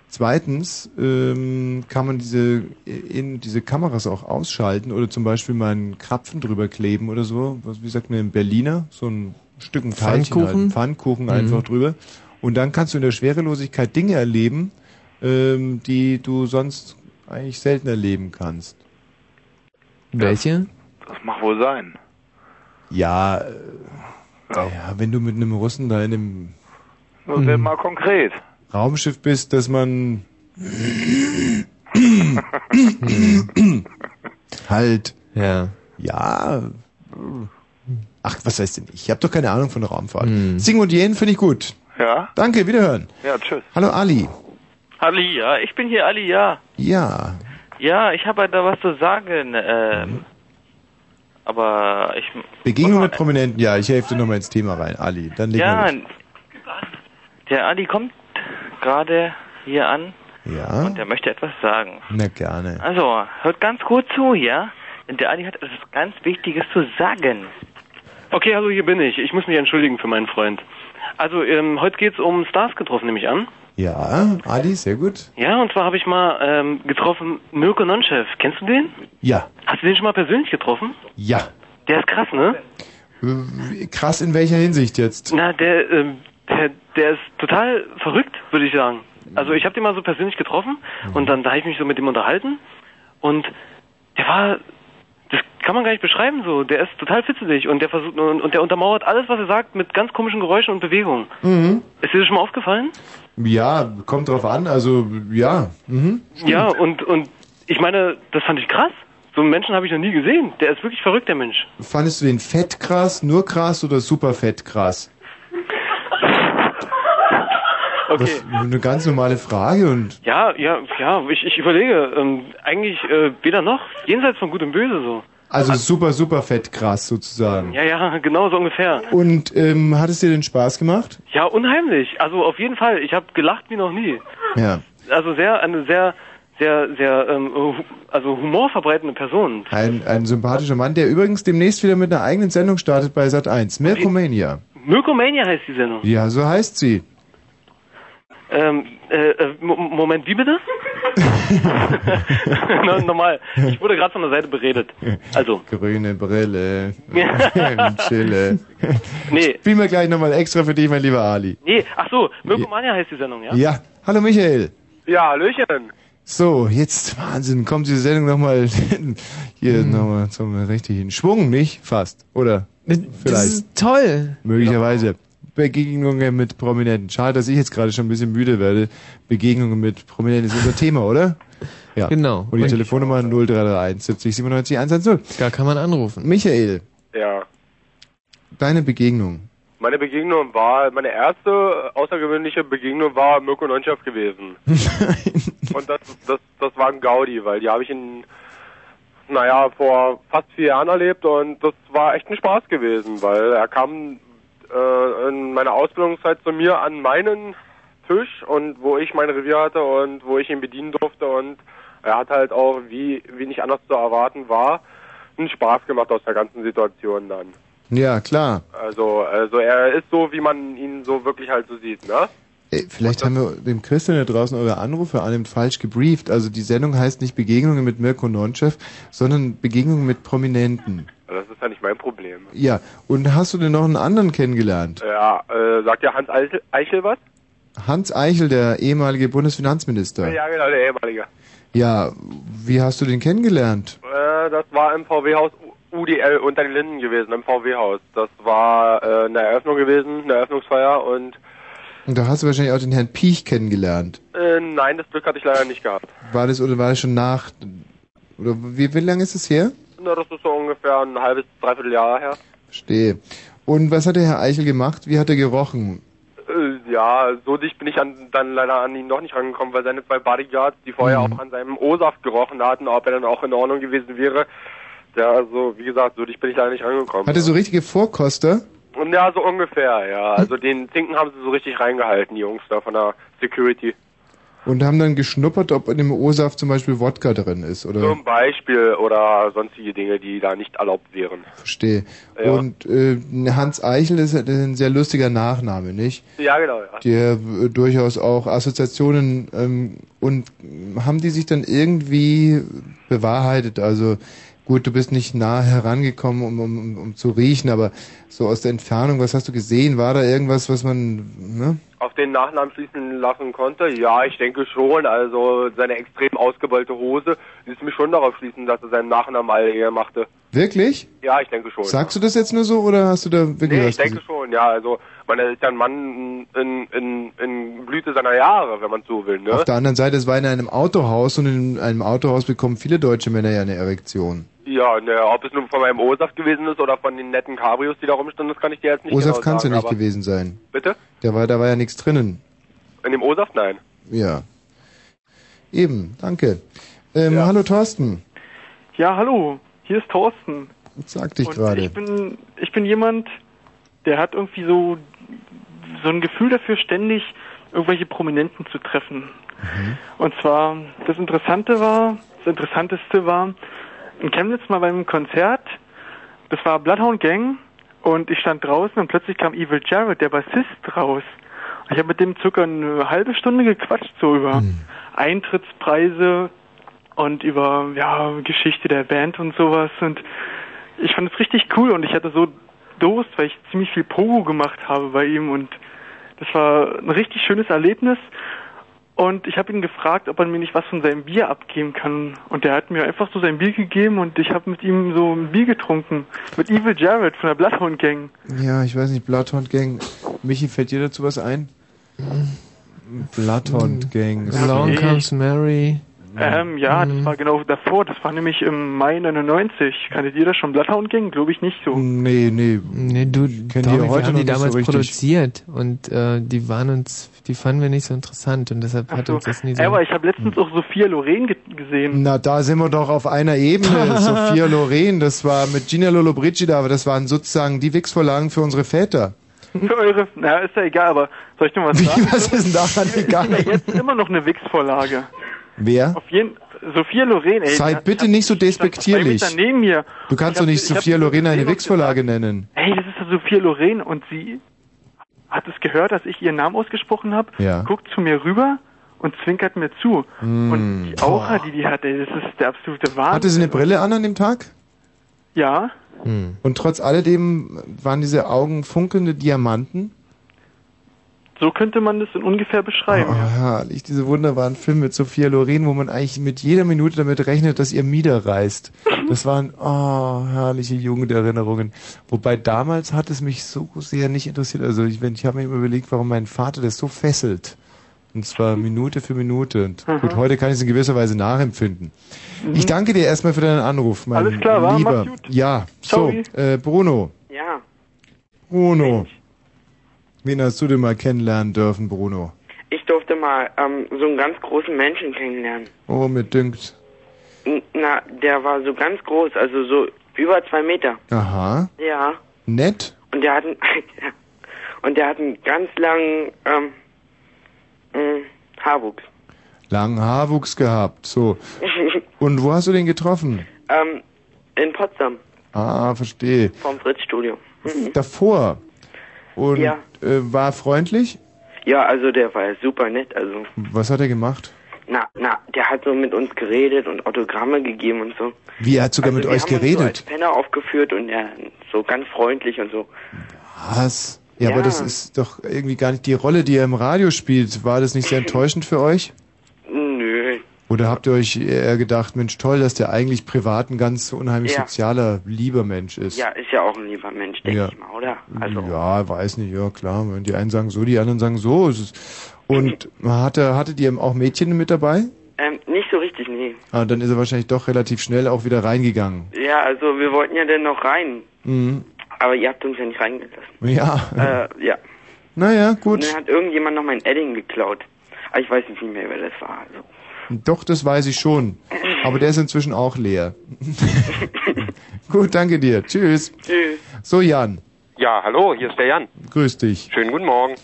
Zweitens ähm, kann man diese in diese Kameras auch ausschalten oder zum Beispiel mal einen Krapfen drüber kleben oder so. Was wie sagt man im Berliner so ein Stück ein Teilchen halt, Pfannkuchen? ein Pfannkuchen Mhm. einfach drüber. Und dann kannst du in der Schwerelosigkeit Dinge erleben, ähm, die du sonst eigentlich selten erleben kannst. Welche? Das mag wohl sein. Ja, äh, naja, wenn du mit einem Russen da in einem Nur werd mal konkret. Raumschiff bist, dass man halt ja ja ach was heißt denn ich habe doch keine Ahnung von der Raumfahrt Sigmund Jähn finde ich gut Ja? danke wiederhören Ja, tschüss. hallo Ali Ali, ja, ich bin hier Ali, ja. ja Ja, ich habe da was zu sagen. Ähm, aber ich. Begegnung mit Prominenten ja ich helfe dir nochmal ins Thema rein Ali dann legen Ja, wir los. der Ali kommt gerade hier an ja und er möchte etwas sagen. na gerne Also, hört ganz gut zu, ja? Denn der Ali hat etwas ganz Wichtiges zu sagen. Okay, hallo, hier bin ich. Ich muss mich entschuldigen für meinen Freund. Also, ähm, heute geht's um Stars getroffen, nehme ich an. Ja Ali sehr gut Ja, und zwar habe ich mal ähm, getroffen Mirko Nonchev. Kennst du den? ja Hast du den schon mal persönlich getroffen? ja Der ist krass, ne? Äh, krass in welcher Hinsicht jetzt Na, der, ähm, der, der ist total verrückt, würde ich sagen. Also ich habe den mal so persönlich getroffen und dann da habe ich mich so mit ihm unterhalten und der war, das kann man gar nicht beschreiben so. Der ist total fitzelig und der versucht und, und der untermauert alles, was er sagt, mit ganz komischen Geräuschen und Bewegungen. mhm. Ist dir das schon mal aufgefallen? Ja kommt drauf an also ja mhm. Ja, und und ich meine, das fand ich krass. So einen Menschen habe ich noch nie gesehen. Der ist wirklich verrückt, der Mensch. Fandest du den fett krass, nur krass oder super fett krass? [LAUGHS] Okay. Das ist eine ganz normale Frage und Ja, ja, ja, ich, ich überlege, ähm, eigentlich äh, weder noch, jenseits von Gut und Böse so. Also super, super fett krass sozusagen. Ja, ja, genau so ungefähr. Und ähm, hat es dir denn Spaß gemacht? Ja, unheimlich. Also auf jeden Fall. Ich habe gelacht wie noch nie. Ja. Also sehr, eine sehr, sehr, sehr, ähm, also humorverbreitende Person. Ein, ein sympathischer Mann, der übrigens demnächst wieder mit einer eigenen Sendung startet bei Sat 1. Mirkomania. Mirkomania heißt die Sendung. Ja, so heißt sie. Ähm, äh, äh, Mo- Moment, wie bitte? [LAUGHS] No, normal. Ich wurde gerade von der Seite beredet. Also. Grüne Brille. Ja. [LAUGHS] Chille. Nee. Spielen wir gleich nochmal extra für dich, mein lieber Ali. Nee, ach so, Mirkomania heißt die Sendung, ja? Ja. Hallo Michael. Ja, Hallöchen. So, jetzt Wahnsinn, kommt diese Sendung nochmal [LAUGHS] hier Hm. nochmal zum richtigen Schwung, nicht? Fast. Oder? Das Vielleicht. ist toll. Möglicherweise. Begegnungen mit Prominenten. Schade, dass ich jetzt gerade schon ein bisschen müde werde. Begegnungen mit Prominenten ist unser Thema, oder? [LAUGHS] Ja. Genau. Und die Telefonnummer 0331 70 97 110. Da kann man anrufen. Michael, Ja. deine Begegnung. Meine Begegnung war, meine erste außergewöhnliche Begegnung war Mirko Nonchef gewesen. [LAUGHS] Und das, das, das war ein Gaudi, weil die habe ich in, naja, vor fast vier Jahren erlebt und das war echt ein Spaß gewesen, weil er kam äh, in meiner Ausbildungszeit zu mir an meinen Tisch und wo ich mein Revier hatte und wo ich ihn bedienen durfte und er hat halt auch, wie, wie nicht anders zu erwarten war, einen Spaß gemacht aus der ganzen Situation dann. Ja, klar. Also, also er ist so, wie man ihn so wirklich halt so sieht, ne? Ey, vielleicht haben wir dem Christian da draußen eure Anrufe annimmt falsch gebrieft. Also die Sendung heißt nicht Begegnungen mit Mirko Nonchev, sondern Begegnungen mit Prominenten. Das ist ja nicht mein Problem. Ja, und hast du denn noch einen anderen kennengelernt? Ja, äh, sagt ja Hans Eichel, Eichel was? Hans Eichel, der ehemalige Bundesfinanzminister. Ja, genau, der ehemalige. Ja, wie hast du den kennengelernt? Äh, das war im VW-Haus UDL unter den Linden gewesen, im VW-Haus. Das war äh, eine Eröffnung gewesen, eine Eröffnungsfeier und Und da hast du wahrscheinlich auch den Herrn Piech kennengelernt. äh, nein, das Glück hatte ich leider nicht gehabt. War das oder war das schon nach? Oder wie, wie lange ist es her? Na, das ist so ungefähr ein halbes, dreiviertel Jahr her. Verstehe. Und was hat der Herr Eichel gemacht? Wie hat er gerochen? Äh, ja, so dicht bin ich an, dann leider an ihn noch nicht rangekommen, weil seine zwei Bodyguards, die vorher Mhm. auch an seinem O-Saft gerochen hatten, ob er dann auch in Ordnung gewesen wäre. Ja, also wie gesagt, so dicht bin ich leider nicht rangekommen. Hat er so richtige Vorkoster? Und ja, so ungefähr, ja. Also den Zinken haben sie so richtig reingehalten, die Jungs da von der Security. Und haben dann geschnuppert, ob in dem O-Saft zum Beispiel Wodka drin ist, oder? Zum Beispiel oder sonstige Dinge, die da nicht erlaubt wären. Verstehe. Ja. Und äh, Hans Eichel ist ein sehr lustiger Nachname, nicht? Ja, genau, ja. Der äh, durchaus auch Assoziationen ähm, und haben die sich dann irgendwie bewahrheitet? Also gut, du bist nicht nah herangekommen, um, um, um, zu riechen, aber so aus der Entfernung, was hast du gesehen? War da irgendwas, was man, ne? Auf den Nachnamen schließen lassen konnte? Ja, ich denke schon. Also seine extrem ausgebeulte Hose ließ mich schon darauf schließen, dass er seinen Nachnamen alle Ehe machte. Wirklich? Ja, ich denke schon. Sagst du das jetzt nur so oder hast du da wirklich Nee, was ich denke gesehen? schon, ja. Also, man ist ja ein Mann in, in, in Blüte seiner Jahre, wenn man so will, ne? Auf der anderen Seite, es war in einem Autohaus und in einem Autohaus bekommen viele deutsche Männer ja eine Erektion. Ja, ne, ob es nun von meinem O-Saft gewesen ist oder von den netten Cabrios, die da rumstanden, das kann ich dir jetzt nicht O-Saft genau kann es ja sagen. nicht gewesen sein. Bitte? Der war, da war ja nichts drinnen. In dem O-Saft? Nein. Ja. Eben, danke. Ähm, Hallo Thorsten. Ja, hallo, hier ist Thorsten. Sag dich Und gerade. Ich bin, ich bin jemand, der hat irgendwie so, so ein Gefühl dafür, ständig irgendwelche Prominenten zu treffen. Mhm. Und zwar, das Interessante war, das Interessanteste war, in Chemnitz mal beim Konzert, das war Bloodhound Gang, und ich stand draußen und plötzlich kam Evil Jared, der Bassist, raus. Ich habe mit dem circa eine halbe Stunde gequatscht, so über Mhm. Eintrittspreise und über ja Geschichte der Band und sowas. Und ich fand es richtig cool und ich hatte so Durst, weil ich ziemlich viel Pogo gemacht habe bei ihm und das war ein richtig schönes Erlebnis. Und ich habe ihn gefragt, ob er mir nicht was von seinem Bier abgeben kann. Und der hat mir einfach so sein Bier gegeben und ich habe mit ihm so ein Bier getrunken. Mit Evil Jared von der Bloodhound Gang. Ja, ich weiß nicht, Bloodhound Gang. Michi, fällt dir dazu was ein? Bloodhound Gang. Along Nee. Comes Mary. Ähm, ja, das war genau davor. Das war nämlich im Mai 99. Kanntet ihr das schon? Bloodhound Gang? Glaube ich nicht so. Nee, nee. Nee, du, Kenn Tommy, die wir heute haben die so damals richtig. produziert und äh, die waren uns, die fanden wir nicht so interessant und deshalb hat So. uns das nie so. Aber ich habe letztens auch Sophia Loren ge gesehen. Na, da sind wir doch auf einer Ebene. [LAUGHS] Sophia Loren, das war mit Gina Lollobrigida, aber das waren sozusagen die Wix-Vorlagen für unsere Väter. Für eure, na, ist ja egal, aber soll ich noch was sagen? was ist denn daran egal? Ja, jetzt immer noch eine Wix-Vorlage. Wer? Auf jeden, Sophia Loren, ey. Sei bitte nicht so despektierlich. Du kannst doch nicht hab- Sophia sie Loren eine Wix-Vorlage nennen. Hey, das ist ja Sophia Loren und sie hat es gehört, dass ich ihren Namen ausgesprochen habe, Ja. guckt zu mir rüber und zwinkert mir zu. Mm. Und die Aura, die die hat, ey, das ist der absolute Wahnsinn. Hatte sie eine Brille an an dem Tag? Ja. Und trotz alledem waren diese Augen funkelnde Diamanten? So könnte man das in ungefähr beschreiben. Oh, herrlich, diese wunderbaren Filme mit Sophia Loren, wo man eigentlich mit jeder Minute damit rechnet, dass ihr Mieder reißt. Das waren oh, herrliche Jugenderinnerungen. Wobei damals hat es mich so sehr nicht interessiert. Also ich, wenn- ich habe mir immer überlegt, warum mein Vater das so fesselt. Und zwar Minute für Minute. Und Mhm. gut, heute kann ich es in gewisser Weise nachempfinden. Ich danke dir erstmal für deinen Anruf, mein Alles klar, wa? Lieber. Mach's gut. Ja, so, Ciao. äh, Bruno. Ja. Bruno. Wen hast du denn mal kennenlernen dürfen, Bruno? Ich durfte mal ähm, so einen ganz großen Menschen kennenlernen. Oh, mir dünkt. Na, der war so ganz groß, also so über zwei Meter. Aha. Ja. Nett? Und der hat einen, [LAUGHS] und der hat einen ganz langen ähm, mh, Haarwuchs. Langen Haarwuchs gehabt. So. [LAUGHS] Und wo hast du den getroffen? ähm, in Potsdam Ah, verstehe. vom Fritz-Studio. Mhm. Davor. Und Ja. Äh, war freundlich? Ja, also der war super nett. Also, Was hat er gemacht? na, na, der hat so mit uns geredet und Autogramme gegeben und so. Wie, er hat sogar also mit euch haben Uns so als geredet? Penner aufgeführt und er so ganz freundlich und so. Was? Ja, Ja. aber das ist doch irgendwie gar nicht die Rolle, die er im Radio spielt. War das nicht sehr enttäuschend für euch? Nö. Oder habt ihr euch eher gedacht, Mensch, toll, dass der eigentlich privat ein ganz unheimlich Ja. sozialer, lieber Mensch ist? Ja, ist ja auch ein lieber Mensch, denke Ja. ich mal, oder? Also, ja, weiß nicht, ja klar. Die einen sagen so, die anderen sagen so. Und hatte, hattet ihr auch Mädchen mit dabei? ähm, nicht so richtig, nee. Ah, dann ist er wahrscheinlich doch relativ schnell auch wieder reingegangen. Ja, also wir wollten ja dann noch rein, Mhm. aber ihr habt uns ja nicht reingelassen. Ja. Äh, ja. Naja, Und gut. dann hat irgendjemand noch mein Edding geklaut. Aber ich weiß nicht mehr, wer das war. Also. Doch, das weiß ich schon. Aber der ist inzwischen auch leer. [LAUGHS] gut, danke dir. Tschüss. Tschüss. So, Jan, Ja, hallo, hier ist der Jan. grüß dich. Schönen guten Morgen.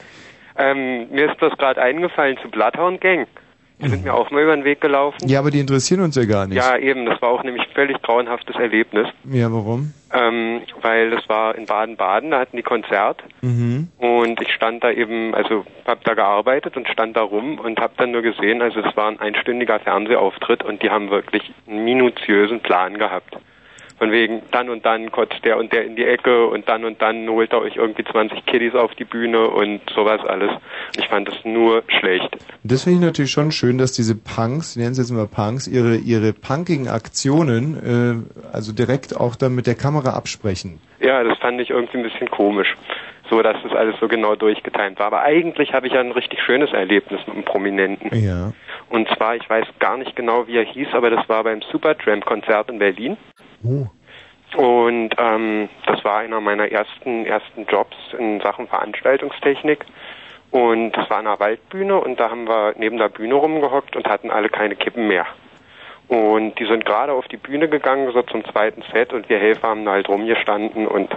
Ähm, mir ist das gerade eingefallen zu Bloodhound Gang. Die sind mir auch mal über den Weg gelaufen. Ja, aber die interessieren uns ja gar nicht. Ja, eben, das war auch nämlich ein völlig grauenhaftes Erlebnis. Ja, warum? Ähm, weil das war in Baden-Baden, da hatten die Konzert Mhm. und ich stand da eben, also hab da gearbeitet und stand da rum und hab dann nur gesehen, also es war ein einstündiger Fernsehauftritt und die haben wirklich einen minutiösen Plan gehabt. Von wegen, dann und dann kotzt der und der in die Ecke und dann und dann holt er euch irgendwie 20 Kiddies auf die Bühne und sowas alles. Und ich fand das nur schlecht. Das finde ich natürlich schon schön, dass diese Punks, nennen sie jetzt mal Punks, ihre, ihre punkigen Aktionen äh, also direkt auch dann mit der Kamera absprechen. Ja, das fand ich irgendwie ein bisschen komisch, so dass das alles so genau durchgetimt war. Aber eigentlich habe ich ja ein richtig schönes Erlebnis mit einem Prominenten. Ja. Und zwar, ich weiß gar nicht genau, wie er hieß, aber das war beim Supertramp-Konzert in Berlin. Oh. Und ähm, das war einer meiner ersten ersten Jobs in Sachen Veranstaltungstechnik. Und das war an einer Waldbühne und da haben wir neben der Bühne rumgehockt und hatten alle keine Kippen mehr. Und die sind gerade auf die Bühne gegangen, so zum zweiten Set und wir Helfer haben da halt rumgestanden und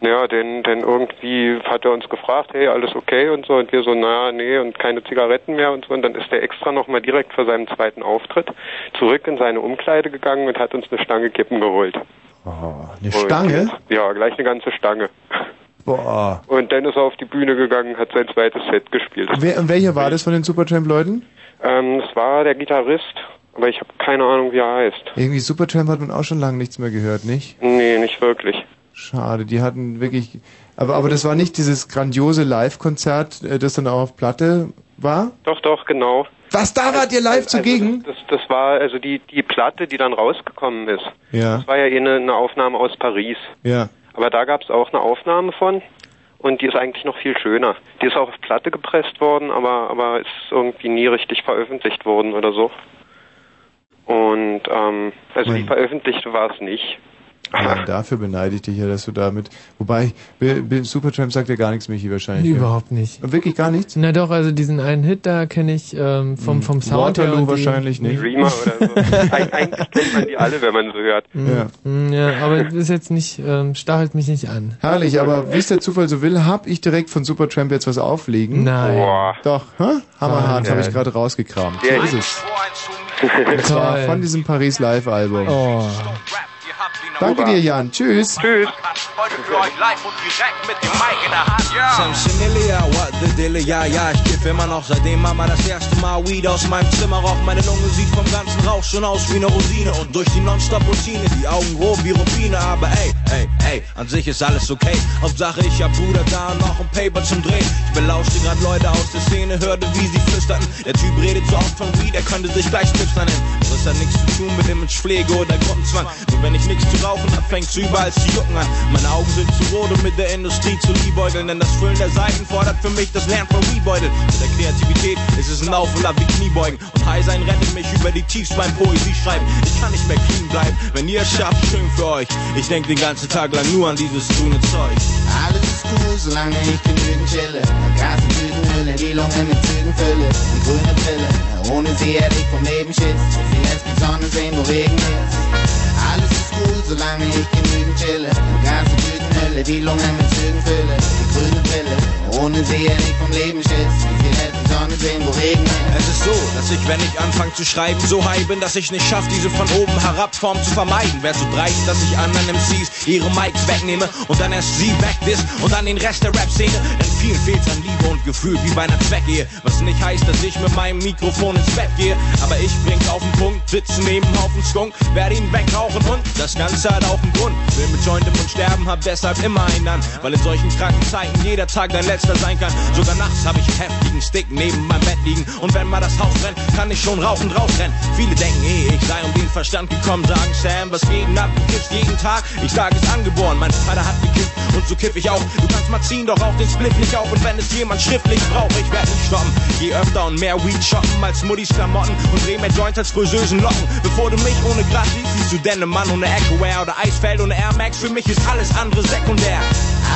naja, denn, denn irgendwie hat er uns gefragt, hey, alles okay und so und wir so, naja, nee und keine Zigaretten mehr und so und dann ist er extra nochmal direkt vor seinem zweiten Auftritt zurück in seine Umkleide gegangen und hat uns eine Stange Kippen geholt. Oh, eine Stange? Ja, gleich eine ganze Stange. Boah. Und dann ist er auf die Bühne gegangen, hat sein zweites Set gespielt. Wer, und welcher war das von den Supertramp-Leuten? Ähm, es war der Gitarrist, aber ich habe keine Ahnung, wie er heißt. Irgendwie Supertramp hat man auch schon lange nichts mehr gehört, nicht? Nee, nicht wirklich. Schade, die hatten wirklich. Aber, aber das war nicht dieses grandiose Live-Konzert, äh, das dann auch auf Platte war? Doch, doch, genau. Was, da wart ihr live zugegen? Das, das war also die, die Platte, die dann rausgekommen ist. Ja, Das war ja eh eine, eine Aufnahme aus Paris. ja. Aber da gab es auch eine Aufnahme von und die ist eigentlich noch viel schöner. Die ist auch auf Platte gepresst worden, aber, aber ist irgendwie nie richtig veröffentlicht worden oder so. Und ähm, also die veröffentlichte war es nicht. Ja, dafür beneide ich dich ja, dass du damit. Wobei, Supertramp sagt ja gar nichts, Michi, wahrscheinlich. Überhaupt nicht. Wirklich gar nichts? Na doch, also diesen einen Hit da kenne ich ähm, vom, vom Sound her. Waterloo die- wahrscheinlich nicht. Dreamer oder so. [LAUGHS] Eig eigentlich kennt man die alle, wenn man so hört. Ja. Mm, Ja, aber das ist jetzt nicht, ähm, stachelt mich nicht an. Herrlich, aber wie es der Zufall so will, hab ich direkt von Supertramp jetzt was auflegen. Nein. Boah. Doch, hä? Hammerhart, habe ich gerade rausgekramt. Ja, so ist es. Und zwar von diesem Paris Live-Album. Oh. Danke dir, Jan. Tschüss. Tschüss. Sam Similia, what the Dille, ja, ja, ich kiff immer noch, seitdem Mama das erste Mal Weed aus meinem Zimmer raucht. Meine Lunge sieht vom ganzen Rauch schon aus wie eine Rosine und durch die Nonstop-Routine die Augen grob wie Rubine. Aber ey, ey, ey, an sich ist alles okay. Hauptsache ich hab Bruder da und noch ein Paper zum Drehen. Ich belauschte grad Leute aus der Szene, hörte, wie sie flüsterten. Der Typ redet so oft von Weed, er könnte sich gleich Tipster nennen. Das hat nichts zu tun mit Imagepflege oder Gruppenzwang. Nur wenn ich nichts zu rauchen hab, fängt's überall zu jucken an. Meine Augen sind zu rot, um mit der Industrie zu liebäugeln, denn das Füllen der Seiten fordert für mich das Lernen von Weedbeutel. Mit der Kreativität ist es ein Auf und Ab wie Kniebeugen. Und High sein rettet mich über die Tiefs beim Poesie schreiben. Ich kann nicht mehr clean bleiben, wenn ihr es schafft, schön für euch. Ich denk den ganzen Tag lang nur an dieses grüne Zeug. Alles ist cool, solange ich genügend chille. Gas und Tütenhülle, die Lungen mit Zügen fülle. Die grüne Brille, ohne sie hätte ich vom Leben Schiss. So viel lässt die Sonne sehen, wo Regen ist. Solange ich genügend chille. Gas und Tütenhülle, die Lungen mit Zügen fülle. Die grüne Brille, ohne sie hätte ich vom Leben Schiss. Sonne sehen, wo Regen. Es ist so, dass ich, wenn ich anfange zu schreiben, so high bin, dass ich nicht schaffe, diese von oben herab Form zu vermeiden. Wär so dreist, dass ich anderen MCs ihre Mics wegnehme und dann erst sie wegdiss und dann den Rest der Rap-Szene. Denn vielen fehlt's an Liebe und Gefühl, wie bei einer Zweckehe. Was nicht heißt, dass ich mit meinem Mikrofon ins Bett gehe, aber ich bring's auf den Punkt, sitze neben Haufen Skunk, werde ihn wegrauchen und das Ganze hat auch einen Grund. Will mit Joint im Mund sterben, hab deshalb immer einen an, weil in solchen kranken Zeiten jeder Tag dein letzter sein kann. Sogar nachts hab ich einen heftigen Stick neben meinem Bett liegen und wenn mal das Haus brennt, kann ich schon rauchend rausrennen. Viele denken, eh, ich sei um den Verstand gekommen, sagen Sam, was geht denn ab? Du kiffst jeden Tag? Ich sag, ist angeboren, mein Vater hat gekifft und so kiff ich auch. Du kannst mal ziehen, doch auch den Split nicht auf und wenn es jemand schriftlich braucht, ich werd nicht stoppen. Je öfter und mehr Weed shoppen als Muddis Klamotten und dreh mehr Joints als Friseusen Locken. Bevor du mich ohne Gras siehst, siehst du denn einen Mann ohne Echo-Wear oder Eisfeld ohne Air Max. Für mich ist alles andere sekundär.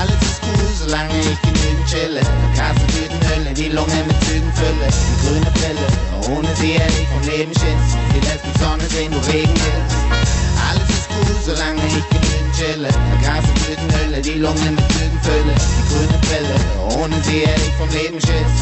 Alles ist cool, solange ich genügend chille. Und Tütenhülle, die Lunge mit Zügen fülle. Die grüne Pille, ohne sie hätte ich vom Leben Schiss. Lässt die Sonne sehen, wo Regen ist. Alles ist cool, solange ich genügend chille. Gas und Tütenhülle, die Lunge mit Zügen fülle. Die grüne Pille, ohne sie hätte ich vom Leben Schiss.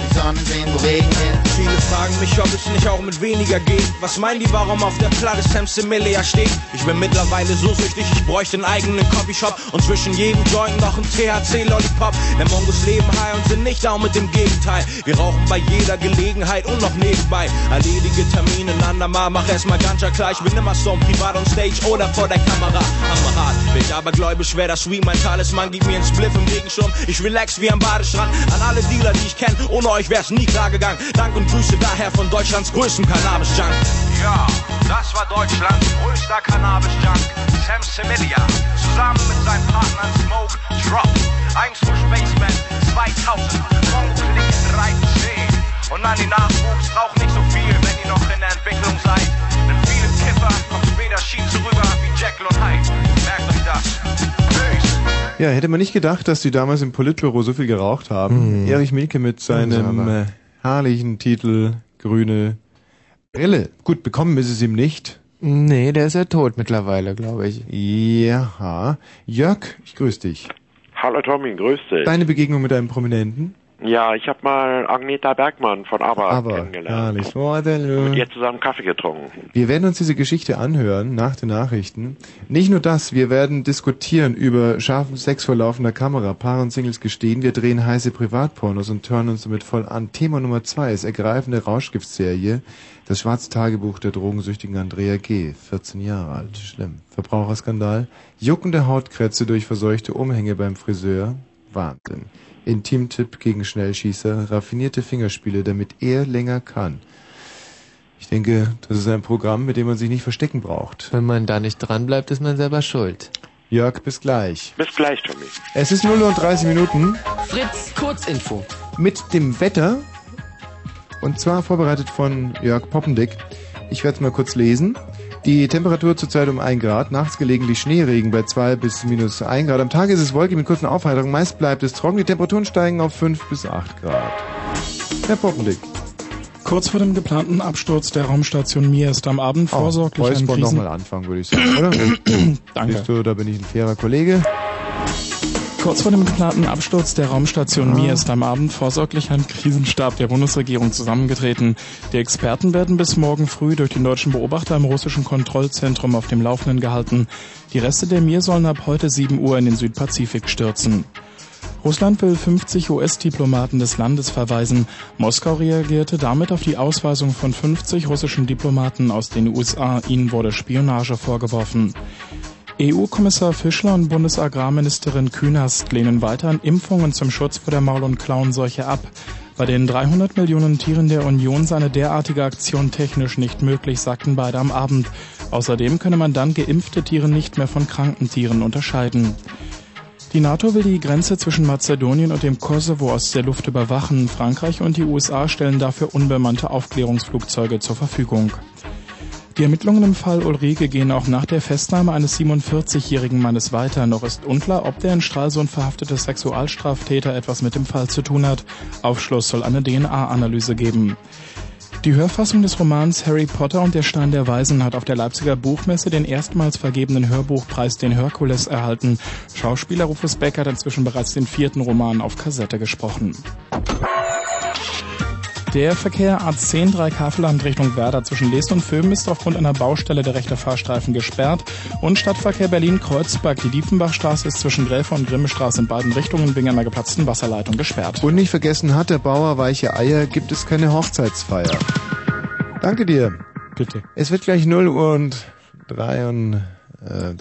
Die Sonne sehen, wo Regen ist. Viele fragen mich, ob es nicht auch mit weniger geht. Was meinen die, warum auf der Platte Sam Similia steht? Ich bin mittlerweile so süchtig, ich bräuchte einen eigenen Coffeeshop und zwischen jedem Joint noch ein THC-Lollipop. Denn Mongos leben high und sind nicht down mit dem Gegenteil. Wir rauchen bei jeder Gelegenheit und noch nebenbei. Erledige Termine andermal, mach erstmal ganz klar. Ich bin immer so privat on stage oder vor der Kamera. Hammerhart, bin aber gläubig, schwer das Sweet, mein Talisman gibt mir einen Spliff im Regenschirm. Ich relax wie am Badestrand. An alle Dealer, die ich kenne, ohne euch wär's nie klar gegangen. Dank und Grüße daher von Deutschlands größtem Cannabis-Junk. Ja, das war Deutschlands größter Cannabis-Junk. Sam Similia, zusammen mit seinen Partnern Smoke Drop. Eins für Spaceman, 2000, Mongo Click 13. Und an die Nachwuchs, raucht nicht so viel, wenn ihr noch in der Entwicklung seid. Denn viele Kiffer kommen später Schieds rüber wie Jekyll und Hyde. Ja, hätte man nicht gedacht, dass die damals im Politbüro so viel geraucht haben. Mhm. Erich Mielke mit seinem äh, herrlichen Titel Grüne Brille. Gut, bekommen ist es ihm nicht. Nee, der ist ja tot mittlerweile, glaube ich. Ja. Jörg, ich grüße dich. Hallo Tommy, grüß dich. Deine Begegnung mit einem Prominenten? Ja, ich habe mal Agneta Bergmann von ABBA Aber kennengelernt. Waterloo. Mit ihr zusammen Kaffee getrunken. Wir werden uns diese Geschichte anhören nach den Nachrichten. Nicht nur das, wir werden diskutieren über scharfen Sex vor laufender Kamera, Paare und Singles gestehen, wir drehen heiße Privatpornos und turnen uns damit voll an. Thema Nummer zwei ist ergreifende Rauschgiftserie, das schwarze Tagebuch der drogensüchtigen Andrea G., 14 Jahre alt, schlimm. Verbraucherskandal, juckende Hautkrätze durch verseuchte Umhänge beim Friseur, Wahnsinn. Intimtipp gegen Schnellschießer, raffinierte Fingerspiele, damit er länger kann. Ich denke, das ist ein Programm, mit dem man sich nicht verstecken braucht. Wenn man da nicht dran bleibt, ist man selber schuld. Jörg, bis gleich. Bis gleich, Tommy. Es ist 0 Uhr und 30 Minuten Fritz, Kurzinfo. mit dem Wetter. Und zwar vorbereitet von Jörg Poppendick. Ich werde es mal kurz lesen. Die Temperatur zurzeit um 1 Grad, nachts gelegentlich Schneeregen bei 2 bis minus 1 Grad. Am Tag ist es wolkig mit kurzen Aufheiterungen, meist bleibt es trocken. Die Temperaturen steigen auf 5 bis 8 Grad. Herr Poppendick. Kurz vor dem geplanten Absturz der Raumstation Mir ist am Abend vorsorglich ein Räuspern Krisen... nochmal anfangen, würde ich sagen, oder? [CLEARS THROAT] Danke. Siehst du, da bin ich ein fairer Kollege. Kurz vor dem geplanten Absturz der Raumstation Mir ist am Abend vorsorglich ein Krisenstab der Bundesregierung zusammengetreten. Die Experten werden bis morgen früh durch den deutschen Beobachter im russischen Kontrollzentrum auf dem Laufenden gehalten. Die Reste der Mir sollen ab heute 7 Uhr in den Südpazifik stürzen. Russland will 50 US-Diplomaten des Landes verweisen. Moskau reagierte damit auf die Ausweisung von 50 russischen Diplomaten aus den USA. Ihnen wurde Spionage vorgeworfen. EU-Kommissar Fischler und Bundesagrarministerin Künast lehnen weiterhin Impfungen zum Schutz vor der Maul- und Klauenseuche ab. Bei den 300 Millionen Tieren der Union sei eine derartige Aktion technisch nicht möglich, sagten beide am Abend. Außerdem könne man dann geimpfte Tiere nicht mehr von kranken Tieren unterscheiden. Die NATO will die Grenze zwischen Mazedonien und dem Kosovo aus der Luft überwachen. Frankreich und die USA stellen dafür unbemannte Aufklärungsflugzeuge zur Verfügung. Die Ermittlungen im Fall Ulrike gehen auch nach der Festnahme eines 47-jährigen Mannes weiter. Noch ist unklar, ob der in Stralsund verhaftete Sexualstraftäter etwas mit dem Fall zu tun hat. Aufschluss soll eine DNA-Analyse geben. Die Hörfassung des Romans Harry Potter und der Stein der Weisen hat auf der Leipziger Buchmesse den erstmals vergebenen Hörbuchpreis, den Herkules, erhalten. Schauspieler Rufus Beck hat inzwischen bereits den vierten Roman auf Kassette gesprochen. Der Verkehr A10 3 Kafelland Richtung Werder zwischen Lesen und Föhm ist aufgrund einer Baustelle der rechte Fahrstreifen gesperrt und Stadtverkehr Berlin-Kreuzberg. Die Diefenbachstraße ist zwischen Gräfe und Grimmestraße in beiden Richtungen wegen einer geplatzten Wasserleitung gesperrt. Und nicht vergessen hat der Bauer weiche Eier, gibt es keine Hochzeitsfeier. Danke dir. Bitte. Es wird gleich 0 Uhr und 3 und, äh,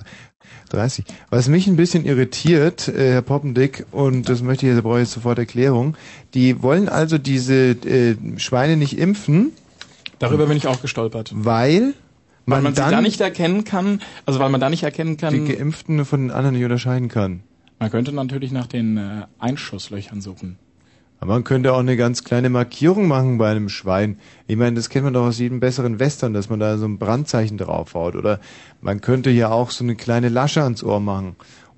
30. Was mich ein bisschen irritiert, äh, Herr Poppendick, und das möchte ich, da brauche ich jetzt sofort Erklärung, die wollen also diese äh, Schweine nicht impfen. Darüber bin ich auch gestolpert. Weil Weil man, man sie dann da nicht erkennen kann, also weil man da nicht erkennen kann. die Geimpften von den anderen nicht unterscheiden kann. Man könnte natürlich nach den äh, Einschusslöchern suchen. Aber man könnte auch eine ganz kleine Markierung machen bei einem Schwein. Ich meine, das kennt man doch aus jedem besseren Western, dass man da so ein Brandzeichen draufhaut. Oder man könnte ja auch so eine kleine Lasche ans Ohr machen.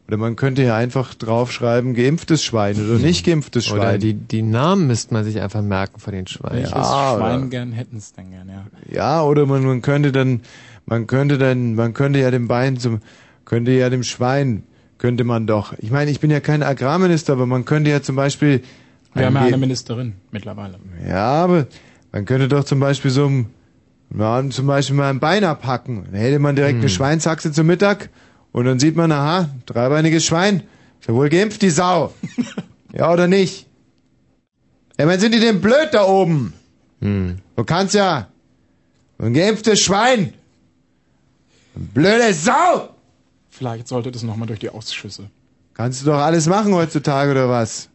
Oder man könnte ja einfach draufschreiben, geimpftes Schwein oder nicht geimpftes Schwein. Oder die, die Namen müsste man sich einfach merken von den Schweinen. Welches Ja, Schwein oder- gern hätten es denn gern, ja. Ja, oder man, man könnte dann, man könnte dann, man könnte ja dem Bein zum, könnte ja dem Schwein, könnte man doch. Ich meine, ich bin ja kein Agrarminister, aber man könnte ja zum Beispiel. Wir haben ja ein- eine Ministerin mittlerweile. Ja, aber man könnte doch zum Beispiel so ein, ja, zum Beispiel mal ein Bein abhacken. Dann hätte man direkt Hm. eine Schweinshaxe zum Mittag und dann sieht man, aha, dreibeiniges Schwein. Ist ja wohl geimpft, die Sau. [LAUGHS] ja, oder nicht? Ja, wann sind die denn blöd da oben? Hm. Du kannst ja ein geimpftes Schwein. Eine blöde Sau! Vielleicht sollte das nochmal durch die Ausschüsse. Kannst du doch alles machen heutzutage, oder was?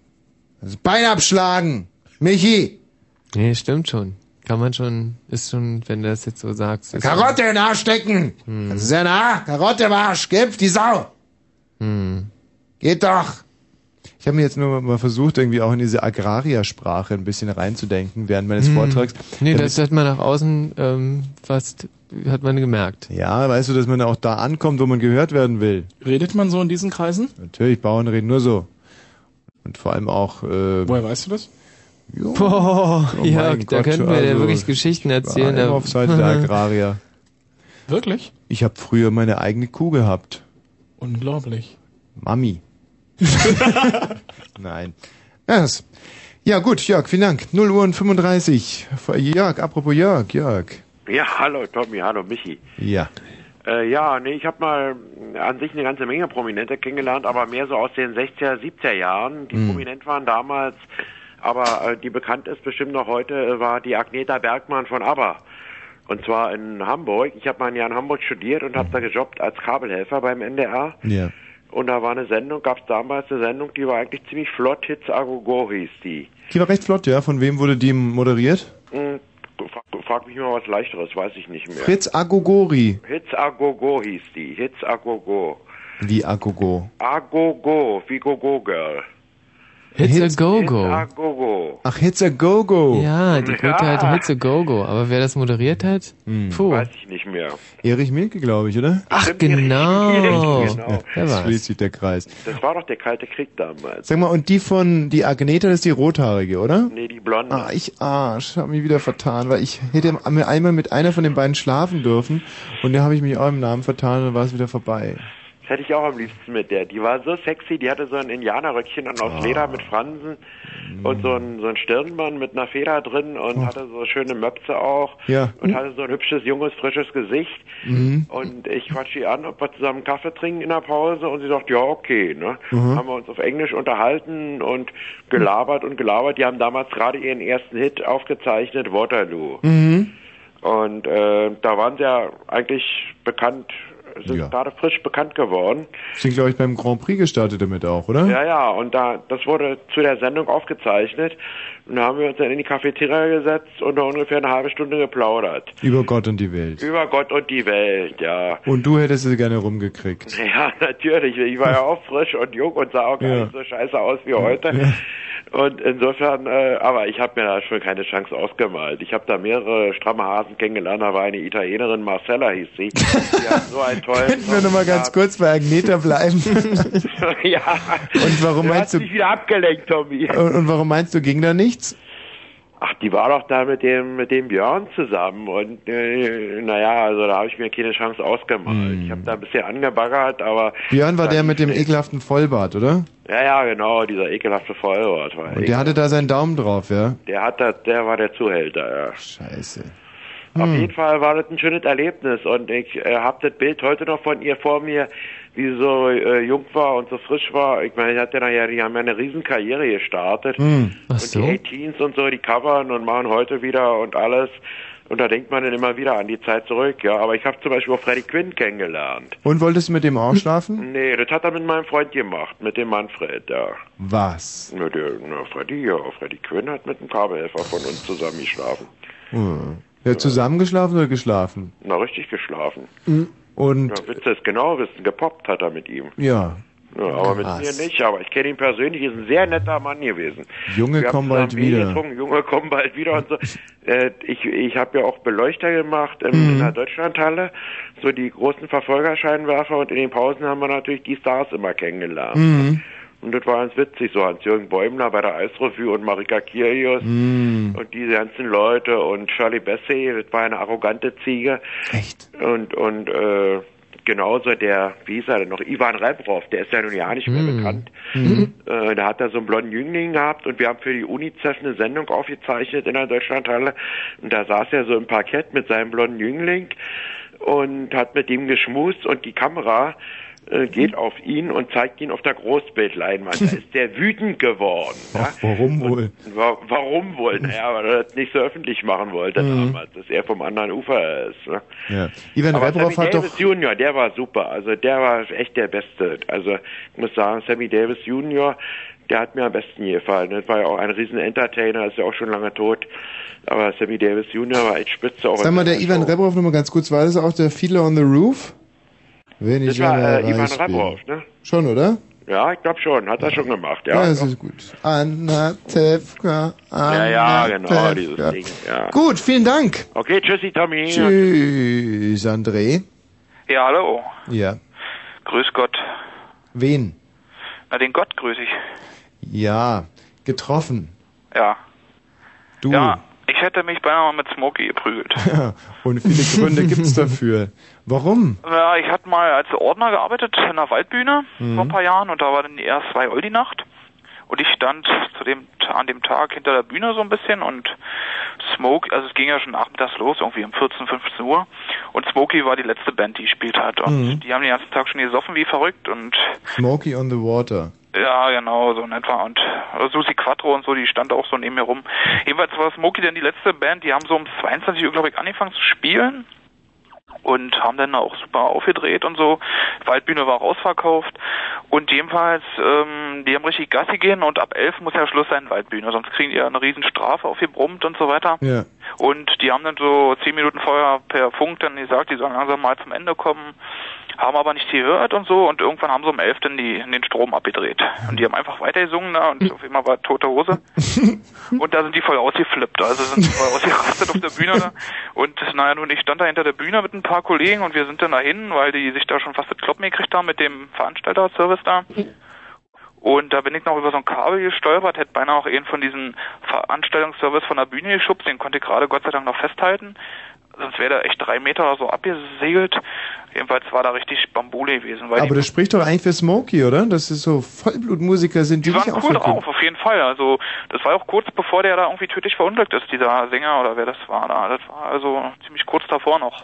Das Bein abschlagen. Michi! Nee, stimmt schon. Kann man schon, ist schon, wenn du das jetzt so sagst. Karotte in den Arsch stecken! Hm. Das ist ja nah. Karotte im Arsch. Geimpft, die Sau! Hm. Geht doch! Ich habe mir jetzt nur mal versucht, irgendwie auch in diese Agrariersprache ein bisschen reinzudenken während meines Hm. Vortrags. Nee, Damit- das hat man nach außen ähm, fast, hat man gemerkt. ja, weißt du, dass man auch da ankommt, wo man gehört werden will. Redet man so in diesen Kreisen? Natürlich, Bauern reden nur so. Und vor allem auch. Äh, Woher weißt du das? Boah, Oh ja, mein da Gott, könnten wir dir also, wirklich Geschichten ich erzählen. War immer da- auf Seite der Agrarier. [LAUGHS] Wirklich? Ich habe früher meine eigene Kuh gehabt. Unglaublich. Mami. [LAUGHS] Nein. Das. Ja gut, Jörg, vielen Dank. 0 Uhr und 35. Jörg, apropos Jörg, Jörg. Ja, hallo Tommy, hallo Michi. Ja. Äh, ja, nee, ich habe mal äh, an sich eine ganze Menge Prominente kennengelernt, aber mehr so aus den 60er, 70er Jahren, die Hm. prominent waren damals, aber äh, die bekannt ist bestimmt noch heute, äh, war die Agneta Bergmann von ABBA. Und zwar in Hamburg. Ich habe mal ein Jahr in Hamburg studiert und habe da gejobbt als Kabelhelfer beim NDR. Ja. Und da war eine Sendung, gab es damals eine Sendung, die war eigentlich ziemlich flott, Hits Agogo hieß die. Die war recht flott, ja. Von wem wurde die moderiert? Hm, frag, mich mal was leichteres, weiß ich nicht mehr. Fritz Agogori. Hits Agogo hieß die. Hits Agogo. Wie Agogo. Agogo, wie Gogo Girl. Hits a Hits Go-Go. Agogo. Ach, Hits a Go-Go. Ja, die gute Ja. alte Hits a Go-Go. Aber wer das moderiert hat? Puh. Weiß ich nicht mehr. Erich Mielke, glaube ich, oder? Ach, genau. Mielke, genau. [LAUGHS] Wer Jetzt war's? schließt sich der Kreis. Das war doch der Kalte Krieg damals. Sag mal, und die von, die Agneta, das ist die rothaarige, oder? Nee, die Blonde. Ah, ich Arsch, hab mich wieder vertan, weil ich hätte mir einmal mit einer von den beiden schlafen dürfen und da habe ich mich auch im Namen vertan und dann war es wieder vorbei. Das hätte ich auch am liebsten mit der. Die war so sexy, die hatte so ein Indianerröckchen an aus Ah. Leder mit Fransen und so ein, so ein Stirnband mit einer Feder drin und hatte so schöne Möpse auch Oh. Ja. und hatte so ein hübsches, junges, frisches Gesicht. Mhm. Und ich quatsch sie an, ob wir zusammen Kaffee trinken in der Pause und sie sagt, ja, okay, ne? Mhm. Haben wir uns auf Englisch unterhalten und gelabert und gelabert. Die haben damals gerade ihren ersten Hit aufgezeichnet, Waterloo. Mhm. Und äh, da waren sie ja eigentlich bekannt sind Ja. gerade frisch bekannt geworden. Sind, glaube ich, beim Grand Prix gestartet damit auch, oder? Ja, ja, und da, das wurde zu der Sendung aufgezeichnet. Und da haben wir uns dann in die Cafeteria gesetzt und da ungefähr eine halbe Stunde geplaudert. Über Gott und die Welt. Über Gott und die Welt, ja. Und du hättest sie gerne rumgekriegt. [LAUGHS] Ja, natürlich. Ich war ja auch frisch und jung und sah auch gar Ja. nicht so scheiße aus wie heute. Und insofern, äh, aber ich habe mir da schon keine Chance ausgemalt. Ich habe da mehrere stramme Hasen kennengelernt. Da war eine Italienerin, Marcella hieß sie. Die hat so einen [LAUGHS] tollen Könnten wir nochmal ganz kurz bei Agneta bleiben? [LAUGHS] ja. Und warum du meinst hast du- dich wieder abgelenkt, Tommy. Und, und warum meinst du, ging da nichts? Ach, die war doch da mit dem mit dem Björn zusammen und äh, naja, also da habe ich mir keine Chance ausgemalt. Ich habe da ein bisschen angebaggert, aber Hm. Björn war der mit dem ekelhaften Vollbart, oder? ja, ja, genau, dieser ekelhafte Vollwort war. Und der hatte da seinen Daumen drauf, ja? Der hat das, der war der Zuhälter, ja. Scheiße. Auf Hm. jeden Fall war das ein schönes Erlebnis und ich äh, habe das Bild heute noch von ihr vor mir, wie so äh, jung war und so frisch war. Ich meine, die hat ja die haben ja eine riesen Karriere gestartet. Hm. Ach und so. die 18s und so, die covern und machen heute wieder und alles. Und da denkt man dann immer wieder an die Zeit zurück, ja. Aber ich habe zum Beispiel auch Freddie Quinn kennengelernt. Und wolltest du mit dem auch schlafen? [LAUGHS] Nee, das hat er mit meinem Freund gemacht, mit dem Manfred, ja. Was? Na, der, na, Freddie, ja, Freddie Quinn hat mit einem Kabelhelfer von uns zusammen geschlafen. Hm. Ja, zusammengeschlafen oder geschlafen? Na, richtig geschlafen. Und, Ja, willst du es genau wissen? Gepoppt hat er mit ihm. ja. Ja, aber mit Krass. mir nicht, aber ich kenne ihn persönlich, ist ein sehr netter Mann gewesen. Junge kommen bald wieder. getrunken, Junge kommen bald wieder und so. [LAUGHS] Äh, ich ich habe ja auch Beleuchter gemacht im, Mhm. in der Deutschlandhalle, so die großen Verfolgerscheinwerfer und in den Pausen haben wir natürlich die Stars immer kennengelernt. Mhm. Und das war ganz witzig, so Hans-Jürgen Bäumler bei der Eisrevue und Marika Kirius Mhm. und diese ganzen Leute und Shirley Bassey, das war eine arrogante Ziege. Echt? Und, und, äh, genauso der, wie hieß er denn noch, Ivan Rebrov, der ist ja nun ja nicht mehr Mhm. bekannt. Mhm. Äh, da hat er so einen blonden Jüngling gehabt und wir haben für die UNICEF eine Sendung aufgezeichnet in der Deutschlandhalle. Und da saß er so im Parkett mit seinem blonden Jüngling und hat mit ihm geschmust und die Kamera äh, geht auf ihn und zeigt ihn auf der Großbildleinwand. Da ist der wütend geworden. [LAUGHS] Ja? Ach, warum wohl? Wa- Warum wohl? Naja, weil er das nicht so öffentlich machen wollte Mhm. damals, dass er vom anderen Ufer ist. Ne? Ja. Ivan Aber Sammy hat Davis doch... Junior, der war super. Also der war echt der Beste. Also ich muss sagen, Sammy Davis Junior, der hat mir am besten gefallen. Das war ja auch ein riesen Entertainer, ist ja auch schon lange tot. Aber Sammy Davis Junior war echt spitze. Auch Sag mal, der Ivan. Rebrov nochmal ganz kurz, war das auch der Fiedler on the Roof? Wenn ich Das war äh, Ivan. Rebrov, ne? Schon, oder? Ja, ich glaube schon. Hat er schon gemacht, Ja, ja. das ist gut. Anna Tefka, Anna ja, ja, genau, Tefka. dieses Ding. Ja. Gut, vielen Dank. Okay, tschüssi, Tommy. Tschüss, André. Ja, hallo. Ja. Grüß Gott. Wen? Na, den Gott grüße ich. Ja, getroffen. Ja. Du. Ja, ich hätte mich beinahe mal mit Smokey geprügelt. [LAUGHS] Und viele Gründe gibt's dafür. [LAUGHS] Warum? Ja, ich hatte mal als Ordner gearbeitet in einer Waldbühne Mhm. vor ein paar Jahren und da war dann die erst zwei Oldie Nacht. Und ich stand zu dem, an dem Tag hinter der Bühne so ein bisschen und Smoke, also es ging ja schon nachmittags los, irgendwie um 14, 15 Uhr. Und Smokey war die letzte Band, die gespielt hat. Und Mhm. die haben den ganzen Tag schon gesoffen wie verrückt und Smokey on the Water. Ja, genau, so in etwa. Und Susi Quattro und so, die stand auch so neben mir rum. Jedenfalls war Smokey dann die letzte Band, die haben so um 22 Uhr, glaube ich, angefangen zu spielen und haben dann auch super aufgedreht und so. Waldbühne war auch ausverkauft. Und jedenfalls, ähm, die haben richtig Gassi gehen und ab 11 muss ja Schluss sein Waldbühne, sonst kriegen die ja eine riesen Strafe aufgebrummt und so weiter. Ja. Und die haben dann so zehn Minuten vorher per Funk dann gesagt, die sollen langsam mal zum Ende kommen, haben aber nicht gehört und so und irgendwann haben sie um elf dann die, den Strom abgedreht. Und die haben einfach weiter gesungen da und auf einmal war tote Hose. [LAUGHS] Und da sind die voll ausgeflippt, also sind voll ausgerastet auf der Bühne da. Und naja, nun, ich stand da hinter der Bühne mit ein paar Kollegen und wir sind dann dahin, weil die sich da schon fast das Kloppen gekriegt haben mit dem Veranstalter-Service da. Und da bin ich noch über so ein Kabel gestolpert, hätte beinahe auch einen von diesen Veranstaltungsservice von der Bühne geschubst, den konnte ich gerade Gott sei Dank noch festhalten. Sonst wäre der echt drei Meter oder so abgesegelt. Jedenfalls war da richtig Bambule gewesen. Weil Aber das spricht doch eigentlich für Smokey, oder? Dass es so Vollblutmusiker sind, die, die waren cool drauf, auf jeden Fall. Also das war auch kurz bevor der da irgendwie tödlich verunglückt ist, dieser Sänger oder wer das war da. Das war also ziemlich kurz davor noch.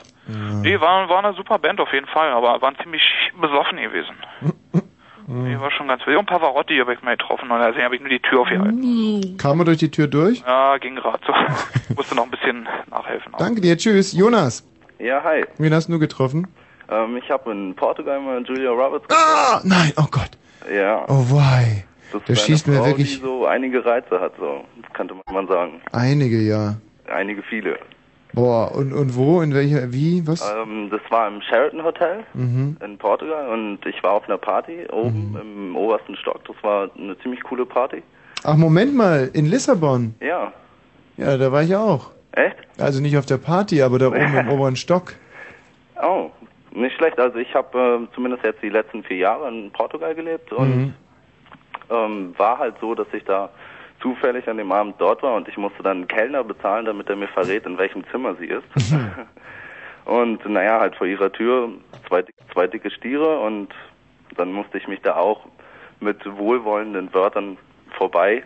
Nee, war, war eine super Band auf jeden Fall, aber waren ziemlich besoffen gewesen. [LAUGHS] Nee, war schon ganz wild. Und Pavarotti habe ich mal getroffen und da habe ich nur die Tür aufgehalten. Kam er durch die Tür durch? Ja, ging gerade so. [LAUGHS] Musste noch ein bisschen nachhelfen. Danke dir, tschüss. Jonas, Ja, hi. wen hast du getroffen? Ähm, ich habe in Portugal mal Julia Roberts Ah, nein, oh Gott. Ja. Oh wei. Das Da ist schießt mir wirklich die so einige Reize hat, so. Das könnte man sagen. einige, ja. Einige, viele. Boah, und, und wo, in welcher, wie, was? Ähm, das war im Sheraton Hotel Mhm. in Portugal und ich war auf einer Party oben im obersten Stock. Das war eine ziemlich coole Party. Ach, Moment mal, in Lissabon. Ja. Ja, da war ich auch. Echt? Also nicht auf der Party, aber da oben im [LAUGHS] oberen Stock. Oh, nicht schlecht. Also ich habe äh, zumindest jetzt die letzten vier Jahre in Portugal gelebt und Mhm. ähm, war halt so, dass ich da zufällig an dem Abend dort war und ich musste dann einen Kellner bezahlen, damit er mir verrät, in welchem Zimmer sie ist. [LAUGHS] und naja, halt vor ihrer Tür zwei, zwei dicke Stiere und dann musste ich mich da auch mit wohlwollenden Wörtern vorbei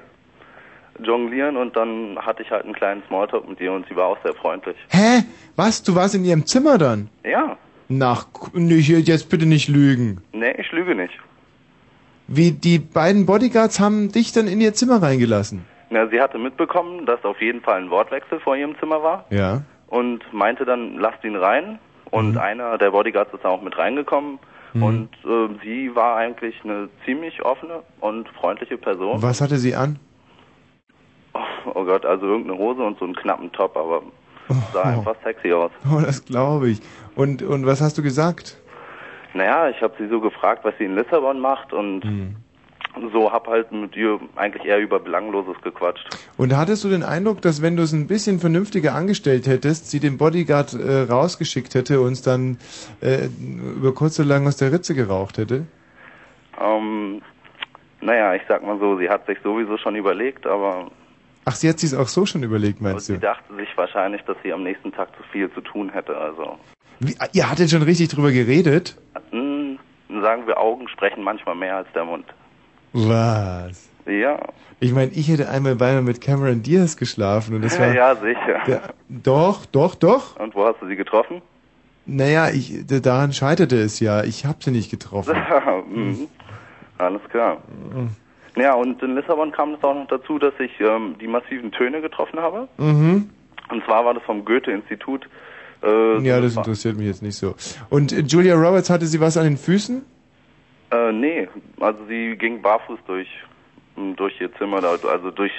jonglieren und dann hatte ich halt einen kleinen Smalltalk mit ihr und sie war auch sehr freundlich. Hä? Was? Du warst in ihrem Zimmer dann? Ja, Nach, jetzt bitte nicht lügen. nee, ich lüge nicht. Wie, die beiden Bodyguards haben dich dann in ihr Zimmer reingelassen? Na, sie hatte mitbekommen, dass auf jeden Fall ein Wortwechsel vor ihrem Zimmer war Ja. und meinte dann, lasst ihn rein. Und Mhm. einer der Bodyguards ist auch mit reingekommen. Mhm. Und äh, sie war eigentlich eine ziemlich offene und freundliche Person. Was hatte sie an? Oh Gott, also irgendeine Hose und so einen knappen Top, aber sah einfach sexy aus. Oh, das glaube ich. Und, und was hast du gesagt? Naja, ich habe sie so gefragt, was sie in Lissabon macht und Mhm. so hab halt mit ihr eigentlich eher über Belangloses gequatscht. Und hattest du den Eindruck, dass wenn du es ein bisschen vernünftiger angestellt hättest, sie den Bodyguard äh, rausgeschickt hätte und es dann äh, über kurz oder lang aus der Ritze geraucht hätte? Ähm, naja, ich sag mal so, sie hat sich sowieso schon überlegt, aber Ach, sie hat sich auch so schon überlegt, meinst sie du? dachte sich wahrscheinlich, dass sie am nächsten Tag zu viel zu tun hätte. Also, Wie, ihr hattet schon richtig drüber geredet? hm, sagen wir, Augen sprechen manchmal mehr als der Mund. Was? Ja, Ich meine, ich hätte einmal beinahe mit Cameron Diaz geschlafen und das war... [LAUGHS] ja, sicher. Ja, doch, doch, doch. Und wo hast du sie getroffen? Naja, ich, daran scheiterte es ja. Ich habe sie nicht [LAUGHS] getroffen. mhm. Alles klar. Ja, und in Lissabon kam es auch noch dazu, dass ich ähm, die massiven Töne getroffen habe. Mhm. Und zwar war das vom Goethe-Institut. Äh, Ja, das interessiert mich jetzt nicht so. Und äh, Julia Roberts, hatte sie was an den Füßen? Äh, nee, also sie ging barfuß durch m, durch ihr Zimmer, da, also durch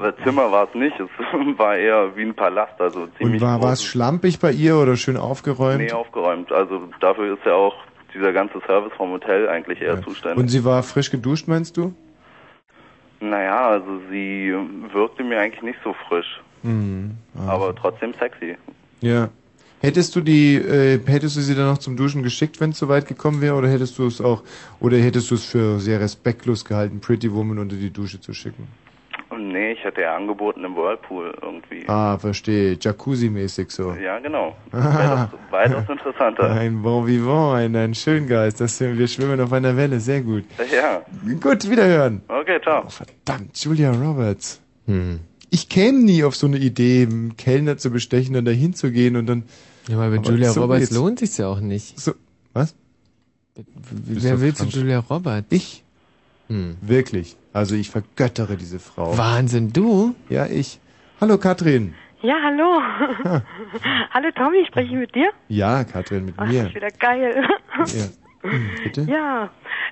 das Zimmer war es nicht, es [LAUGHS] war eher wie ein Palast, also Und ziemlich war, war es schlampig bei ihr oder schön aufgeräumt? nee, aufgeräumt. Also dafür ist ja auch dieser ganze Service vom Hotel eigentlich eher zuständig. Und sie war frisch geduscht, meinst du? Naja, also sie wirkte mir eigentlich nicht so frisch, Mhm. Ah. aber trotzdem sexy. Ja. Hättest du die, äh, hättest du sie dann noch zum Duschen geschickt, wenn es so weit gekommen wäre, oder hättest du es auch, oder hättest du es für sehr respektlos gehalten, Pretty Woman unter die Dusche zu schicken? Nee, ich hätte ja angeboten im Whirlpool irgendwie. Ah, verstehe. Jacuzzi-mäßig so. Ja, genau. Ah. [LAUGHS] Weitaus, weitaus interessanter. Ein Bon Vivant, ein, ein Schöngeist. Das, wir schwimmen auf einer Welle, sehr gut. Ja. Gut, wiederhören. Okay, ciao. Verdammt, Julia Roberts. Ich käme nie auf so eine Idee, einen Kellner zu bestechen und da hinzugehen und dann. Ja, aber mit Julia Roberts lohnt sich's ja auch nicht. So, was? Wer du will zu? Julia Roberts? Ich? Hm. Wirklich. Also ich vergöttere diese Frau. Wahnsinn, du? Ja, ich. Hallo Katrin. Ja, hallo. [LAUGHS] hallo Tommy, spreche ich mit dir? Ja, Katrin, mit Ach, mir. das ist wieder geil. Ja. [LAUGHS] Hm, Bitte? ja,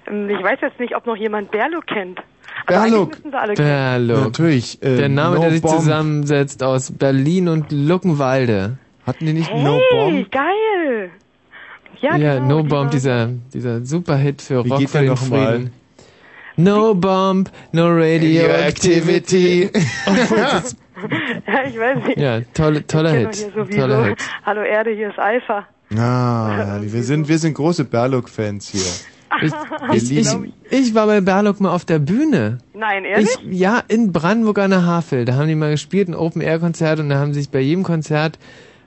ähm, ich weiß jetzt nicht, ob noch jemand Berlo kennt. Aber Berlo. eigentlich müssen sie alle kennen. Berlo. Natürlich. Äh, Der Name, no der sich Bomb. zusammensetzt aus Berlin und Luckenwalde. Hatten die nicht Hey, geil. Ja, Ja, genau, No Bomb, dieser, dieser Superhit für Wie Rock geht für den noch mal? Frieden. No Bomb, no Radioactivity. ja, [LAUGHS] ich weiß nicht. ja, tolle, toller Hit. Toller Hit. Hallo Erde, hier ist Alpha. Ah, herrlich. wir sind, wir sind große Berlock-Fans hier. Ich, ich, ich, war bei Berlock mal auf der Bühne. Nein, ehrlich? Ich, ja, in Brandenburg an der Havel. Da haben die mal gespielt, ein Open-Air-Konzert und da haben sich bei jedem Konzert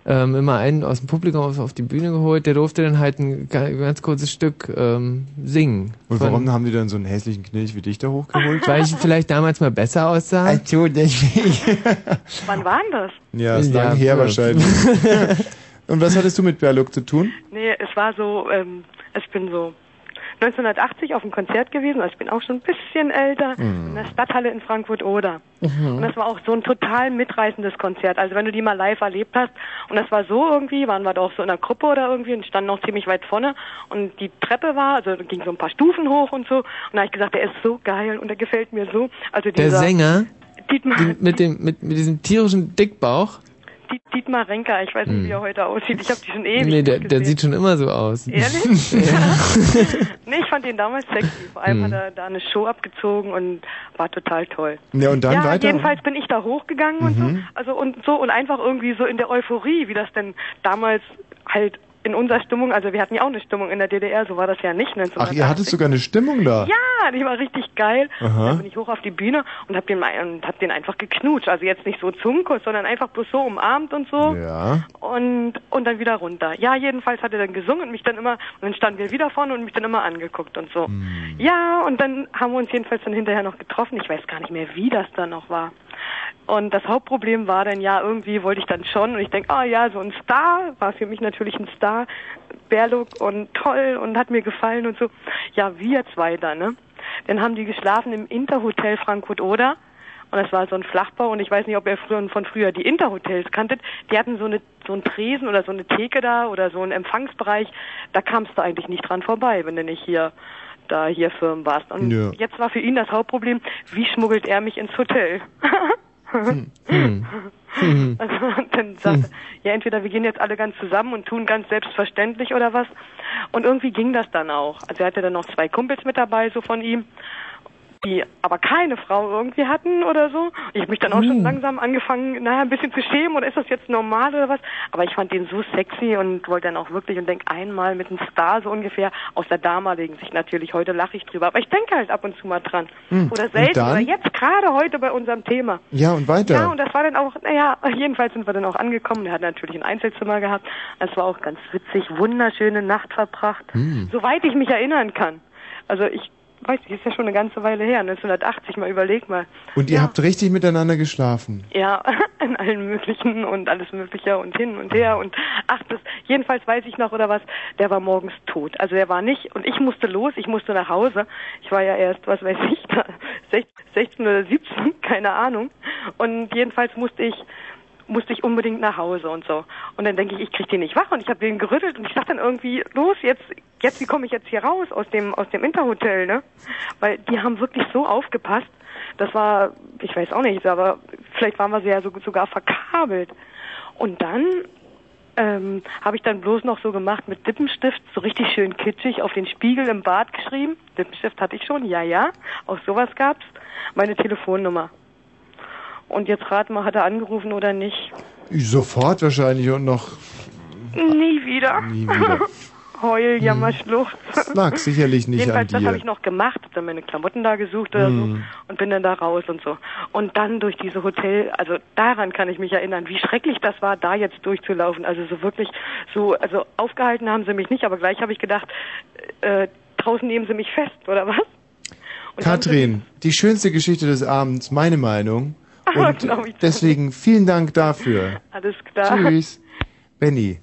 ähm, immer einen aus dem Publikum auf, auf die Bühne geholt. Der durfte dann halt ein ga- ganz kurzes Stück ähm, singen. Und Von- warum haben die dann so einen hässlichen Knilch wie dich da hochgeholt? [LAUGHS] Weil ich vielleicht damals mal besser aussah. Also. [LAUGHS] Wann war denn das? Ja, ist Ja, lang her ja. wahrscheinlich. [LAUGHS] Und was hattest du mit Berlock zu tun? Nee, es war so, ähm, ich bin so, 1980 auf einem Konzert gewesen, also ich bin auch schon ein bisschen älter, Mhm. in der Stadthalle in Frankfurt-Oder. Mhm. Und das war auch so ein total mitreißendes Konzert. Also wenn du die mal live erlebt hast, und das war so irgendwie, waren wir da auch so in einer Gruppe oder irgendwie und standen auch ziemlich weit vorne und die Treppe war, also ging so ein paar Stufen hoch und so. Und da habe ich gesagt, der ist so geil und der gefällt mir so. Also Der dieser Sänger Dietmar, die, mit dem mit, mit diesem tierischen Dickbauch. Diet- Dietmar Renker, ich weiß nicht, Hm. wie er heute aussieht. Ich habe die schon ewig Nee, der, der sieht schon immer so aus. Ehrlich? [LAUGHS] ja. Nee, ich fand ihn damals sexy. Vor allem Hm. hat er da eine Show abgezogen und war total toll. Ja, und dann ja, weiter? jedenfalls bin ich da hochgegangen und so. Mhm. Also und so und einfach irgendwie so in der Euphorie, wie das denn damals halt in unserer Stimmung, also wir hatten ja auch eine Stimmung in der DDR, so war das ja nicht. Ach, 1980. ihr hattet sogar eine Stimmung da? Ja, die war richtig geil. Aha. Dann bin ich hoch auf die Bühne und hab den, mal- und hab den einfach geknutscht. Also jetzt nicht so Zungenkuss, sondern einfach bloß so umarmt und so. Ja. Und, und dann wieder runter. Ja, jedenfalls hat er dann gesungen und mich dann immer, und dann standen wir wieder vorne und mich dann immer angeguckt und so. Hm. Ja, und dann haben wir uns jedenfalls dann hinterher noch getroffen. Ich weiß gar nicht mehr, wie das dann noch war. Und das Hauptproblem war dann ja, irgendwie wollte ich dann schon und ich denke, ah ja, so ein Star, war für mich natürlich ein Star, Bärlook und toll und hat mir gefallen und so. Ja, wir zwei dann, ne? Dann haben die geschlafen im Interhotel Frankfurt-Oder. Und das war so ein Flachbau und ich weiß nicht, ob ihr früher, von früher die Interhotels kanntet. Die hatten so eine so einen Tresen oder so eine Theke da oder so einen Empfangsbereich. Da kamst du eigentlich nicht dran vorbei, wenn du nicht hier da hier Firmen warst. Und Ja. jetzt war für ihn das Hauptproblem, wie schmuggelt er mich ins Hotel? [LAUGHS] Hm. Also [LAUGHS] dann sagt er, ja entweder wir gehen jetzt alle ganz zusammen und tun ganz selbstverständlich oder was. Und irgendwie ging das dann auch. Also er hatte dann noch zwei Kumpels mit dabei, so von ihm, die aber keine Frau irgendwie hatten oder so. Ich habe mich dann auch schon langsam angefangen, naja, ein bisschen zu schämen oder ist das jetzt normal oder was? Aber ich fand den so sexy und wollte dann auch wirklich und denk einmal mit einem Star so ungefähr aus der damaligen Sicht natürlich. Heute lache ich drüber, aber ich denke halt ab und zu mal dran. Hm. Oder selten oder jetzt gerade heute bei unserem Thema. Ja, und weiter. Ja, und das war dann auch, naja, jedenfalls sind wir dann auch angekommen. Er hat natürlich ein Einzelzimmer gehabt. Es war auch ganz witzig, wunderschöne Nacht verbracht. Hm. Soweit ich mich erinnern kann. Also ich weiß nicht, ist ja schon eine ganze Weile her, 1980, mal überleg mal. Und ihr habt richtig miteinander geschlafen. Ja, [LAUGHS] in allen möglichen und alles mögliche und hin und her und ach, das, jedenfalls weiß ich noch oder was, der war morgens tot. Also er war nicht und ich musste los, ich musste nach Hause. Ich war ja erst, was weiß ich, [LAUGHS] da, 16 oder 17, keine Ahnung. Und jedenfalls musste ich musste ich unbedingt nach Hause und so. Und dann denke ich, ich krieg den nicht wach und ich habe den gerüttelt und ich sag dann irgendwie, los, jetzt, jetzt, wie komme ich jetzt hier raus aus dem, aus dem Interhotel, ne? Weil die haben wirklich so aufgepasst. Das war, ich weiß auch nicht, aber vielleicht waren wir so ja so, sogar verkabelt. Und dann ähm, habe ich dann bloß noch so gemacht mit Lippenstift, so richtig schön kitschig auf den Spiegel im Bad geschrieben. Lippenstift hatte ich schon, ja, ja. Auch sowas gab's. Meine Telefonnummer. Und jetzt rat mal, hat er angerufen oder nicht? Sofort wahrscheinlich und noch Nie wieder. nie wieder. [LAUGHS] Heul, Jammer, Schluchz. Das lag sicherlich nicht Jedenfalls, an das habe dir. ich noch gemacht, hab dann meine Klamotten da gesucht oder so Hm. und bin dann da raus und so. Und dann durch diese Hotel, also daran kann ich mich erinnern, wie schrecklich das war, da jetzt durchzulaufen. Also so wirklich, so, also aufgehalten haben sie mich nicht, aber gleich habe ich gedacht, äh, draußen nehmen sie mich fest, oder was? Und Katrin, die schönste Geschichte des Abends, meine Meinung. [LAUGHS] Und deswegen vielen Dank dafür. Alles klar. Tschüss. Benny.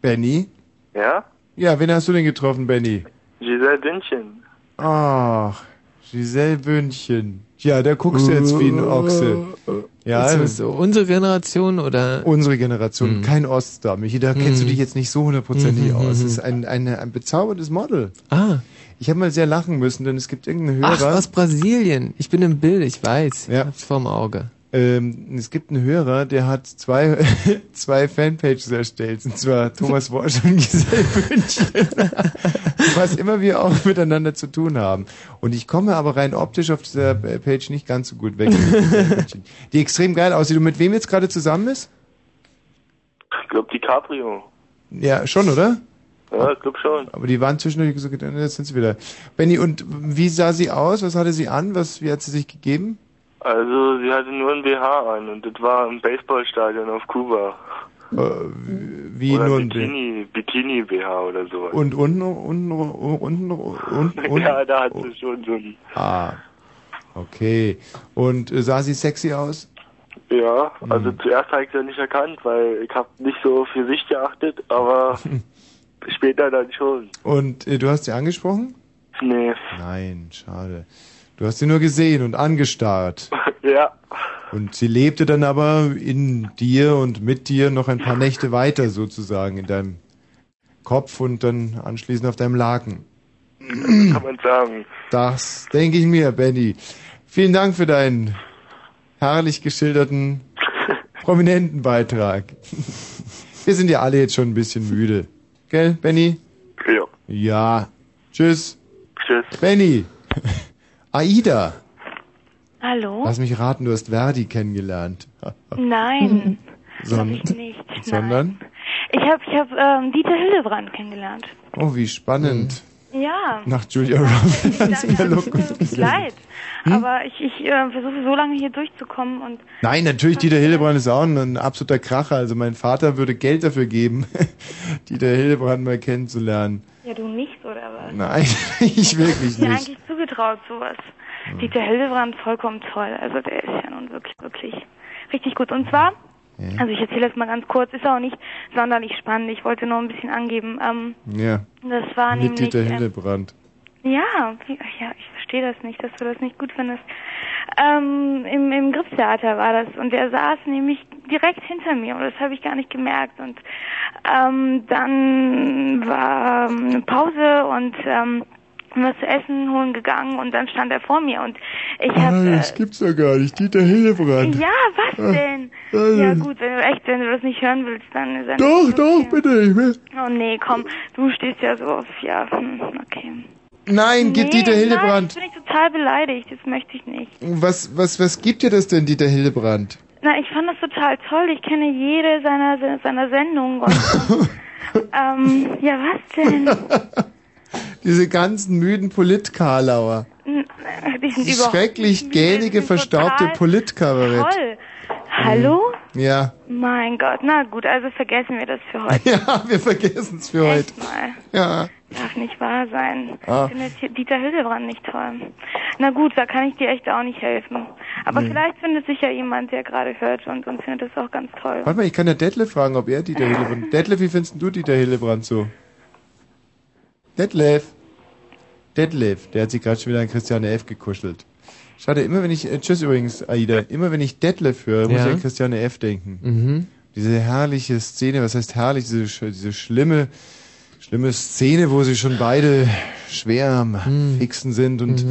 Benny? Ja? Ja, wen hast du denn getroffen, Benny? Giselle Bündchen. Ach, Giselle Bündchen. Ja, da guckst du jetzt wie ein Ochse. Ja, Ist das so unsere Generation oder? Unsere Generation, kein Oststar. Michi, da kennst du Mhm. dich jetzt nicht so hundertprozentig Mhm, aus. mhm. Es ist ein, eine, ein bezauberndes Model. Ah. Ich habe mal sehr lachen müssen, denn es gibt irgendeinen Hörer. Ach, aus Brasilien. Ich bin im Bild, ich weiß. Ja. Ich hab's vorm Auge. Ähm, es gibt einen Hörer, der hat zwei, [LAUGHS] zwei Fanpages erstellt, und zwar Thomas Walsh und Giselle Bündchen. [LAUGHS] Was immer wir auch miteinander zu tun haben. Und ich komme aber rein optisch auf dieser Page nicht ganz so gut weg. mit Giselle Bündchen. Die extrem geil aussieht. Und mit wem jetzt gerade zusammen ist? Ich glaube DiCaprio. Ja, schon, oder? Ja, ich glaube schon. Aber die waren zwischendurch so gedacht, jetzt sind sie wieder. Benny, und wie sah sie aus? Was hatte sie an? Was, wie hat sie sich gegeben? Also sie hatte nur ein BH an und das war im Baseballstadion auf Kuba. Äh, wie oder nur ein Bikini, Bikini BH oder sowas. Und unten, unten, unten, unten, [LAUGHS] ja, da hat sie schon so ein. Ah, okay. Und äh, sah sie sexy aus? Ja, also Mhm. zuerst habe ich sie nicht erkannt, weil ich habe nicht so auf Gesicht geachtet, aber [LAUGHS] Später dann schon. Und äh, du hast sie angesprochen? Nee. Nein, schade. Du hast sie nur gesehen und angestarrt. [LAUGHS] Ja. Und sie lebte dann aber in dir und mit dir noch ein paar Nächte weiter sozusagen in deinem Kopf und dann anschließend auf deinem Laken. Kann man sagen. Das denke ich mir, Benny. Vielen Dank für deinen herrlich geschilderten, [LAUGHS] prominenten Beitrag. Wir sind ja alle jetzt schon ein bisschen müde. Gell, Benny? Ja. Ja. Tschüss. Tschüss. Benny. [LAUGHS] Aida. Hallo? Lass mich raten, du hast Verdi kennengelernt. [LAUGHS] Nein, Son ich nicht. sondern? Ich habe ich hab, ähm, Dieter Hildebrand kennengelernt. Oh, wie spannend. Ja. Nach Julia Roberts [LAUGHS] in der Luft. Leid. Hm? Aber ich, ich äh, versuche so lange hier durchzukommen und Nein, natürlich, Dieter Hildebrand ist auch ein, ein absoluter Kracher. Also mein Vater würde Geld dafür geben, [LAUGHS] Dieter Hildebrand mal kennenzulernen. ja, du nicht, oder was? Nein, [LAUGHS] ich wirklich ist mir nicht. eigentlich zugetraut, sowas. Dieter Hildebrand, vollkommen toll. Also der ist ja nun wirklich, wirklich richtig gut. Und zwar, also ich erzähle das mal ganz kurz, ist auch nicht sonderlich spannend. Ich wollte nur ein bisschen angeben. Ähm, Ja, das war mit nämlich... Dieter ähm, Hildebrand. Ja, ja, ich verstehe das nicht, dass du das nicht gut findest. Ähm, Im, im Gripstheater war das und er saß nämlich direkt hinter mir und das habe ich gar nicht gemerkt. Und ähm, dann war ähm, eine Pause und ähm, haben was zu essen holen gegangen und dann stand er vor mir und ich Ah, habe das gibt's doch gar nicht. Dieter Hildebrand. ja, was Ah, denn? ah, Ja gut, wenn du echt, wenn du das nicht hören willst, dann dann Doch, doch, bitte. Ich will. Oh nee, komm, du stehst ja so auf, ja, hm, okay. Nein, gib nee, Dieter Nein, Hildebrand. bin ich total beleidigt, das möchte ich nicht. Was, was, was gibt dir das denn, Dieter Hildebrand? Na, ich fand das total toll. Ich kenne jede seiner seiner Sendungen. Und, [LAUGHS] ähm, ja, was denn? [LAUGHS] Diese ganzen müden Polit-Karlauer. Die sind Das überhaupt schrecklich gähnige, verstaubte Politkabarett. Toll. Hallo? Ja. Mein Gott, na gut, also vergessen wir das für heute. [LAUGHS] Ja, wir vergessen es für heute. Echt mal. Ja. Darf nicht wahr sein. Ah. Ich finde Dieter Hildebrand nicht toll. Na gut, da kann ich dir echt auch nicht helfen. Aber Nee. vielleicht findet sich ja jemand, der gerade hört und, und findet das auch ganz toll. Warte mal, ich kann ja Detlef fragen, ob er Dieter Hildebrand... Detlef, wie findest du Dieter Hildebrand so? Detlef. Detlef, der hat sich gerade schon wieder an Christiane F. gekuschelt. Schade, immer wenn ich... Äh, tschüss übrigens, Aida. Immer wenn ich Detlef höre, muss Ja. ich an Christiane F. denken. Mhm. Diese herrliche Szene, was heißt herrlich, diese, sch- diese schlimme, schlimme Szene, wo sie schon beide schwer am Hm. Fixen sind und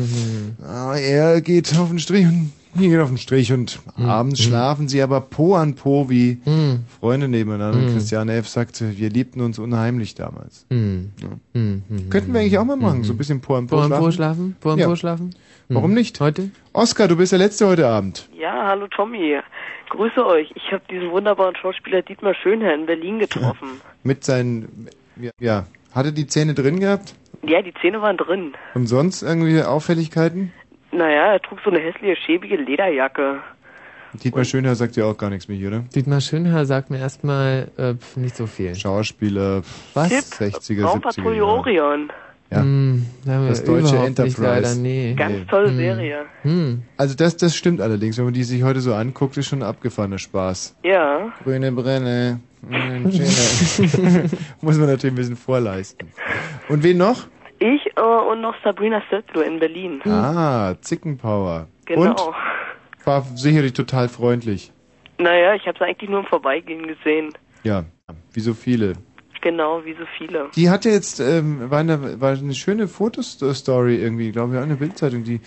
ah, er geht auf den Strich und die geht auf den Strich und Hm. abends schlafen sie aber Po an Po wie Hm. Freunde nebeneinander. Und Hm. Christiane F. sagte, wir liebten uns unheimlich damals. Hm. Hm, hm, Könnten wir eigentlich auch mal machen, so ein bisschen Po an Po, Po an schlafen. Po schlafen? Po an Ja. Po schlafen? Warum Hm. nicht? Heute? Oskar, du bist der Letzte heute Abend. Ja, hallo Tommy. Grüße euch. Ich habe diesen wunderbaren Schauspieler Dietmar Schönherr in Berlin getroffen. [LAUGHS] Mit seinen, ja, ja, hatte die Zähne drin gehabt? Ja, die Zähne waren drin. Und sonst irgendwie Auffälligkeiten? Naja, er trug so eine hässliche, schäbige Lederjacke. Dietmar Schönherr sagt ja auch gar nichts mehr, oder? Dietmar Schönherr sagt mir erstmal äh, pf, nicht so viel. Schauspieler, Was? 60er, 70er. Raumpatrouille Jahre. Orion. Ja. Hm, sagen wir Das deutsche Enterprise. Nicht, leider, nee. Ganz Nee. tolle Hm. Serie. Hm. Also das, das stimmt allerdings, wenn man die sich heute so anguckt, ist schon ein abgefahrener Spaß. Ja. Grüne mm, schöne. [LAUGHS] [LAUGHS] Muss man natürlich ein bisschen vorleisten. Und wen noch? Ich äh, und noch Sabrina Stetlo in Berlin. Ah, Zickenpower. Genau. Und? War sicherlich total freundlich. Naja, ich habe sie eigentlich nur im Vorbeigehen gesehen. Ja, wie so viele. Genau, wie so viele. Die hatte jetzt, ähm, war, eine, war eine schöne Fotostory irgendwie, glaube ich, auch eine Bildzeitung, die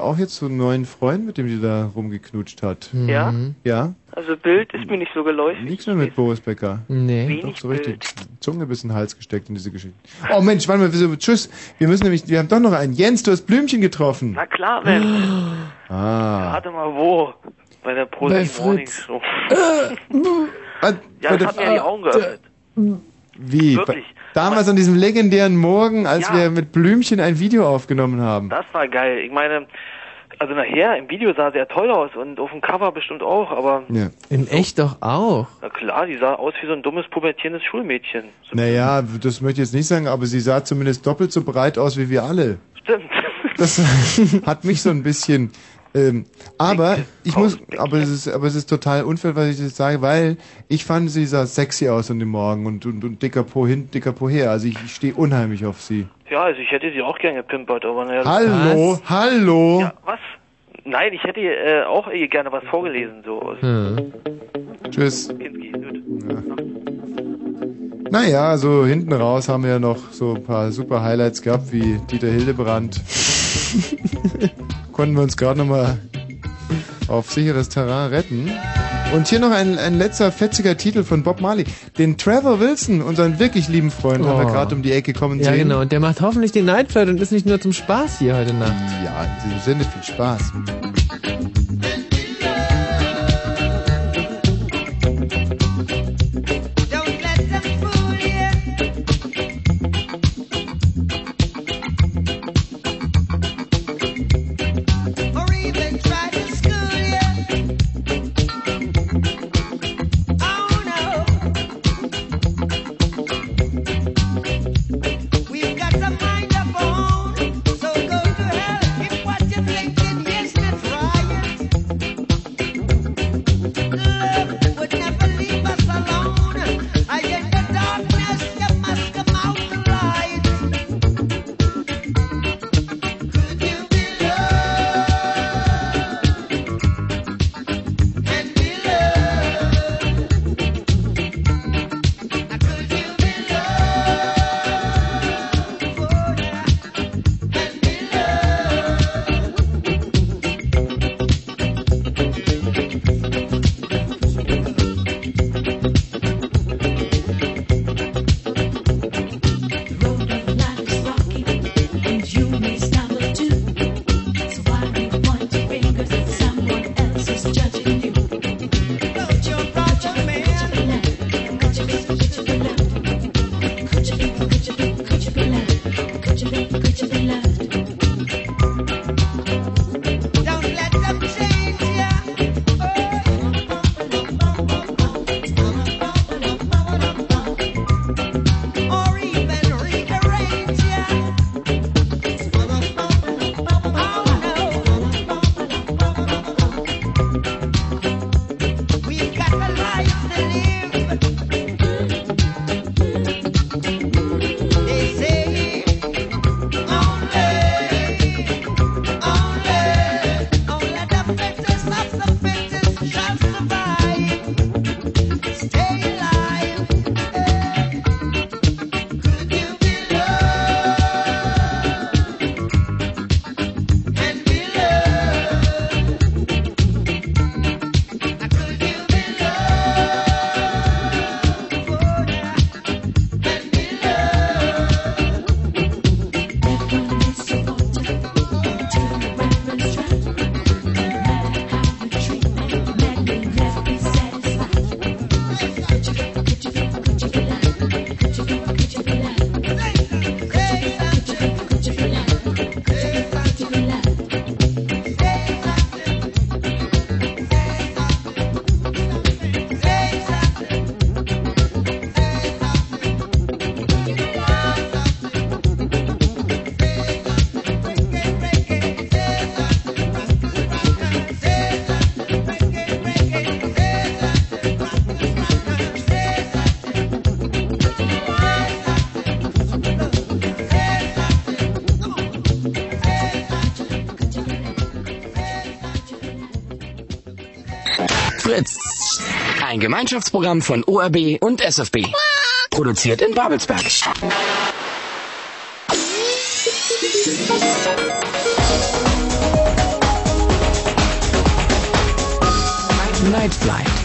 auch jetzt so einen neuen Freund, mit dem die da rumgeknutscht hat. Ja? Ja? Also Bild ist mir nicht so geläufig. Nichts mehr mit Boris Becker. Nee. Wenig Doch, so richtig. Zunge bis in den Hals gesteckt in diese Geschichte. Oh Mensch, warte mal, wieso, tschüss. Wir müssen nämlich, wir haben doch noch einen. Jens, du hast Blümchen getroffen. Na klar, Mensch. [GASPS] Ah. Warte mal, wo? Bei der Pro Bei Morning. Show. Ah, [LAUGHS] Ja, bei das hat mir die Augen geöffnet. Wie? Wirklich. Damals an diesem legendären Morgen, als Ja. wir mit Blümchen ein Video aufgenommen haben. Das war geil. Ich meine, also nachher im Video sah sehr toll aus und auf dem Cover bestimmt auch, aber Ja. In echt doch auch. na klar, die sah aus wie so ein dummes pubertierendes Schulmädchen. Naja, das möchte ich jetzt nicht sagen, aber sie sah zumindest doppelt so breit aus wie wir alle. Stimmt. Das [LAUGHS] [LAUGHS] hat mich so ein bisschen Ähm, aber ich muss, aber es ist, aber es ist total unfair, was ich jetzt sage, weil ich fand, sie sah sexy aus an dem Morgen und, und, und dicker Po hin, dicker Po her. Also ich, ich stehe unheimlich auf sie. Ja, also ich hätte sie auch gerne gepimpert, aber naja. Hallo, hallo. Ja, was? Nein, ich hätte ihr, äh, auch ihr gerne was vorgelesen, so. Tschüss. Naja, so hinten raus haben wir ja noch so ein paar super Highlights gehabt, wie Dieter Hildebrand. [LAUGHS] Konnten wir uns gerade nochmal auf sicheres Terrain retten. Und hier noch ein, ein letzter fetziger Titel von Bob Marley. Den Trevor Wilson, unseren wirklich lieben Freund, haben wir Oh. gerade um die Ecke kommen Ja, sehen. genau. Und der macht hoffentlich den Night Flight und ist nicht nur zum Spaß hier heute Nacht. Ja, in diesem Sinne viel Spaß. Ein Gemeinschaftsprogramm von ORB und SFB. Produziert in Babelsberg. Night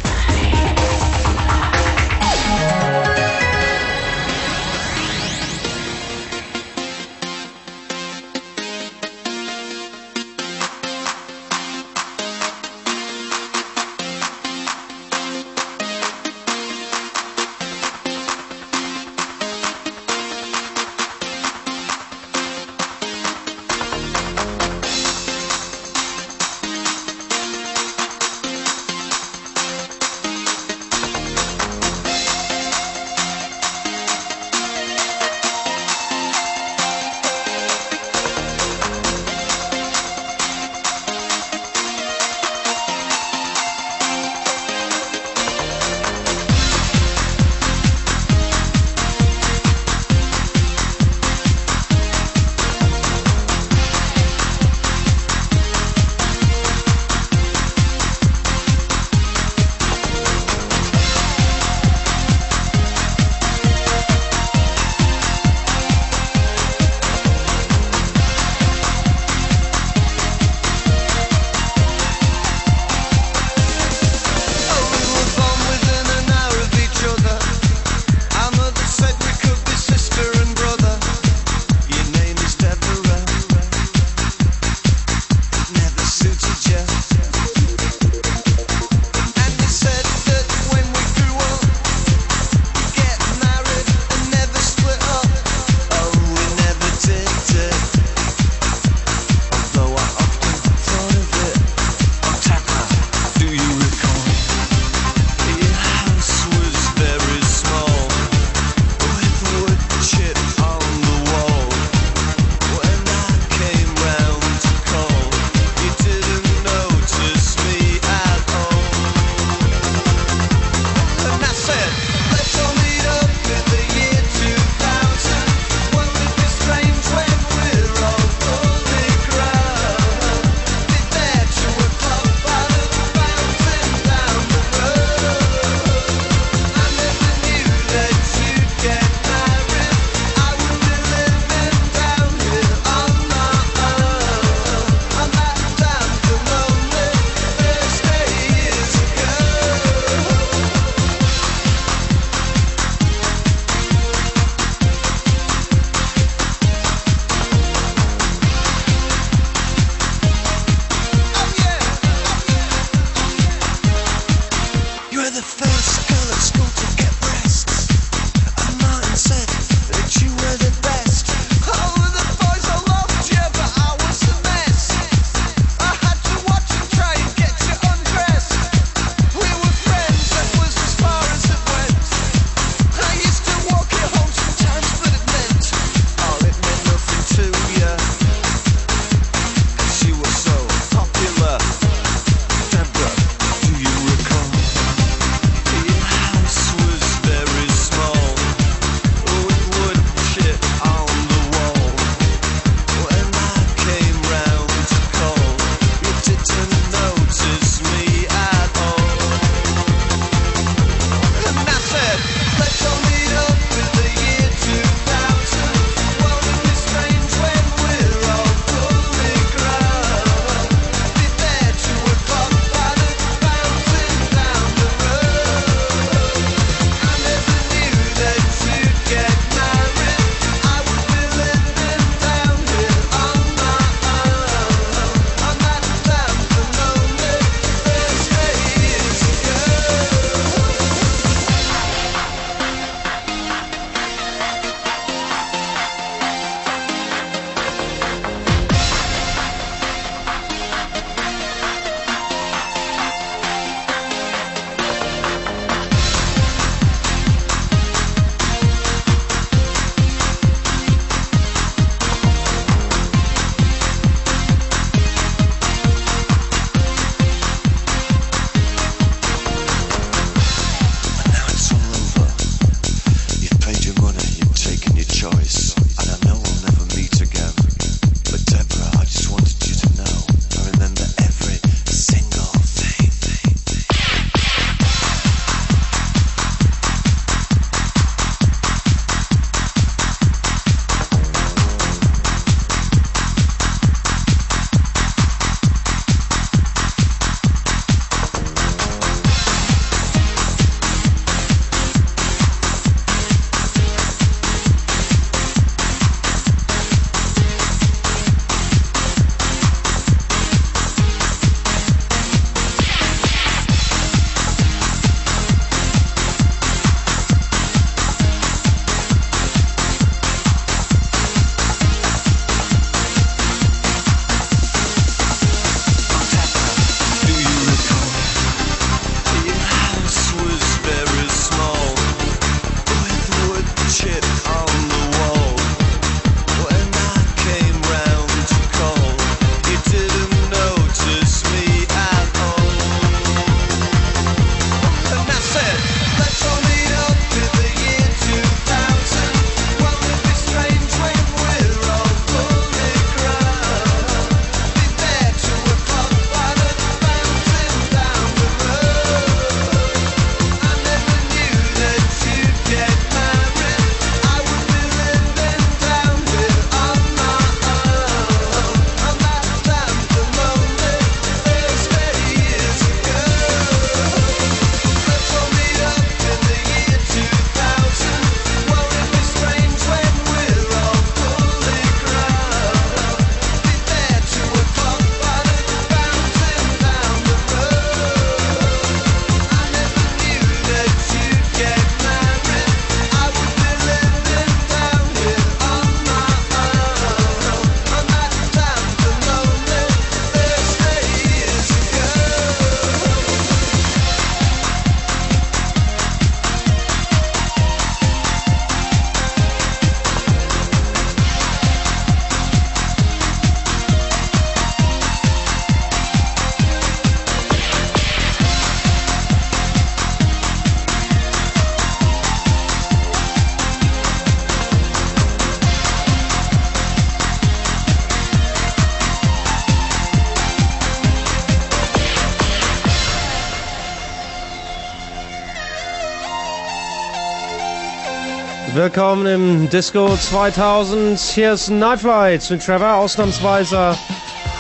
Willkommen im Disco 2000. Hier ist Nightlight mit Trevor ausnahmsweise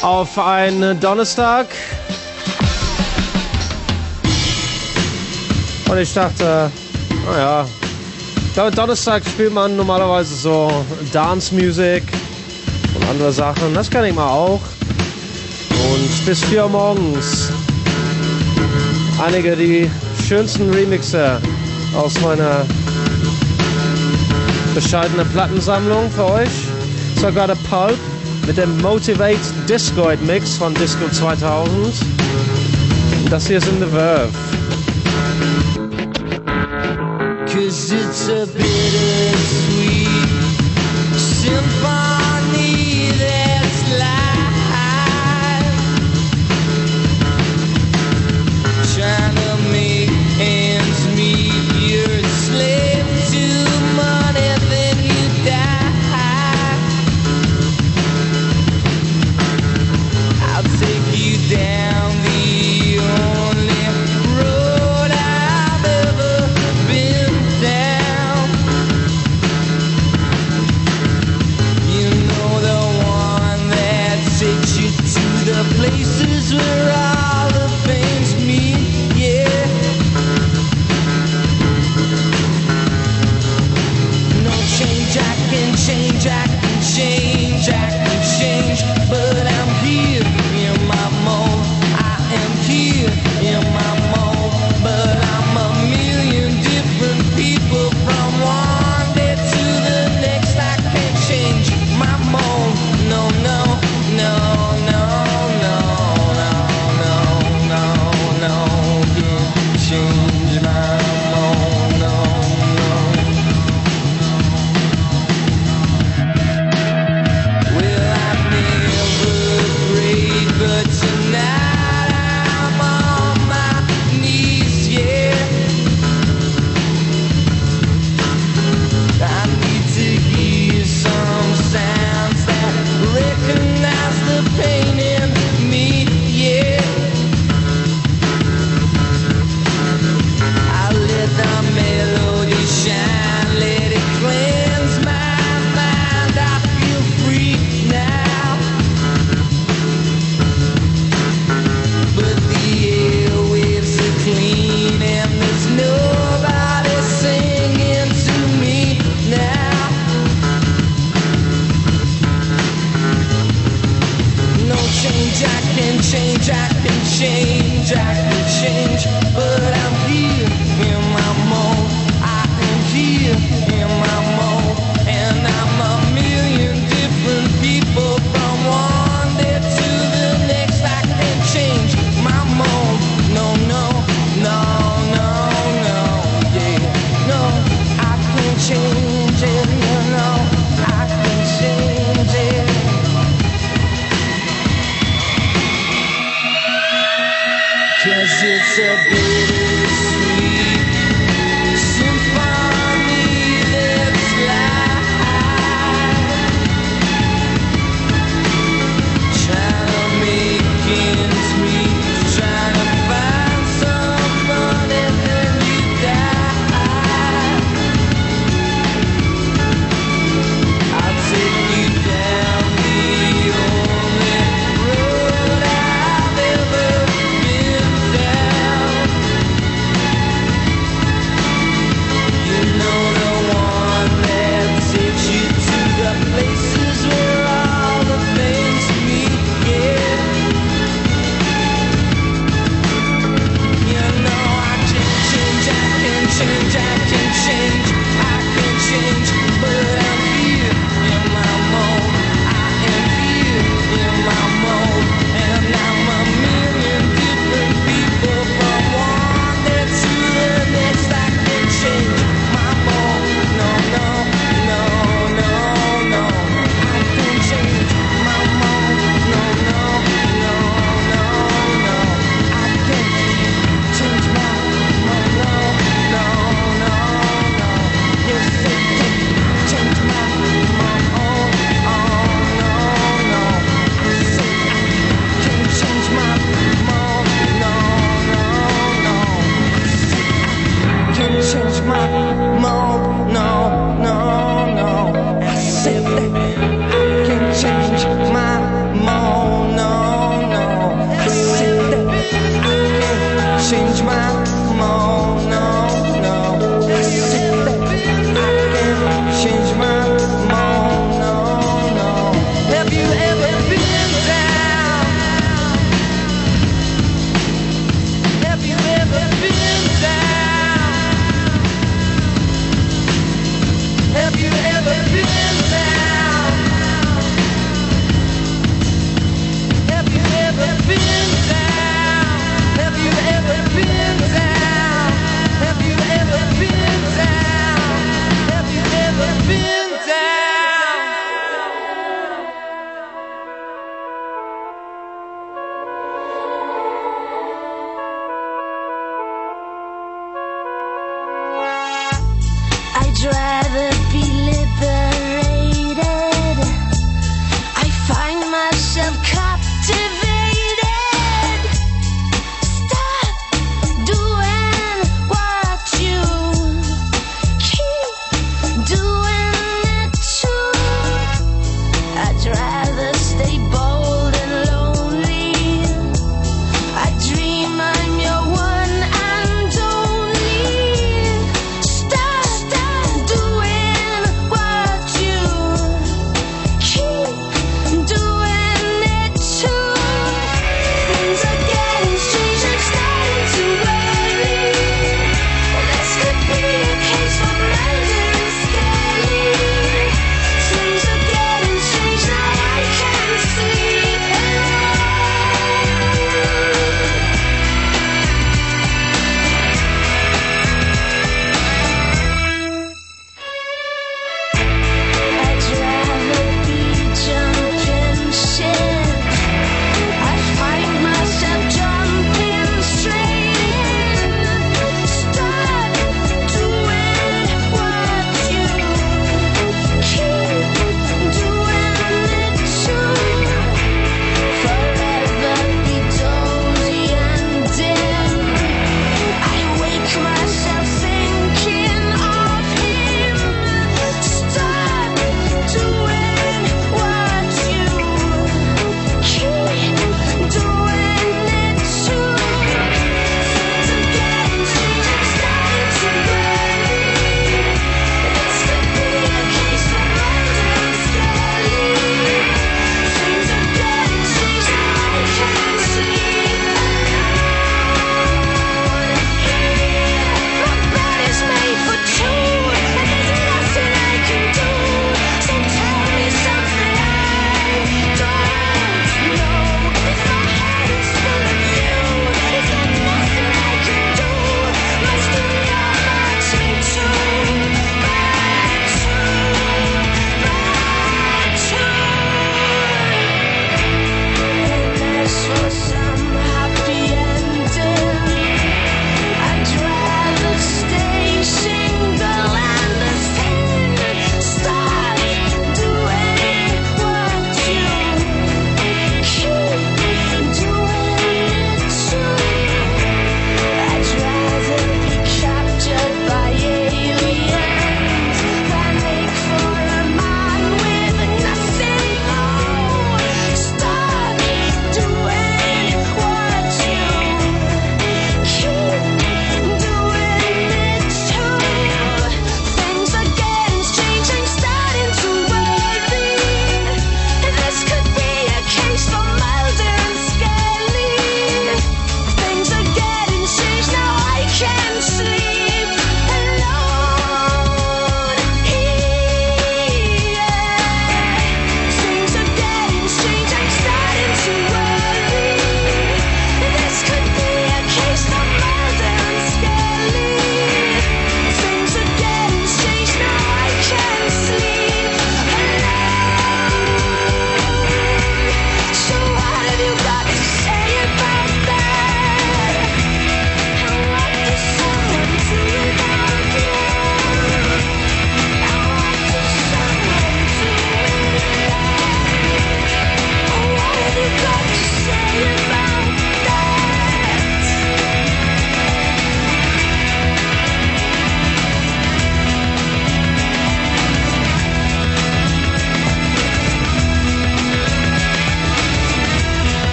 auf einen Donnerstag. Und ich dachte, naja, Donnerstag spielt man normalerweise so Dance Music und andere Sachen. Das kann ich mal auch. Und bis 4 Uhr morgens einige die schönsten Remixer aus meiner Bescheidene Plattensammlung für euch. Sogar der Pulp mit dem Motivate Discoid Mix von Disco 2000. Und Das hier ist in The Verve. Cause it's a bittersweet symphony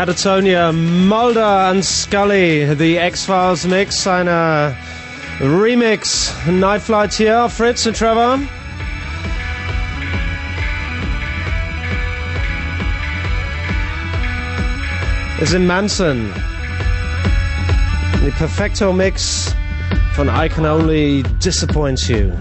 Catatonia, Mulder and Scully, the X-Files Mix, and a Remix. Night Flight hier, Fritz and Trevor. Is in Manson. The Perfecto Mix von I Can Only Disappoint You.